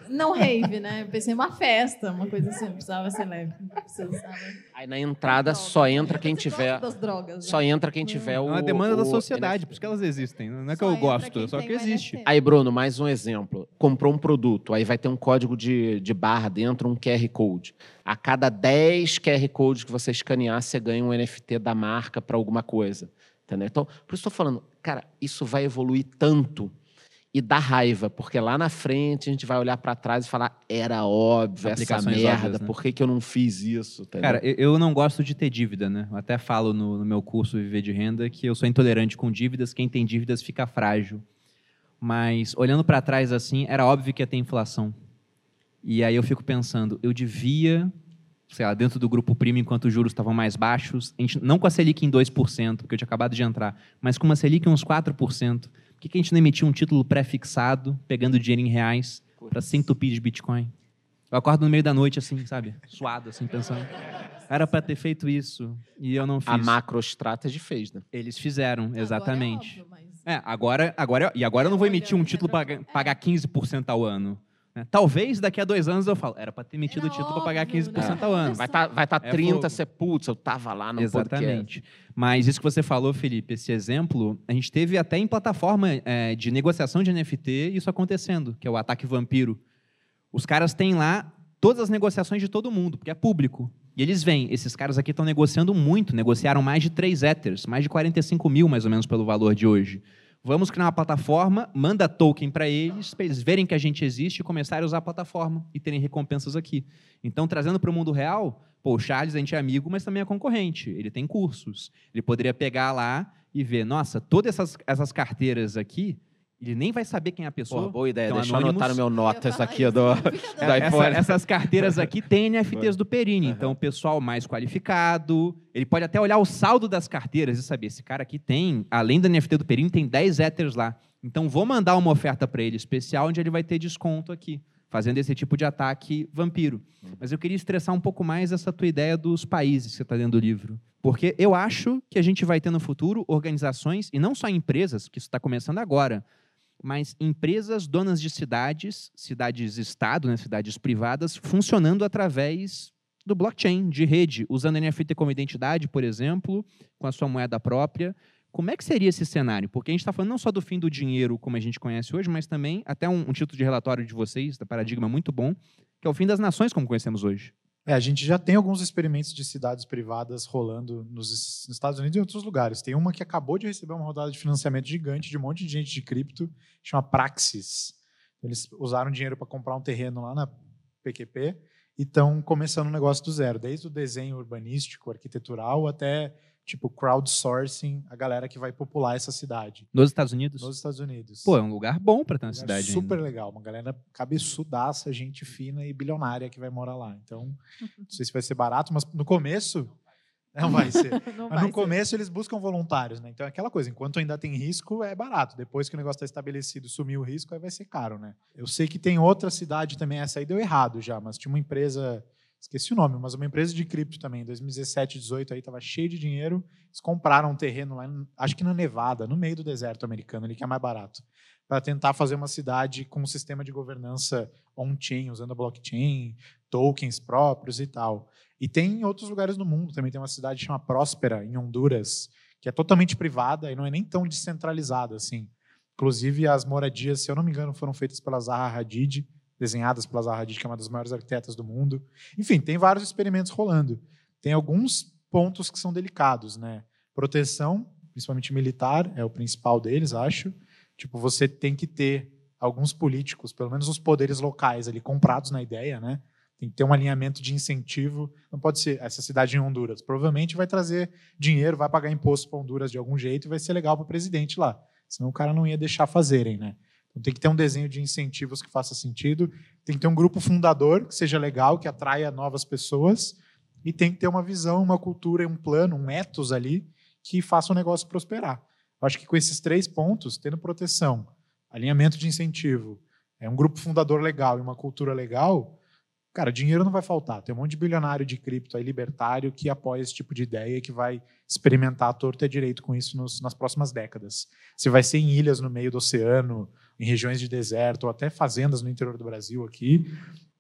não rave, né? Eu pensei em uma festa, uma coisa assim, precisava ser leve. Precisava... Aí na entrada só entra quem tiver. Das drogas, né? Só entra quem tiver É o. uma demanda da o sociedade, NFT. por isso que elas existem. Não é que Só eu gosto, só que existe. Aí, Bruno, mais um exemplo. Comprou um produto, aí vai ter um código de, de barra dentro, um QR Code. A cada 10 QR Codes que você escanear, você ganha um NFT da marca para alguma coisa. Entendeu? Então, por isso estou falando, cara, isso vai evoluir tanto e dá raiva, porque lá na frente a gente vai olhar para trás e falar, era óbvio essa merda, óbvias, né? por que, que eu não fiz isso? Entendeu? Cara, eu- eu não gosto de ter dívida, né? Eu até falo no, no meu curso Viver de Renda que eu sou intolerante com dívidas, quem tem dívidas fica frágil. Mas olhando para trás assim, era óbvio que ia ter inflação. E aí eu fico pensando, eu devia, sei lá, dentro do grupo primo, enquanto os juros estavam mais baixos, a gente, não com a Selic em 2%, porque eu tinha acabado de entrar, mas com uma Selic em uns 4%, por que, que a gente não emitiu um título pré-fixado, pegando dinheiro em reais, para se entupir de Bitcoin? Eu acordo no meio da noite, assim, sabe? Suado, assim, pensando. Era para ter feito isso e eu não fiz. a MacroStrategy fez, né? Eles fizeram, Agora é exatamente. óbvio, mas- É, agora, agora, e agora eu não vou emitir um título para É. pagar 15% ao ano. Né? Talvez daqui a dois anos eu falo, era para ter emitido o título para pagar óbvio, 15% né? ao ano. Vai estar vai tá É 30, fogo. você, putz, eu tava lá no podcast. Exatamente. Mas isso que você falou, Felipe, esse exemplo, a gente teve até em plataforma é, de negociação de NFT isso acontecendo, que é o ataque vampiro. Os caras têm lá todas as negociações de todo mundo, porque é público. E eles vêm, esses caras aqui estão negociando muito, negociaram mais de 3 Ethers, mais de 45 mil mais ou menos pelo valor de hoje. Vamos criar uma plataforma, manda token para eles, para eles verem que a gente existe e começarem a usar a plataforma e terem recompensas aqui. Então, trazendo para o mundo real, pô, o Charles, a gente é amigo, mas também é concorrente. Ele tem cursos. Ele poderia pegar lá e ver, nossa, todas essas, essas carteiras aqui, ele nem vai saber quem é a pessoa. Pô, boa ideia. Então, Deixa eu anotar no meu notas aqui isso, do, do dando- Essa- iPhone. essas carteiras aqui têm NFTs do Perini. Então, o pessoal mais qualificado, ele pode até olhar o saldo das carteiras e saber, esse cara aqui tem, além do NFT do Perini, tem 10 Ethers lá. Então, vou mandar uma oferta para ele especial, onde ele vai ter desconto aqui, fazendo esse tipo de ataque vampiro. Mas eu queria estressar um pouco mais essa tua ideia dos países que você está dentro do livro. Porque eu acho que a gente vai ter no futuro organizações, e não só empresas, que isso está começando agora, mas empresas donas de cidades, cidades-estado, né, cidades privadas, funcionando através do blockchain, de rede, usando NFT como identidade, por exemplo, com a sua moeda própria. Como é que seria esse cenário? Porque a gente está falando não só do fim do dinheiro como a gente conhece hoje, mas também, até um, um título de relatório de vocês, da Paradigma muito bom, que é o fim das nações como conhecemos hoje. É, a gente já tem alguns experimentos de cidades privadas rolando nos Es- nos Estados Unidos e em outros lugares. Tem uma que acabou de receber uma rodada de financiamento gigante de um monte de gente de cripto, chama Praxis. Eles usaram dinheiro para comprar um terreno lá na PQP e estão começando um negócio do zero, desde o desenho urbanístico, arquitetural, até tipo crowdsourcing, a galera que vai popular essa cidade Nos Estados Unidos? nos Estados Unidos. Pô, é um lugar bom para ter uma Um cidade super ainda. legal, uma galera cabeçudaça, gente fina e bilionária que vai morar lá. Então, não sei se vai ser barato, mas no começo não vai ser. Não Mas vai no ser. começo eles buscam voluntários, né? Então é aquela coisa, enquanto ainda tem risco, é barato. Depois que o negócio está estabelecido, sumiu o risco, aí vai ser caro, né? Eu sei que tem outra cidade também, essa aí deu errado já, mas tinha uma empresa, esqueci o nome, mas uma empresa de cripto também, em 2017, 18 aí tava cheio de dinheiro. Eles compraram um terreno lá, acho que na Nevada, no meio do deserto americano, ali que é mais barato, para tentar fazer uma cidade com um sistema de governança on-chain, usando a blockchain, tokens próprios e tal. E tem em outros lugares do mundo também. Tem uma cidade que chama Próspera, em Honduras, que é totalmente privada e não é nem tão descentralizada assim. Inclusive, as moradias, se eu não me engano, foram feitas pela Zaha Hadid, desenhadas pela Zaha Hadid, que é uma das maiores arquitetas do mundo. Enfim, tem vários experimentos rolando. Tem alguns pontos que são delicados, né? Proteção, principalmente militar, é o principal deles, acho. Tipo, você tem que ter alguns políticos, pelo menos os poderes locais ali, comprados na ideia, né? Tem que ter um alinhamento de incentivo. Não pode ser essa cidade em Honduras. Provavelmente vai trazer dinheiro, vai pagar imposto para Honduras de algum jeito e vai ser legal para o presidente lá. Senão o cara não ia deixar fazerem, né? Então, tem que ter um desenho de incentivos que faça sentido, tem que ter um grupo fundador que seja legal, que atraia novas pessoas, e tem que ter uma visão, uma cultura, um plano, um ethos ali que faça o negócio prosperar. Eu acho que com esses três pontos, tendo proteção, alinhamento de incentivo, é um grupo fundador legal e uma cultura legal, cara, dinheiro não vai faltar. Tem um monte de bilionário de cripto aí, libertário, que apoia esse tipo de ideia e que vai experimentar a torta e direito com isso nos, nas próximas décadas. Se vai ser em ilhas no meio do oceano, em regiões de deserto, ou até fazendas no interior do Brasil aqui,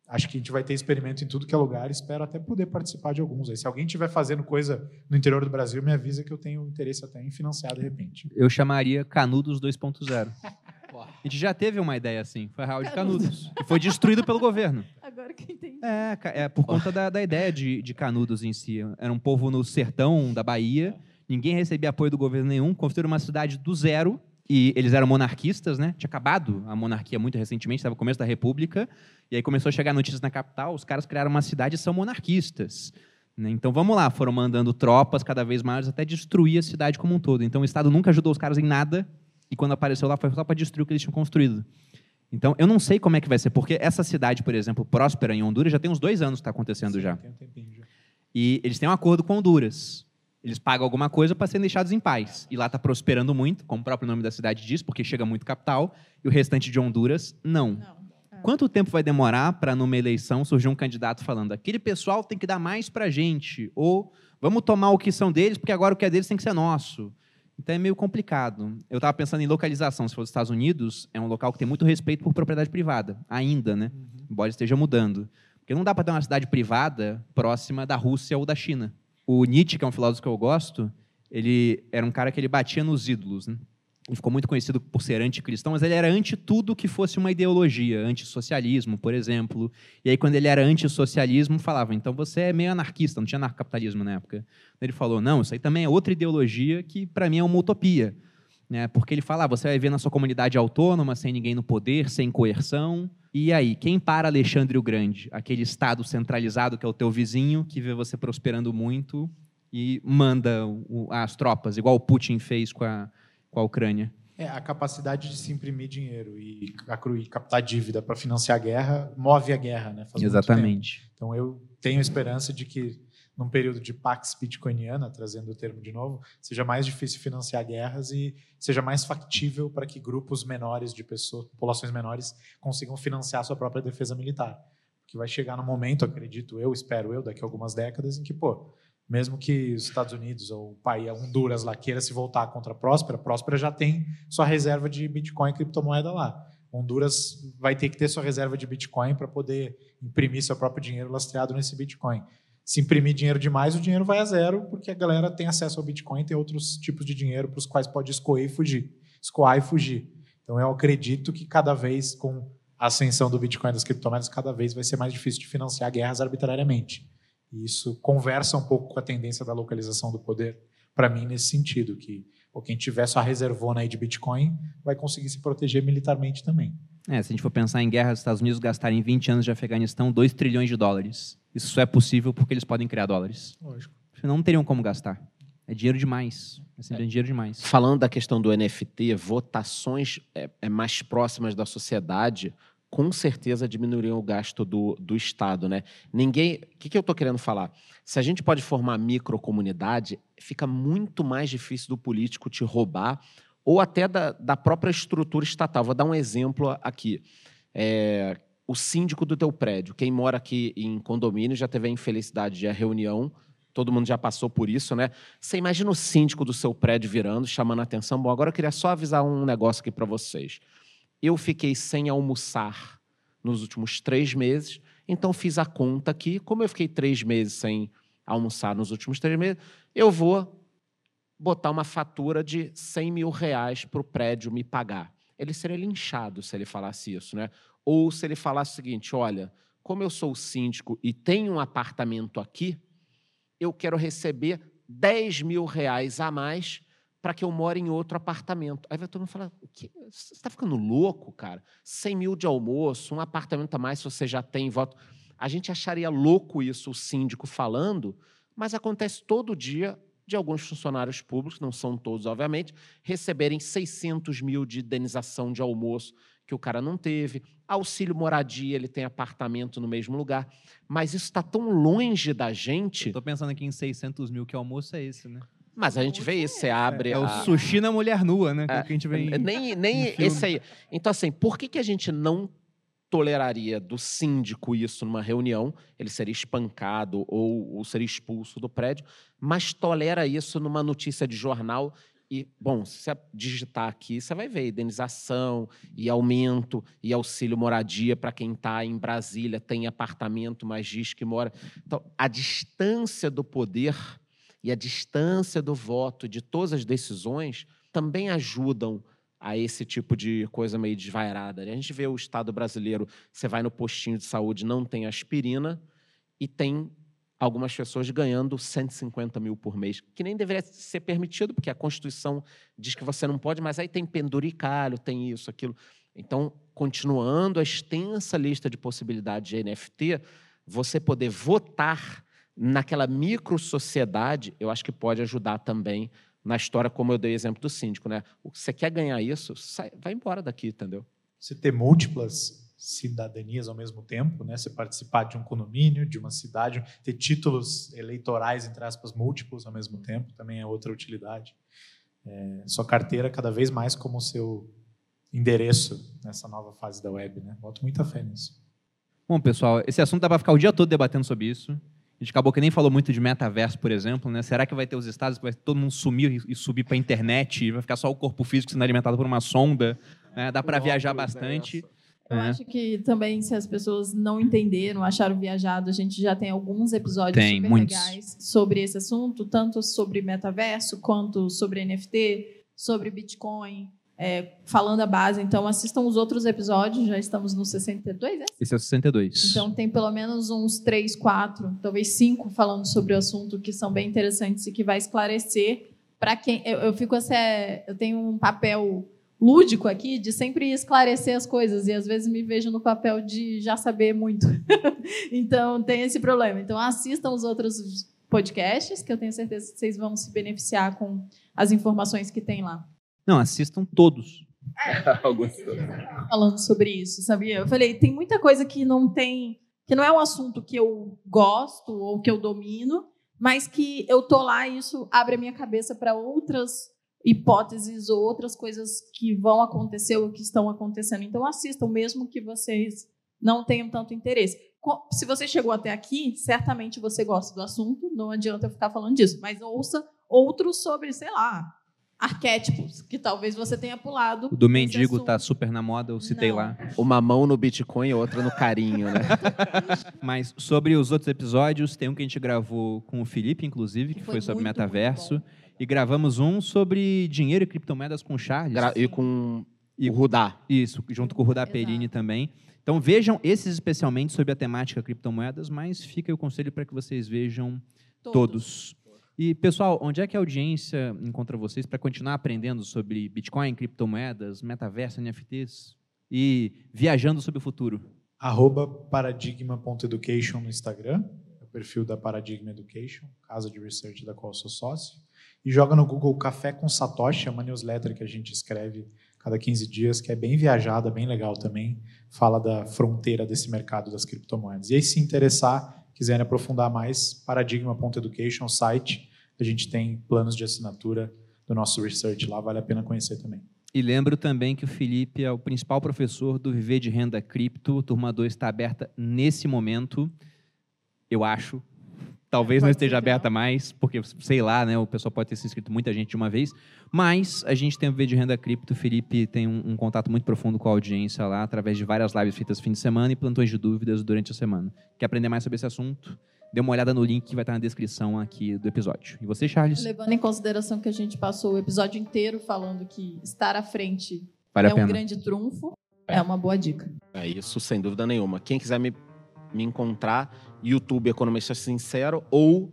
acho que a gente vai ter experimento em tudo que é lugar. Espero até poder participar de alguns. Aí, se alguém estiver fazendo coisa no interior do Brasil, me avisa que eu tenho interesse até em financiar de repente. Eu chamaria Canudos 2.0. A gente já teve uma ideia assim, foi Arraial de Canudos, que foi destruído pelo governo. Agora que eu entendi. É, é por conta da, da ideia de, de Canudos em si. Era um povo no sertão da Bahia, ninguém recebia apoio do governo nenhum, construíram uma cidade do zero, e eles eram monarquistas, né? Tinha acabado a monarquia muito recentemente, estava no começo da República, e aí começou a chegar notícias na capital, os caras criaram uma cidade e são monarquistas. né? Então vamos lá, foram mandando tropas cada vez maiores até destruir a cidade como um todo. Então o Estado nunca ajudou os caras em nada, e quando apareceu lá foi só para destruir o que eles tinham construído. Então, eu não sei como é que vai ser, porque essa cidade, por exemplo, próspera em Honduras, já tem uns dois anos que está acontecendo já. Tem um tempinho já. E eles têm um acordo com Honduras. Eles pagam alguma coisa para serem deixados em paz. E lá está prosperando muito, como o próprio nome da cidade diz, porque chega muito capital, e o restante de Honduras, não. Não. Quanto tempo vai demorar para, numa eleição, surgir um candidato falando aquele pessoal tem que dar mais para a gente, ou vamos tomar o que são deles, porque agora o que é deles tem que ser nosso. Então é meio complicado. Eu estava pensando em localização. Se for os Estados Unidos, é um local que tem muito respeito por propriedade privada, ainda, né? Embora esteja mudando. Porque não dá para ter uma cidade privada próxima da Rússia ou da China. O Nietzsche, que é um filósofo que eu gosto, ele era um cara que ele batia nos ídolos, né? Ele ficou muito conhecido por ser anticristão, mas ele era anti tudo que fosse uma ideologia, antissocialismo, por exemplo. E aí, quando ele era antissocialismo, falava, então você é meio anarquista, não tinha anarcapitalismo na época. Ele falou, não, isso aí também é outra ideologia que, para mim, é uma utopia. Né? Porque ele fala, ah, você vai viver na sua comunidade autônoma, sem ninguém no poder, sem coerção. E aí, quem para Alexandre o Grande? Aquele estado centralizado que é o teu vizinho, que vê você prosperando muito e manda o- as tropas, igual o Putin fez com a, com a Ucrânia. É, a capacidade de se imprimir dinheiro e e captar dívida para financiar a guerra move a guerra, né? Faz. Exatamente. Então eu tenho esperança de que num período de pax bitcoiniana, trazendo o termo de novo, seja mais difícil financiar guerras e seja mais factível para que grupos menores de pessoas, populações menores, consigam financiar sua própria defesa militar. Porque vai chegar no momento, acredito eu, espero eu, daqui a algumas décadas, em que, pô, mesmo que os Estados Unidos ou o país, a Honduras lá queira se voltar contra a Próspera, a Próspera já tem sua reserva de Bitcoin e criptomoeda lá. Honduras vai ter que ter sua reserva de Bitcoin para poder imprimir seu próprio dinheiro lastreado nesse Bitcoin. Se imprimir dinheiro demais, o dinheiro vai a zero, porque a galera tem acesso ao Bitcoin, tem outros tipos de dinheiro para os quais pode escoar e fugir. Escoar e fugir. Então eu acredito que cada vez, com a ascensão do Bitcoin e das criptomoedas, cada vez vai ser mais difícil de financiar guerras arbitrariamente. E isso conversa um pouco com a tendência da localização do poder, para mim, nesse sentido, que pô, quem tiver sua reservona aí de Bitcoin vai conseguir se proteger militarmente também. É, se a gente for pensar em guerra, os Estados Unidos gastarem 20 anos de Afeganistão 2 trilhões de dólares. Isso só é possível porque eles podem criar dólares. Lógico. Senão não teriam como gastar. É dinheiro demais. É simplesmente dinheiro demais. Falando da questão do NFT, votações é, é, mais próximas da sociedade com certeza diminuiriam o gasto do, do Estado, né? Ninguém. O que, que eu estou querendo falar? Se a gente pode formar microcomunidade, fica muito mais difícil do político te roubar ou até da, da própria estrutura estatal. Vou dar um exemplo aqui. É, o síndico do teu prédio, quem mora aqui em condomínio já teve a infelicidade de a reunião, todo mundo já passou por isso, né? Você imagina o síndico do seu prédio virando, chamando a atenção. Bom, agora eu queria só avisar um negócio aqui para vocês. Eu fiquei sem almoçar nos últimos três meses, então fiz a conta aqui. Como eu fiquei três meses sem almoçar nos últimos três meses, eu vou botar uma fatura de 100 mil reais para o prédio me pagar. Ele seria linchado se ele falasse isso, né? Ou se ele falasse o seguinte: olha, como eu sou síndico e tenho um apartamento aqui, eu quero receber 10 mil reais a mais para que eu more em outro apartamento. Aí vai todo mundo falar: o que? você está ficando louco, cara? 100 mil de almoço, um apartamento a mais se você já tem voto. A gente acharia louco isso, o síndico falando, mas acontece todo dia de alguns funcionários públicos, não são todos, obviamente, receberem 600 mil de indenização de almoço que o cara não teve. Auxílio moradia, ele tem apartamento no mesmo lugar. Mas isso está tão longe da gente. Estou pensando aqui em 600 mil, que almoço é esse, né? Mas a gente vê isso, você abre É a... o sushi na mulher nua, né? Que, é É, que a gente vê em... Nem, nem em filme. esse aí. Então, assim, por que, que a gente não toleraria do síndico isso numa reunião? Ele seria espancado ou, ou seria expulso do prédio, mas tolera isso numa notícia de jornal. E, bom, se você digitar aqui, você vai ver indenização e aumento e auxílio moradia para quem está em Brasília, tem apartamento, mas diz que mora. Então, a distância do poder e a distância do voto de todas as decisões também ajudam a esse tipo de coisa meio desvairada. né? A gente vê o Estado brasileiro, você vai no postinho de saúde, não tem aspirina e tem algumas pessoas ganhando 150 mil por mês, que nem deveria ser permitido, porque a Constituição diz que você não pode, mas aí tem penduricalho, tem isso, aquilo. Então, continuando a extensa lista de possibilidades de NFT, você poder votar naquela micro-sociedade, eu acho que pode ajudar também na história, como eu dei exemplo do síndico, né? Você quer ganhar isso, sai- vai embora daqui, entendeu? Você ter múltiplas cidadanias ao mesmo tempo, né? Você participar de um condomínio, de uma cidade, ter títulos eleitorais, entre aspas, múltiplos ao mesmo tempo, também é outra utilidade. É, sua carteira cada vez mais como seu endereço nessa nova fase da web, né? Boto muita fé nisso. Bom, pessoal, esse assunto dá para ficar o dia todo debatendo sobre isso. A gente acabou que nem falou muito de metaverso, por exemplo, né? Será que vai ter os estados que vai todo mundo sumir e- subir para a internet e vai ficar só o corpo físico sendo alimentado por uma sonda? né? Dá para viajar né, bastante. Eu É. acho que também, se as pessoas não entenderam, acharam viajado, a gente já tem alguns episódios Tem, super muitos. legais sobre esse assunto, tanto sobre metaverso, quanto sobre NFT, sobre Bitcoin, é, falando a base. Então, assistam os outros episódios, já estamos no 62, né? Esse é o 62. Então, tem pelo menos uns três, quatro, talvez cinco falando sobre o assunto que são bem interessantes e que vai esclarecer para quem. Eu, eu fico assim, eu tenho um papel lúdico aqui de sempre esclarecer as coisas e às vezes me vejo no papel de já saber muito. então, tem esse problema. Então, assistam os outros podcasts, que eu tenho certeza que vocês vão se beneficiar com as informações que tem lá. Não, assistam todos. falando sobre isso, sabia? Eu falei, tem muita coisa que não tem, que não é um assunto que eu gosto ou que eu domino, mas que eu tô lá e isso abre a minha cabeça para outras hipóteses ou outras coisas que vão acontecer ou que estão acontecendo. Então assistam, mesmo que vocês não tenham tanto interesse. Se você chegou até aqui, certamente você gosta do assunto, não adianta eu ficar falando disso, mas ouça outros sobre, sei lá, arquétipos, que talvez você tenha pulado. O do mendigo tá super na moda, eu citei Não. lá. Uma mão no Bitcoin e outra no carinho, né? Mas sobre os outros episódios, tem um que a gente gravou com o Felipe, inclusive, que, Que foi, foi sobre muito, metaverso. muito E gravamos um sobre dinheiro e criptomoedas com o Charles. Gra- e com E- o Rudá. Isso, junto com o Rudá Exato. Perini também. Então vejam esses especialmente sobre a temática criptomoedas, mas fica o conselho para que vocês vejam todos. E, pessoal, onde é que a audiência encontra vocês para continuar aprendendo sobre Bitcoin, criptomoedas, metaverso, NFTs e viajando sobre o futuro? Arroba paradigma.education no Instagram, é o perfil da Paradigma Education, casa de research da qual sou sócio. E joga no Google Café com Satoshi, é uma newsletter que a gente escreve cada 15 dias, que é bem viajada, bem legal também. Fala da fronteira desse mercado das criptomoedas. E aí, se interessar, quiserem aprofundar mais, paradigma.education, site. A gente tem planos de assinatura do nosso research lá, vale a pena conhecer também. E lembro também que o Felipe é o principal professor do Viver de Renda Cripto. Turma 2 está aberta nesse momento, eu acho. Talvez não esteja aberta não. mais, porque, sei lá, né, o pessoal pode ter se inscrito muita gente de uma vez. Mas a gente tem o Viver de Renda Cripto. O Felipe tem um, um contato muito profundo com a audiência lá, através de várias lives feitas no fim de semana e plantões de dúvidas durante a semana. Quer aprender mais sobre esse assunto? Dê uma olhada no link que vai estar na descrição aqui do episódio. E você, Charles? Levando em consideração que a gente passou o episódio inteiro falando que estar à frente Vale é um grande trunfo, é uma boa dica. É isso, sem dúvida nenhuma. Quem quiser me, me encontrar, YouTube Economista Sincero ou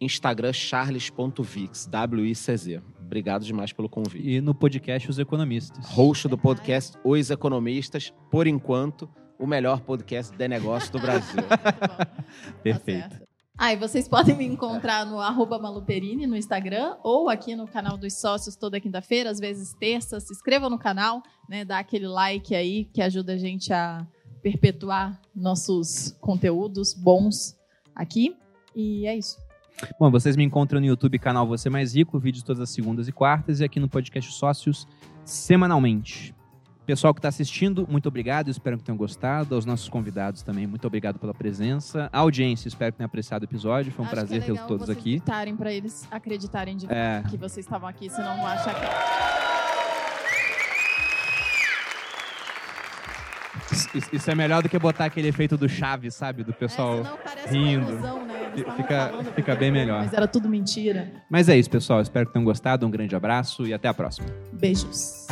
Instagram charles.vix, W-I-C-Z. Obrigado demais pelo convite. E no podcast Os Economistas. Host do podcast Os Economistas, por enquanto, o melhor podcast de negócio do Brasil. Tá Perfeito. certo. Ah, e vocês podem me encontrar no arroba Maluperini no Instagram ou aqui no canal dos sócios toda quinta-feira, às vezes terça. Se inscreva no canal, né? Dá aquele like aí que ajuda a gente a perpetuar nossos conteúdos bons aqui. E é isso. Bom, vocês me encontram no YouTube, canal Você Mais Rico, vídeos todas as segundas e quartas, e aqui no podcast Sócios, semanalmente. Pessoal que está assistindo, muito obrigado, espero que tenham gostado. Aos nossos convidados também, muito obrigado pela presença. A audiência, espero que tenham apreciado o episódio, foi um Acho prazer que é tê-los todos vocês aqui. gritarem para eles acreditarem de É. que vocês estavam aqui, senão não acha que Isso- é melhor do que botar aquele efeito do Chaves, sabe? Do pessoal. é, senão parece rindo. uma ilusão, né? Fica- fica bem melhor. Mas era tudo mentira. Mas é isso, pessoal. Espero que tenham gostado. Um grande abraço e até a próxima. Beijos.